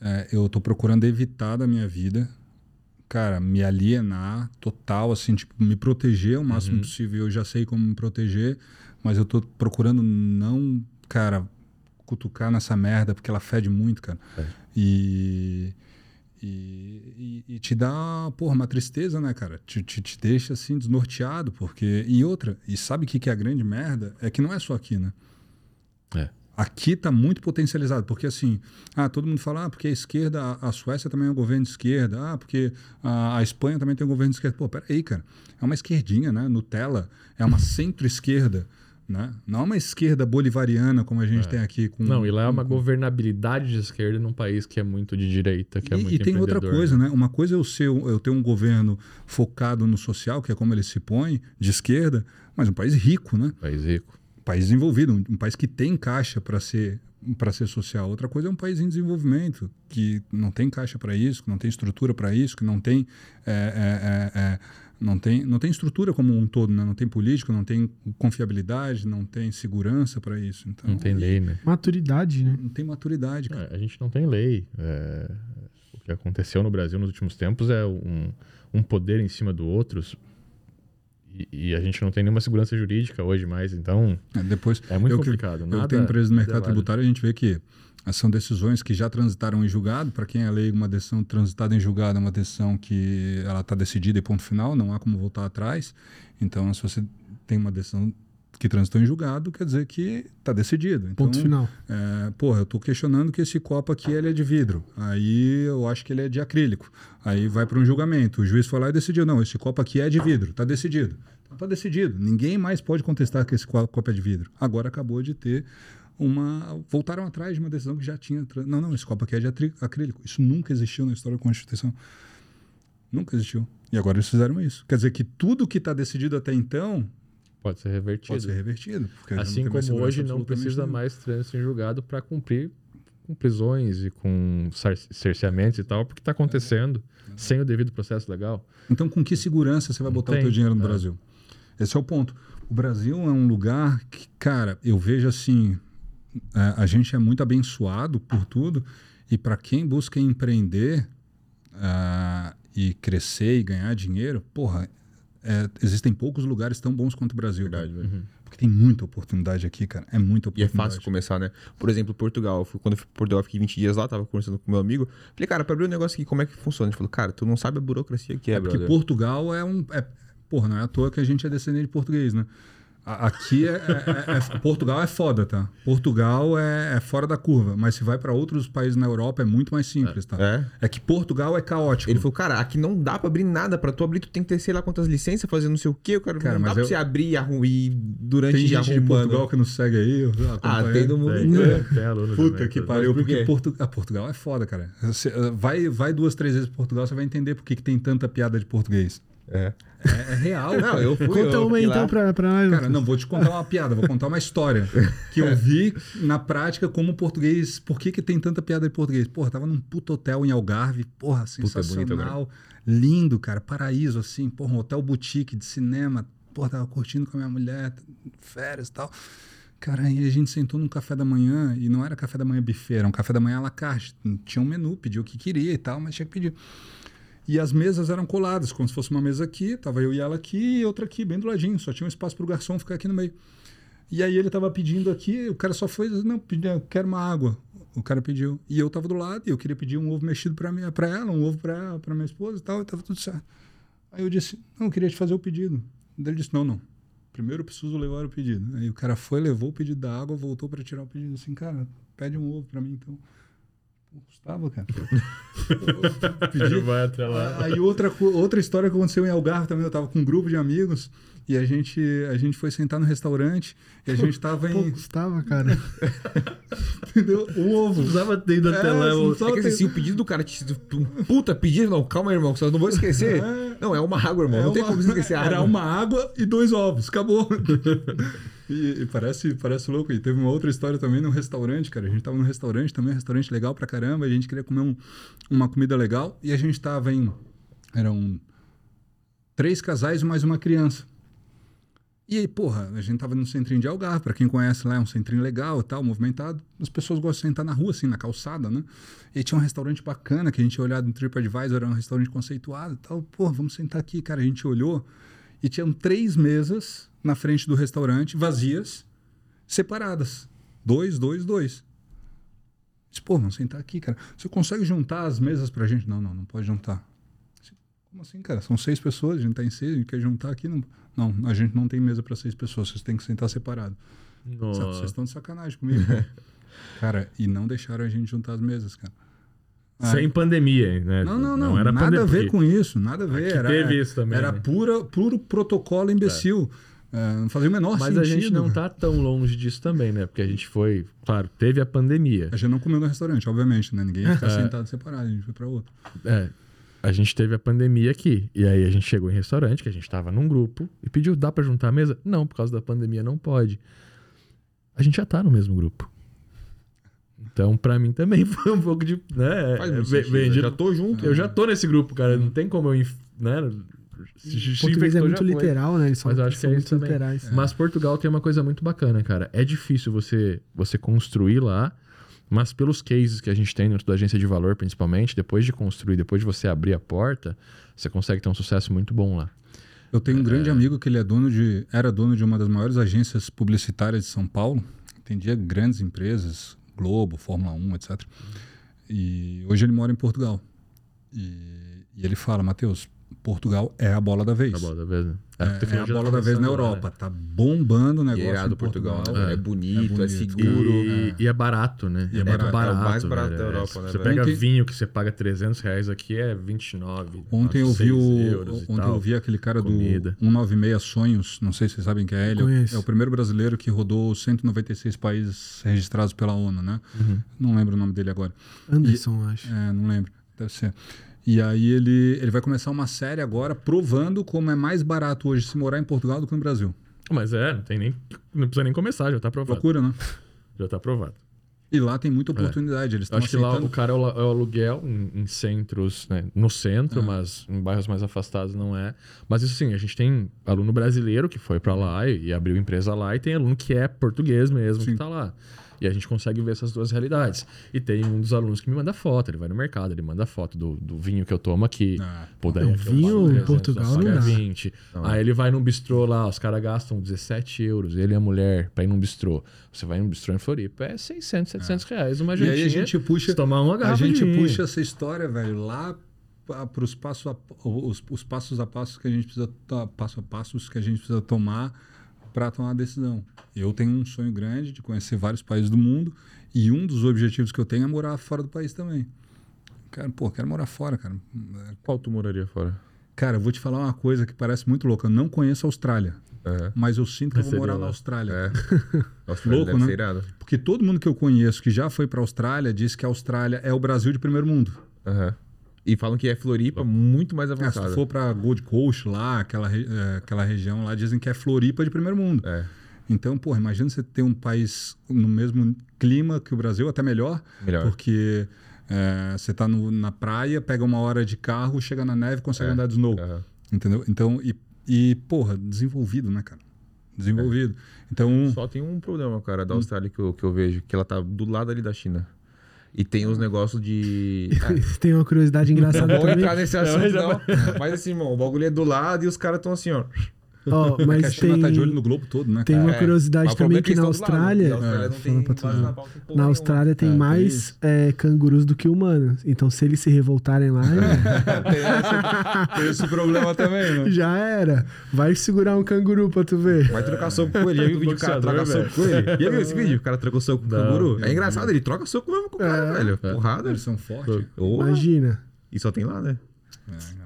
é, eu tô procurando evitar da minha vida, cara, me alienar total, assim, tipo, me proteger o máximo Uhum. possível. Eu já sei como me proteger, mas eu tô procurando não, cara, cutucar nessa merda, porque ela fede muito, cara. É. E, e, e- e te dá, porra, uma tristeza, né, cara? Te, te, te deixa, assim, desnorteado, porque... E outra, e sabe o que, que é a grande merda? É que não é só aqui, né? É. Aqui está muito potencializado, porque assim, ah, todo mundo fala, ah, porque a esquerda, a, Suécia também é um governo de esquerda, ah, porque a, a Espanha também tem um governo de esquerda. Pô, peraí, cara, é uma esquerdinha, né? Nutella é uma centro-esquerda. Né? Não é uma esquerda bolivariana como a gente É. tem aqui com. Não, e lá é uma com- governabilidade de esquerda num país que é muito de direita, que é e, muito e tem outra coisa, né? Uma coisa é eu, ser, eu ter um governo focado no social, que é como ele se põe, de esquerda, mas um país rico, né? País rico. Um país desenvolvido, um, um país que tem caixa para ser para ser social. Outra coisa é um país em desenvolvimento, que não tem caixa para isso, que não tem estrutura para isso, que não tem, é, é, é, é, não tem não tem estrutura como um todo, né? Não tem político, não tem confiabilidade, não tem segurança para isso. Então, Não tem lei, né? Maturidade, né? Não tem maturidade, cara. É, a gente não tem lei. É, o que aconteceu no Brasil nos últimos tempos é um, um poder em cima do outro. E, e a gente não tem nenhuma segurança jurídica hoje mais, então É, depois é muito eu complicado. Eu Nada, tenho empresa mercado é válido. tributário, a gente vê que ah, são decisões que já transitaram em julgado. Para quem é leigo, uma decisão transitada em julgado é uma decisão que ela está decidida e ponto final, não há como voltar atrás. Então, se você tem uma decisão que transitou em julgado, quer dizer que está decidido. Então, Ponto final. é, porra, eu estou questionando que esse copo aqui ele é de vidro. Aí eu acho que ele é de acrílico. Aí vai para um julgamento. O juiz foi lá e decidiu: não, esse copo aqui é de vidro. Está decidido. Então está decidido. Ninguém mais pode contestar que esse co- copo é de vidro. Agora acabou de ter uma. Voltaram atrás de uma decisão que já tinha. Não, não, esse copo aqui é de acrílico. Isso nunca existiu na história da Constituição. Nunca existiu. E agora eles fizeram isso. Quer dizer que tudo que está decidido até então Pode ser revertido. pode ser revertido. Assim como segurança hoje não precisa nenhuma. mais trânsito em julgado para cumprir com prisões e com cerceamentos e tal, porque está acontecendo sem o devido processo legal. Então, com que segurança você vai Não botar o tem, teu dinheiro no é. Brasil? Esse é o ponto. O Brasil é um lugar que, cara, eu vejo assim, é, a gente é muito abençoado por tudo e para quem busca empreender ah, e crescer e ganhar dinheiro, porra, é, existem poucos lugares tão bons quanto o Brasil. Verdade, cara. velho. Porque tem muita oportunidade aqui, cara. É muita E é oportunidade. fácil começar, né? Por exemplo, Portugal. Fui- Quando eu fui pra Portugal, eu fiquei 20 dias lá, tava conversando com meu amigo. Falei, cara, pra abrir um negócio aqui, como é que funciona? Ele falou, cara, tu não sabe a burocracia que é, É porque brother. Portugal é um. É, porra, não é à toa que a gente é descendente de português, né? Aqui é, é- é- é- Portugal é foda, tá? Portugal é, é fora da curva, mas se vai para outros países na Europa é muito mais simples, tá? É. É que Portugal é caótico. Ele falou, cara, aqui não dá pra abrir nada. Pra tu abrir, tu tem que ter sei lá quantas licenças, fazer não sei o quê. Eu quero, Cara, não dá mas pra eu- você abrir e arru- e durante Tem gente de. Portugal que nos segue aí. eu Ah, tem do mundo Tem, Puta também, que pariu, por porque? Portu... ah, Portugal é foda, cara. Você, vai, vai duas, três vezes pra Portugal, você vai entender por que tem tanta piada de português. É. É, é real. Não, cara. eu fui. Conta eu uma fiquei então lá. pra, pra nós. Cara, não vou te contar uma piada, vou contar uma história que eu vi na prática como português. Por que, que tem tanta piada de português? Porra, tava num puto hotel em Algarve, porra, Puta, é bonito sensacional, lindo, cara, paraíso assim, porra, um hotel boutique de cinema, porra, tava curtindo com a minha mulher, férias e tal. Cara, aí a gente sentou num café da manhã e não era café da manhã buffet, era um café da manhã à la carte. Tinha um menu, pediu o que queria e tal, mas tinha que pedir. E as mesas eram coladas, como se fosse uma mesa aqui, tava eu e ela aqui e outra aqui, bem do ladinho. Só tinha um espaço pro garçom ficar aqui no meio. E aí ele tava pedindo aqui, o cara só foi, não, eu quero uma água. O cara pediu. E eu tava do lado e eu queria pedir um ovo mexido para para ela, um ovo para para minha esposa e tal, e tava tudo certo. Aí eu disse: "Não, eu queria te fazer o pedido". Ele disse: "Não, não. Primeiro eu preciso levar o pedido". Aí o cara foi, levou o pedido da água, voltou para tirar o pedido assim: "Cara, pede um ovo para mim então". Pô, Custava, cara. Pedi, vai até lá. Aí outra, outra história que aconteceu em Algarve também, eu tava com um grupo de amigos e a gente, a gente foi sentar no restaurante e a gente tava Pô, em. custava, cara. Entendeu? Um ovo. Precisava ter ido até É, lá. assim, o- só É que assim, tem- se o pedido do cara te. Um puta pedido, não, calma aí, irmão, que eu não vou esquecer. É. Não, é uma água, irmão. É não tem uma- como você esquecer a água. Era uma água e dois ovos, acabou. E, e parece, parece louco. E teve uma outra história também num restaurante, cara. A gente tava num restaurante também, um restaurante legal pra caramba. A gente queria comer um- uma comida legal. E a gente tava em. Eram três casais mais uma criança. E aí, porra, a gente tava no centrinho de Algarve, pra quem conhece lá, é um centrinho legal e tal, movimentado. As pessoas gostam de sentar na rua, assim, na calçada, né? E tinha um restaurante bacana que a gente olhado no TripAdvisor, era um restaurante conceituado e tal. Porra, vamos sentar aqui, cara. A gente olhou e tinham três mesas na frente do restaurante, vazias, separadas. Dois, dois, dois. Disse, pô, vamos sentar aqui, cara. Você consegue juntar as mesas pra gente? Não, não, não pode juntar. Disse, Como assim, cara? São seis pessoas, a gente tá em seis, a gente quer juntar aqui. Não, não a gente não tem mesa pra seis pessoas, vocês têm que sentar separado. Sabe, Vocês Nossa. estão de sacanagem comigo. cara. cara, e não deixaram a gente juntar as mesas, cara. Ah, Sem pandemia, né? não, não, não. era nada a ver pandemia. com isso, nada a ver. Aqui Era, teve isso também, Era né? pura, puro protocolo imbecil. É, não fazia o menor Mas sentido. a gente não cara. tá tão longe disso também, né? Porque a gente foi, claro, teve a pandemia. A gente não comeu no restaurante, obviamente, né? Ninguém ia ficar sentado separado, a gente foi pra outro. É, a gente teve a pandemia aqui. E aí a gente chegou em restaurante, que a gente tava num grupo, e pediu, dá pra juntar a mesa? Não, por causa da pandemia não pode. A gente já tá no mesmo grupo. Então, pra mim também foi um pouco de. Né, Faz muito ve- sentido, vendi- eu já tô junto. Eu já tô nesse grupo, cara. Não tem como eu. Né, português é muito foi. literal, né? Eles são, Mas eu acho são que é muito isso também. literais. Mas Portugal tem uma coisa muito bacana, cara. É difícil você, você construir lá, mas pelos cases que a gente tem dentro da agência de valor, principalmente, depois de construir, depois de você abrir a porta, você consegue ter um sucesso muito bom lá. Eu tenho um grande amigo que ele é dono de, era dono de uma das maiores agências publicitárias de São Paulo. Atendia grandes empresas, Globo, Fórmula 1, etc. E hoje ele mora em Portugal. E, e ele fala, Matheus, Portugal é a bola da vez. Tá bom, da vez, né? É, a é a bola da vez na Europa. Tá bombando o E negócio. é irado Portugal. Portugal. É, bonito, é, bonito. né? seguro. E, e é barato, né? E é barato. muito É o mais barato da É, Europa, né, Você pega Ontem- vinho que você paga 300 reais aqui é 29. Ontem eu vi 6 o, e ontem tal. eu vi aquele cara comida. do 196 Sonhos, não sei se vocês sabem quem é ele. é o- Conheço. É o primeiro brasileiro que rodou 196 países registrados pela ONU, né? Uhum. Não lembro o nome dele agora. Anderson, acho. É, não lembro. Deve ser. E aí ele, ele vai começar uma série agora provando como é mais barato hoje se morar em Portugal do que no Brasil. Mas é, não tem nem. Não precisa nem começar, já tá aprovado. Procura, né? Já tá aprovado. E lá tem muita oportunidade. Eles É. Estão acho que lá aceitando. o cara é o, é o aluguel em, em centros, né? No centro, É. mas em bairros mais afastados não é. Mas isso sim, a gente tem aluno brasileiro que foi pra lá e, e abriu empresa lá, e tem aluno que é português mesmo Sim. que tá lá. E a gente consegue ver essas duas realidades. E tem um dos alunos que me manda foto, ele vai no mercado, ele manda foto do, do vinho que eu tomo aqui. Ah, Pô, daí Não, vinho em 300, Portugal não paga dá. 20. Aí ele vai num bistrô lá, os caras gastam 17 euros, ele e a mulher, pra ir num bistrô. Você vai num bistrô em Floripa, é 600, 700 reais uma E jantinha. aí a gente puxa. tomar uma A garrafa gente de vinho. puxa essa história, velho, lá para os passos a, os, os passos a passos que a gente precisa passo a passos que a gente precisa tomar para tomar uma decisão. Eu tenho um sonho grande de conhecer vários países do mundo e um dos objetivos que eu tenho é morar fora do país também. Cara, pô, quero morar fora, cara. Qual tu moraria fora? Cara, eu vou te falar uma coisa que parece muito louca. Eu não conheço a Austrália, É. mas eu sinto que eu vou morar lá. na Austrália. É. Austrália Louco, né? Porque todo mundo que eu conheço que já foi para a Austrália diz que a Austrália é o Brasil de primeiro mundo. Aham. E falam que é Floripa muito mais É, se avançada. for pra Gold Coast lá, aquela, é, aquela região lá, dizem que é Floripa de primeiro mundo. É. Então, porra, imagina você ter um país no mesmo clima que o Brasil, até melhor, Melhor. porque é, você tá no- na praia, pega uma hora de carro, chega na neve, consegue É. andar de snow. Aham. Entendeu? Então, e, e, porra, desenvolvido, né, cara? Desenvolvido. Então, Só tem um problema, cara, da Austrália que eu, que eu vejo, que ela tá do lado ali da China. E tem os negócios de. Ah, Tem uma curiosidade não engraçada vou também. entrar nesse assunto, não. Mas assim, irmão, o bagulho é do lado e os caras estão assim, ó. Ó, que a mas China tem, tá de olho no globo todo, né? tem cara? uma É, curiosidade mas o também é que na lado. Austrália. Tem na. Austrália tem É, mais é, cangurus do que humanos. Então, se eles se revoltarem lá, Tem esse, tem esse problema também, né? já era. Vai segurar um canguru pra tu ver. Vai trocar soco com ele. Já viu o vídeo do cara troca soco com ele? Já viu esse vídeo? O cara trocou soco com o canguru? É engraçado, ele troca soco mesmo com o cara, velho. Porrada. Eles são fortes. Imagina. E só tem lá, né? É,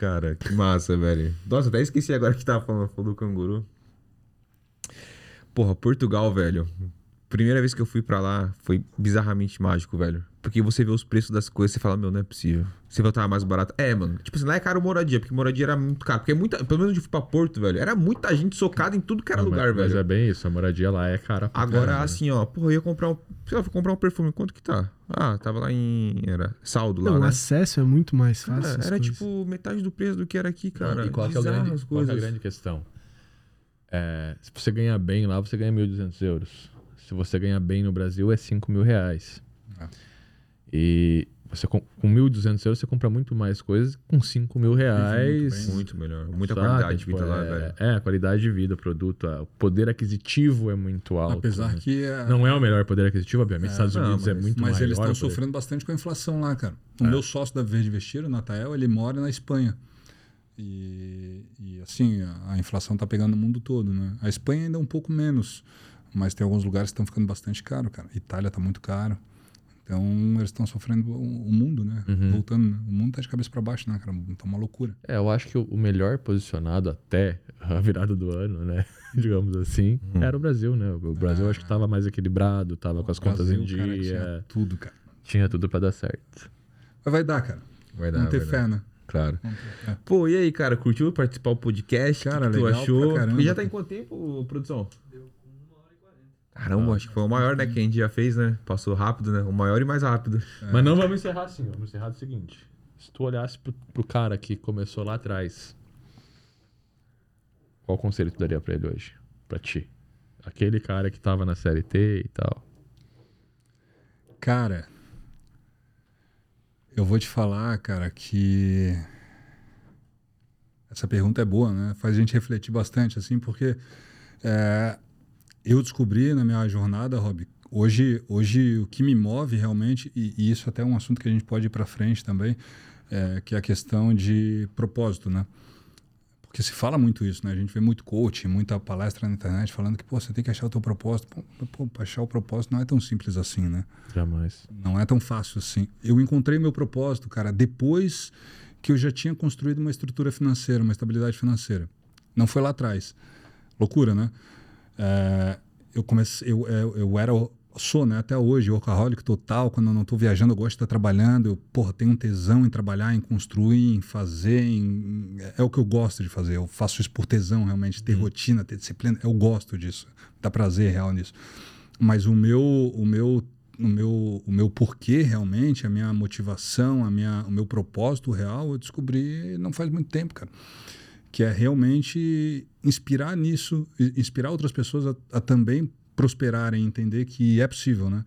cara. Que massa, velho. Nossa, até esqueci agora que tava falando, falou do canguru. Porra, Portugal, velho. Primeira vez que eu fui pra lá foi bizarramente mágico, velho. Porque você vê os preços das coisas e você fala, meu, não é possível. Você vai estar mais barato. É, mano. Tipo assim, lá é caro moradia, porque moradia era muito caro. Porque é muita. Pelo menos onde eu fui pra Porto, velho. Era muita gente socada em tudo que era Não, lugar, mas, velho. Mas é bem isso, a moradia lá é cara pra Agora, caralho. assim, ó, porra, eu ia comprar um. Sei lá, fui comprar um perfume. Quanto que tá? Ah, tava lá em. Era saldo lá, Não, o né? acesso é muito mais Cara, fácil. as era coisas. tipo metade do preço do que era aqui, Não, cara. e qual que, é o grande, as qual que é a grande questão? É, se você ganhar bem lá, você ganha 1.200 euros. Se você ganhar bem no Brasil, é 5 mil reais. É. E você com, com 1.200 euros, você compra muito mais coisas. Com 5 mil reais... Muito melhor. Muita saca? qualidade de Tipo, vida lá, é, velho. É, a qualidade de vida, produto, a- o poder aquisitivo é muito alto. Apesar né? que. é- Não é o melhor poder aquisitivo, obviamente. Estados não, Unidos é mas- muito Mas maior. eles estão poder- sofrendo bastante com a inflação lá, cara. O meu sócio da Verde Vestir, o Natael, ele mora na Espanha. E, e, assim, a, a inflação está pegando o mundo todo, né? A Espanha ainda é um pouco menos, mas tem alguns lugares que estão ficando bastante caro, cara. Itália está muito caro. Então, eles estão sofrendo o, mundo, né? Uhum. Voltando, né? o mundo tá de cabeça para baixo, né, cara? Tá uma loucura. É, eu acho que o melhor posicionado até a virada do ano, né? Digamos assim, era o Brasil, né? O Brasil acho que tava mais equilibrado, tava com as contas em Brasil, cara, dia, tinha tudo, cara. tinha tudo pra dar certo. Mas vai dar, cara. Vai dar, Vamos ter vai fé, dar. né? Claro. Pô, e aí, cara, curtiu participar do podcast? Cara, o que, que tu legal achou? pra caramba. E já tá em quanto tempo, produção? Caramba, acho que foi o maior, né, que a gente já fez, né? Passou rápido, né? O maior e mais rápido. Mas não vamos encerrar assim, vamos encerrar do seguinte. Se tu olhasse pro, pro cara que começou lá atrás, qual conselho tu daria pra ele hoje? Pra ti? Aquele cara que tava na série T e tal. Cara, eu vou te falar, cara, que essa pergunta é boa, né? Faz a gente refletir bastante, assim, porque é, eu descobri na minha jornada, Rob, hoje, hoje o que me move realmente, e, e isso até é um assunto que a gente pode ir para frente também, é, que é a questão de propósito, né? Porque se fala muito isso, né? A gente vê muito coach, muita palestra na internet falando que, pô, você tem que achar o teu propósito. Pô, pô, achar o propósito não é tão simples assim, né? Jamais. Não é tão fácil assim. Eu encontrei meu propósito, cara, depois que eu já tinha construído uma estrutura financeira, uma estabilidade financeira. Não foi lá atrás. Loucura, né? É, eu comecei, eu, eu, eu era, sou, né, até hoje, workaholic total. Quando eu não estou viajando, eu gosto de estar trabalhando. Eu, porra, tenho um tesão em trabalhar, em construir, em fazer. Em, é o que eu gosto de fazer. Eu faço isso por tesão, realmente. Ter rotina, ter disciplina. Eu gosto disso. Dá prazer real nisso. Mas o meu, o meu o meu, o meu porquê realmente, a minha motivação, a minha, o meu propósito real, eu descobri não faz muito tempo, cara. Que é realmente inspirar nisso, inspirar outras pessoas a, a também prosperarem, entender que é possível, né?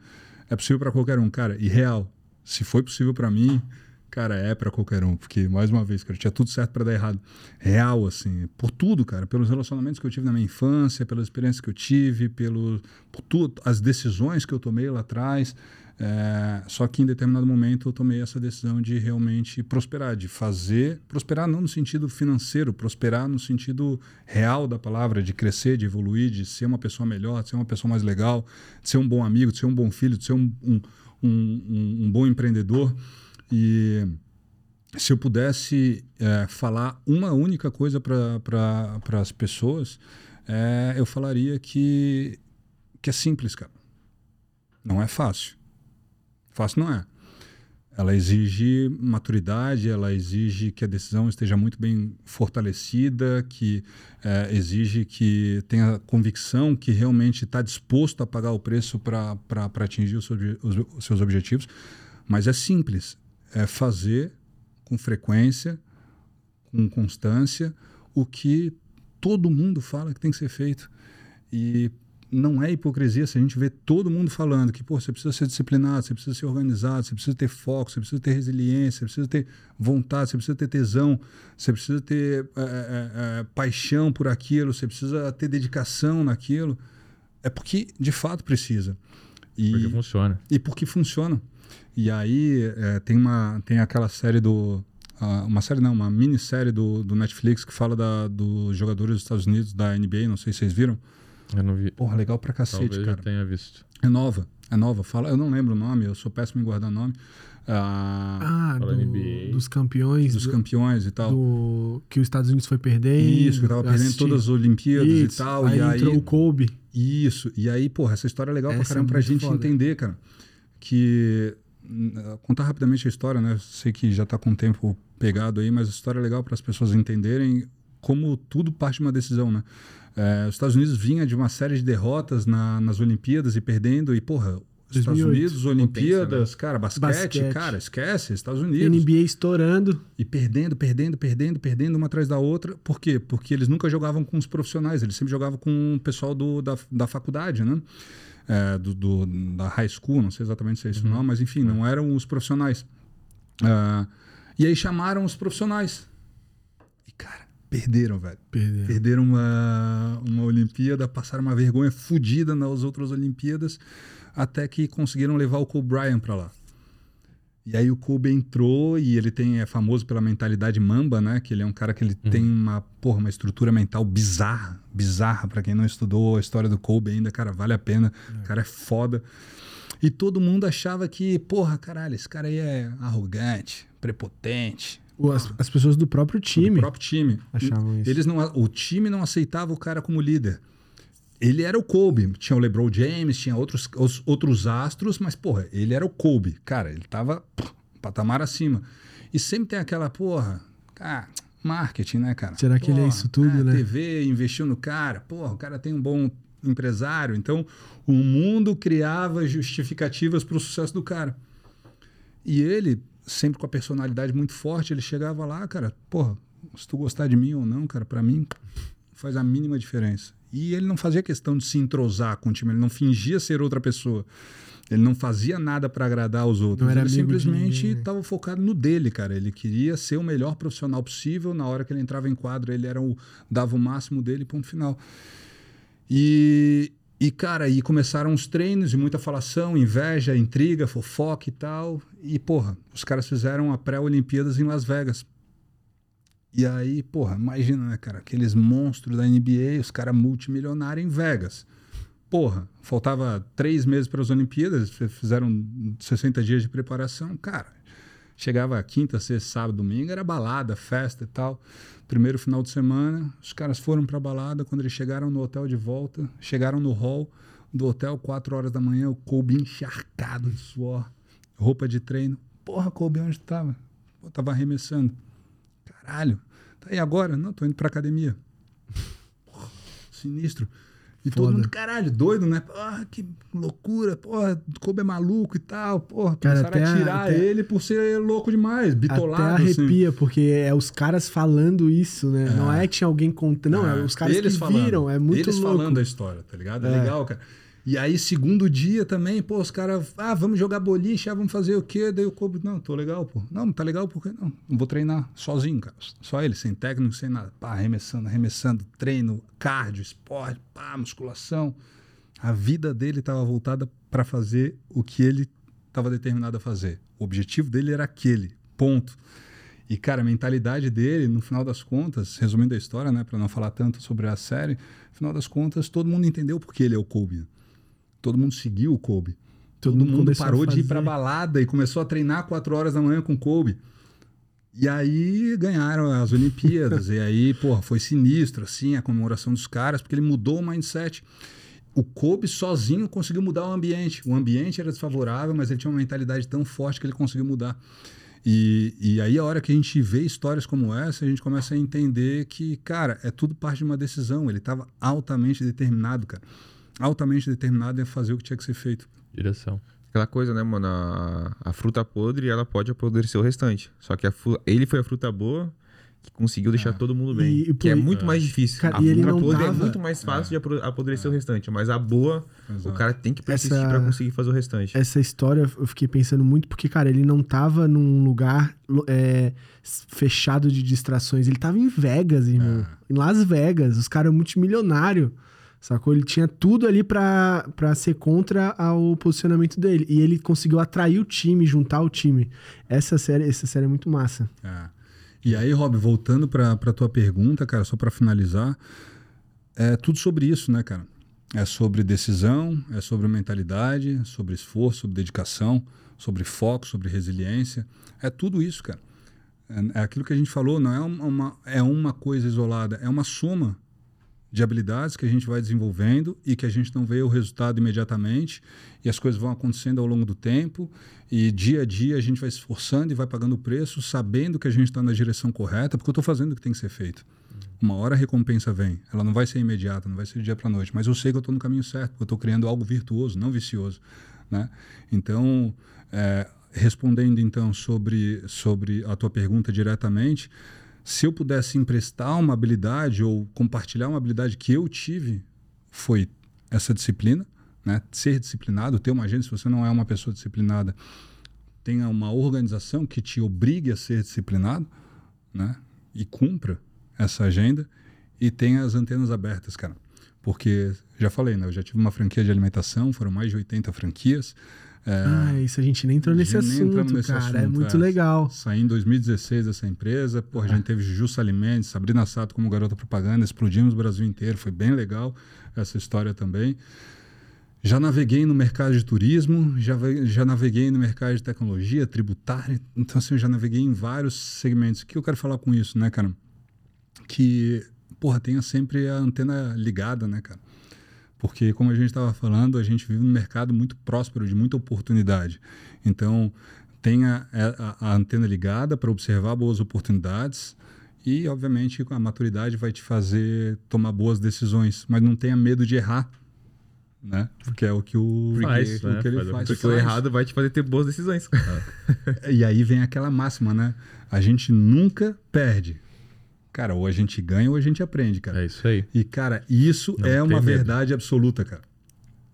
É possível para qualquer um, cara, e real. Se foi possível para mim, cara, é para qualquer um, porque mais uma vez, cara, tinha tudo certo para dar errado. Real assim, por tudo, cara, pelos relacionamentos que eu tive na minha infância, pelas experiências que eu tive, pelo por tudo, as decisões que eu tomei lá atrás. É, só que em determinado momento eu tomei essa decisão de realmente prosperar, de fazer, prosperar não no sentido financeiro, prosperar no sentido real da palavra, de crescer, de evoluir, de ser uma pessoa melhor, de ser uma pessoa mais legal, de ser um bom amigo, de ser um bom filho, de ser um, um, um, um- bom empreendedor. E se eu pudesse é, falar uma única coisa para as pessoas, é, eu falaria que, que é simples, cara. Não é fácil. Fácil não é. Ela exige maturidade, ela exige que a decisão esteja muito bem fortalecida, que é, exige que tenha convicção que realmente está disposto a pagar o preço para atingir os, os- os seus objetivos. Mas é simples. É fazer com frequência, com constância, o que todo mundo fala que tem que ser feito. E não é hipocrisia se a gente vê todo mundo falando que pô, você precisa ser disciplinado, você precisa ser organizado, você precisa ter foco, você precisa ter resiliência, você precisa ter vontade, você precisa ter tesão, você precisa ter é, é, paixão por aquilo, você precisa ter dedicação naquilo. É porque de fato precisa. E, Porque funciona. e porque funciona. E aí é, tem uma tem aquela série do uma série não, uma minissérie do, do Netflix que fala da, dos jogadores dos Estados Unidos da NBA, não sei se vocês viram. Eu não vi. Porra, legal pra cacete, Talvez cara. eu tenha visto. É nova, é nova. Fala, eu não lembro o nome, eu sou péssimo em guardar nome. Ah, Ah, do- dos campeões. dos do- campeões e tal. do- que os Estados Unidos foi perdendo. Isso, que tava eu perdendo todas as Olimpíadas Isso, e tal. Aí e aí, entrou o Kobe. Isso. E aí, porra, essa história é legal pra Essa é caramba pra muito gente foda. entender, cara. Que. hum, Contar rapidamente a história, né? Sei que já tá com o tempo pegado aí, mas a história é legal para as pessoas entenderem como tudo parte de uma decisão, né? É, os Estados Unidos vinha de uma série de derrotas na- nas Olimpíadas e perdendo, e porra, os Estados 2008. Unidos, Olimpíadas, cara, basquete, Basquete. cara, esquece, Estados Unidos. NBA estourando. E perdendo, perdendo, perdendo, perdendo uma atrás da outra. Por quê? Porque eles nunca jogavam com os profissionais, eles sempre jogavam com o pessoal do, da, da faculdade, né? É, do, do- da high school, não sei exatamente se é isso não, mas enfim, não eram os profissionais. Ah, e aí chamaram os profissionais. E, cara, perderam, velho. Perdeu. Perderam uma, uma Olimpíada, passaram uma vergonha fodida nas outras Olimpíadas, até que conseguiram levar o Kobe Bryant para lá. E aí o Kobe entrou e ele tem é famoso pela mentalidade mamba, né? Que ele é um cara que ele tem uma, porra, uma estrutura mental bizarra, bizarra para quem não estudou a história do Kobe ainda, cara, vale a pena. O cara é foda. E todo mundo achava que, porra, caralho, esse cara aí é arrogante, prepotente. As, as pessoas do próprio time O próprio time. achavam isso. Eles não, o time não aceitava o cara como líder. Ele era o Kobe. Tinha o LeBron James, tinha outros, os- outros astros, mas, porra, ele era o Kobe. Cara, ele tava um patamar acima. E sempre tem aquela, porra, ah, marketing, né, cara? Será que ele é Porra, isso tudo, ah, né? TV investiu no cara, porra, o cara tem um bom empresário. Então, o mundo criava justificativas para o sucesso do cara. E ele, sempre com a personalidade muito forte, ele chegava lá, cara, porra, se tu gostar de mim ou não, cara, pra mim faz a mínima diferença. E ele não fazia questão de se entrosar com o time, ele não fingia ser outra pessoa. Ele não fazia nada pra agradar os outros. Ele simplesmente estava focado no dele, cara. Ele queria ser o melhor profissional possível. Na hora que ele entrava em quadro, ele era o, dava o máximo dele, ponto final. E, e, cara, aí começaram os treinos e muita falação, inveja, intriga, fofoca e tal. E, porra, os caras fizeram a pré-Olimpíadas em Las Vegas. E aí, porra, imagina, né, cara? Aqueles monstros da NBA, os caras multimilionários em Vegas. Porra, faltava três meses para as Olimpíadas, fizeram 60 dias de preparação. Cara, chegava quinta, sexta, sábado, domingo, era balada, festa e tal. Primeiro final de semana, os caras foram pra balada. Quando eles chegaram no hotel de volta, chegaram no hall do hotel, 4 horas da manhã, o Kobe encharcado de suor, roupa de treino. Porra, Kobe, onde tava? Pô, tava arremessando. Caralho, tá aí agora? Não, tô indo pra academia. Porra, sinistro. E todo Foda. mundo, caralho, doido, né? Porra, que loucura, porra, Kobe é maluco e tal, porra. Cara, Começaram a tirar até- ele por ser louco demais, bitolado. Até assim. arrepia, porque é os caras falando isso, né? Não é que tinha alguém contando. Não, é, É, os caras que eles falando, viram. É muito Eles louco. falando a história, tá ligado? É, É. legal, cara. E aí, segundo dia também, pô, os caras, ah, vamos jogar boliche, ah, vamos fazer o quê? Daí o Kobe, não, tô legal, pô. Não, não tá legal por quê? Não, não vou treinar sozinho, cara. Só ele, sem técnico, sem nada. Pá, arremessando, arremessando, treino, cardio, esporte, pá, musculação. A vida dele estava voltada para fazer o que ele estava determinado a fazer. O objetivo dele era aquele, ponto. E, cara, a mentalidade dele, no final das contas, resumindo a história, né, para não falar tanto sobre a série, no final das contas, todo mundo entendeu porque ele é o Kobe. Todo mundo seguiu o Kobe. Todo Todo, mundo parou de ir pra balada e começou a treinar 4 horas da manhã com o Kobe. E aí ganharam as Olimpíadas. e aí, porra, foi sinistro, assim, a comemoração dos caras, porque ele mudou o mindset. O Kobe sozinho conseguiu mudar o ambiente. O ambiente era desfavorável, mas ele tinha uma mentalidade tão forte que ele conseguiu mudar. E, e aí, a hora que a gente vê histórias como essa, a gente começa a entender que, cara, é tudo parte de uma decisão. Ele estava altamente determinado, cara. Altamente determinado em fazer o que tinha que ser feito. Direção. Aquela coisa, né, mano? A, a fruta podre, ela pode apodrecer o restante. Só que a ele foi a fruta boa que conseguiu deixar todo mundo bem. E- e, que é muito mais difícil. Cara, a e ele fruta não podre tava- é muito mais fácil de apro- apodrecer o restante. Mas a boa, o Exato. cara tem que persistir Essa- pra conseguir fazer o restante. Essa história eu fiquei pensando muito porque, cara, ele não tava num lugar é, fechado de distrações. Ele tava em Vegas, irmão. Em Las Vegas. Os caras multimilionários. Sacou? Ele tinha tudo ali pra ser contra ao posicionamento dele. E ele conseguiu atrair o time, juntar o time. Essa série, essa série é muito massa. É. E aí, Rob, voltando para tua pergunta, cara, só para finalizar, é tudo sobre isso, né, cara? É sobre decisão, é sobre mentalidade, sobre esforço, sobre dedicação, sobre foco, sobre resiliência. É tudo isso, cara. É, é aquilo que a gente falou, não é uma, é uma coisa isolada, é uma soma de habilidades que a gente vai desenvolvendo e que a gente não vê o resultado imediatamente e as coisas vão acontecendo ao longo do tempo e dia a dia a gente vai se esforçando e vai pagando o preço sabendo que a gente está na direção correta porque eu estou fazendo o que tem que ser feito. Uma hora a recompensa vem, ela não vai ser imediata, não vai ser de dia para noite, mas eu sei que eu estou no caminho certo, porque eu estou criando algo virtuoso, não vicioso, né? Então, é, respondendo então sobre sobre a tua pergunta diretamente, se eu pudesse emprestar uma habilidade ou compartilhar uma habilidade que eu tive, foi essa disciplina, né? Ser disciplinado, ter uma agenda. Se você não é uma pessoa disciplinada, tenha uma organização que te obrigue a ser disciplinado, né? E cumpra essa agenda e tenha as antenas abertas, cara. Porque, já falei, né? Eu já tive uma franquia de alimentação, foram mais de 80 franquias. É, Ah, isso a gente nem entrou nesse assunto, nesse cara. é assunto, muito é. legal. Saí em 2016 dessa empresa. Porra, a gente teve Jussa Alimentos, Sabrina Sato como garota propaganda, explodimos o Brasil inteiro. Foi bem legal essa história também. Já naveguei no mercado de turismo, já, já naveguei no mercado de tecnologia, tributário. Então, assim, eu já naveguei em vários segmentos. O que eu quero falar com isso, né, cara? Que, porra, tenha sempre a antena ligada, né, cara? Porque, como a gente estava falando, a gente vive num mercado muito próspero, de muita oportunidade. Então, tenha a, a- a antena ligada para observar boas oportunidades e, obviamente, a maturidade vai te fazer tomar boas decisões, mas não tenha medo de errar, né? Porque é o que o, Faz, o né? que ele Faz faz. Porque o faz. errado vai te fazer ter boas decisões. E aí vem aquela máxima, né? A gente nunca perde. Cara, ou a gente ganha ou a gente aprende, cara. É isso aí. E, cara, isso Não é uma medo. verdade absoluta, cara.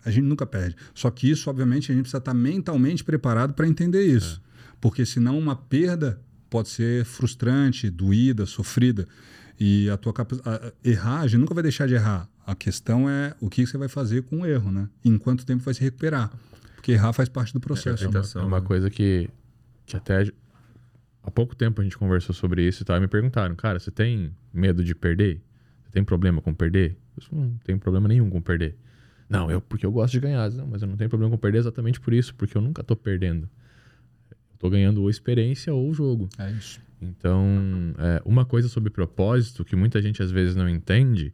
A gente nunca perde. Só que isso, obviamente, a gente precisa estar mentalmente preparado para entender isso. Porque senão uma perda pode ser frustrante, doída, sofrida. E a tua capa- a- a- errar, a gente nunca vai deixar de errar. A questão é o que você vai fazer com o erro, né? Em quanto tempo vai se recuperar. Porque errar faz parte do processo. É uma, é uma coisa que, que até há pouco tempo a gente conversou sobre isso e tal, e me perguntaram, cara, você tem medo de perder? Você tem problema com perder? Eu disse, não tenho problema nenhum com perder. Não, eu porque eu gosto de ganhar. Não, mas eu não tenho problema com perder exatamente por isso, porque eu nunca tô perdendo. Eu tô ganhando ou experiência ou jogo. É isso. Então, é, uma coisa sobre propósito que muita gente às vezes não entende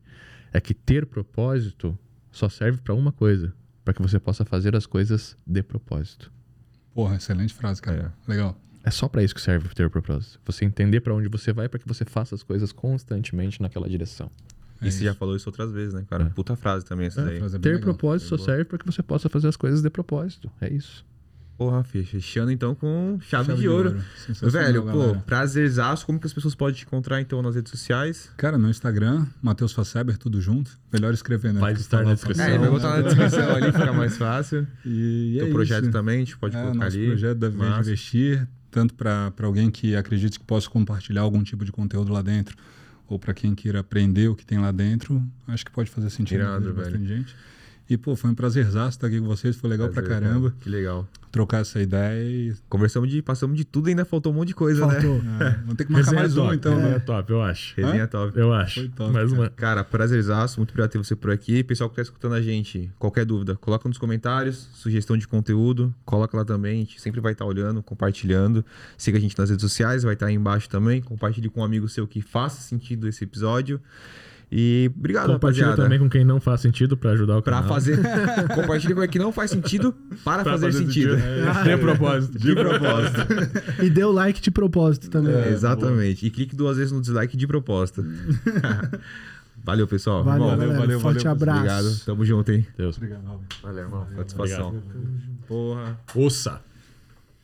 é que ter propósito só serve para uma coisa, para que você possa fazer as coisas de propósito. Porra, excelente frase, cara. Legal. É só pra isso que serve ter propósito. Você entender pra onde você vai pra que você faça as coisas constantemente naquela direção. É e você isso. já falou isso outras vezes, né, cara? É. Puta frase também essa É, daí. frase é ter legal. propósito só Boa. serve pra que você possa fazer as coisas de propósito. É isso. Porra, fechando então com chave, de ouro. Sensacional, Velho, pô, galera. prazerzaço. Como que as pessoas podem te encontrar então nas redes sociais? Cara, no Instagram, Matheus Faceber, tudo junto. Melhor escrever, né? Vai estar na falar- descrição. É, vai botar na descrição ali, fica mais fácil. E, e Teu é projeto isso. também, a gente pode é, colocar nosso ali. projeto da Massa. Investir, tanto para alguém que acredite que possa compartilhar algum tipo de conteúdo lá dentro, ou para quem queira aprender o que tem lá dentro, acho que pode fazer sentido Irado, velho. gente. E, pô, foi um prazerzaço estar aqui com vocês, foi legal Prazer, pra caramba cara. Que legal. trocar essa ideia e Conversamos de, passamos de tudo e ainda faltou um monte de coisa, né? Faltou. é, vamos ter que marcar mais um, então, Resenha né? top, eu acho. Resenha top. Eu acho. Foi top, Mais cara. uma. Cara, prazerzaço, muito obrigado ter você por aqui. Pessoal que tá escutando a gente, qualquer dúvida, coloca nos comentários, sugestão de conteúdo, coloca lá também, a gente sempre vai estar olhando, compartilhando. Siga a gente nas redes sociais, vai estar aí embaixo também. Compartilhe com um amigo seu que faça sentido esse episódio. E obrigado, Compartilha rapaziada. também com quem não faz sentido pra ajudar o Pra canal. fazer. Compartilha com o que não faz sentido para Pra fazer, sentido. De propósito. De propósito. E deu like de propósito também. É, exatamente. E clique duas vezes no dislike de propósito. Valeu, pessoal. Valeu, Irmão, galera. valeu, Forte valeu. abraço. Obrigado. Tamo junto, hein? Deus. Obrigado. Valeu, irmão. Satisfação. Porra. Ouça.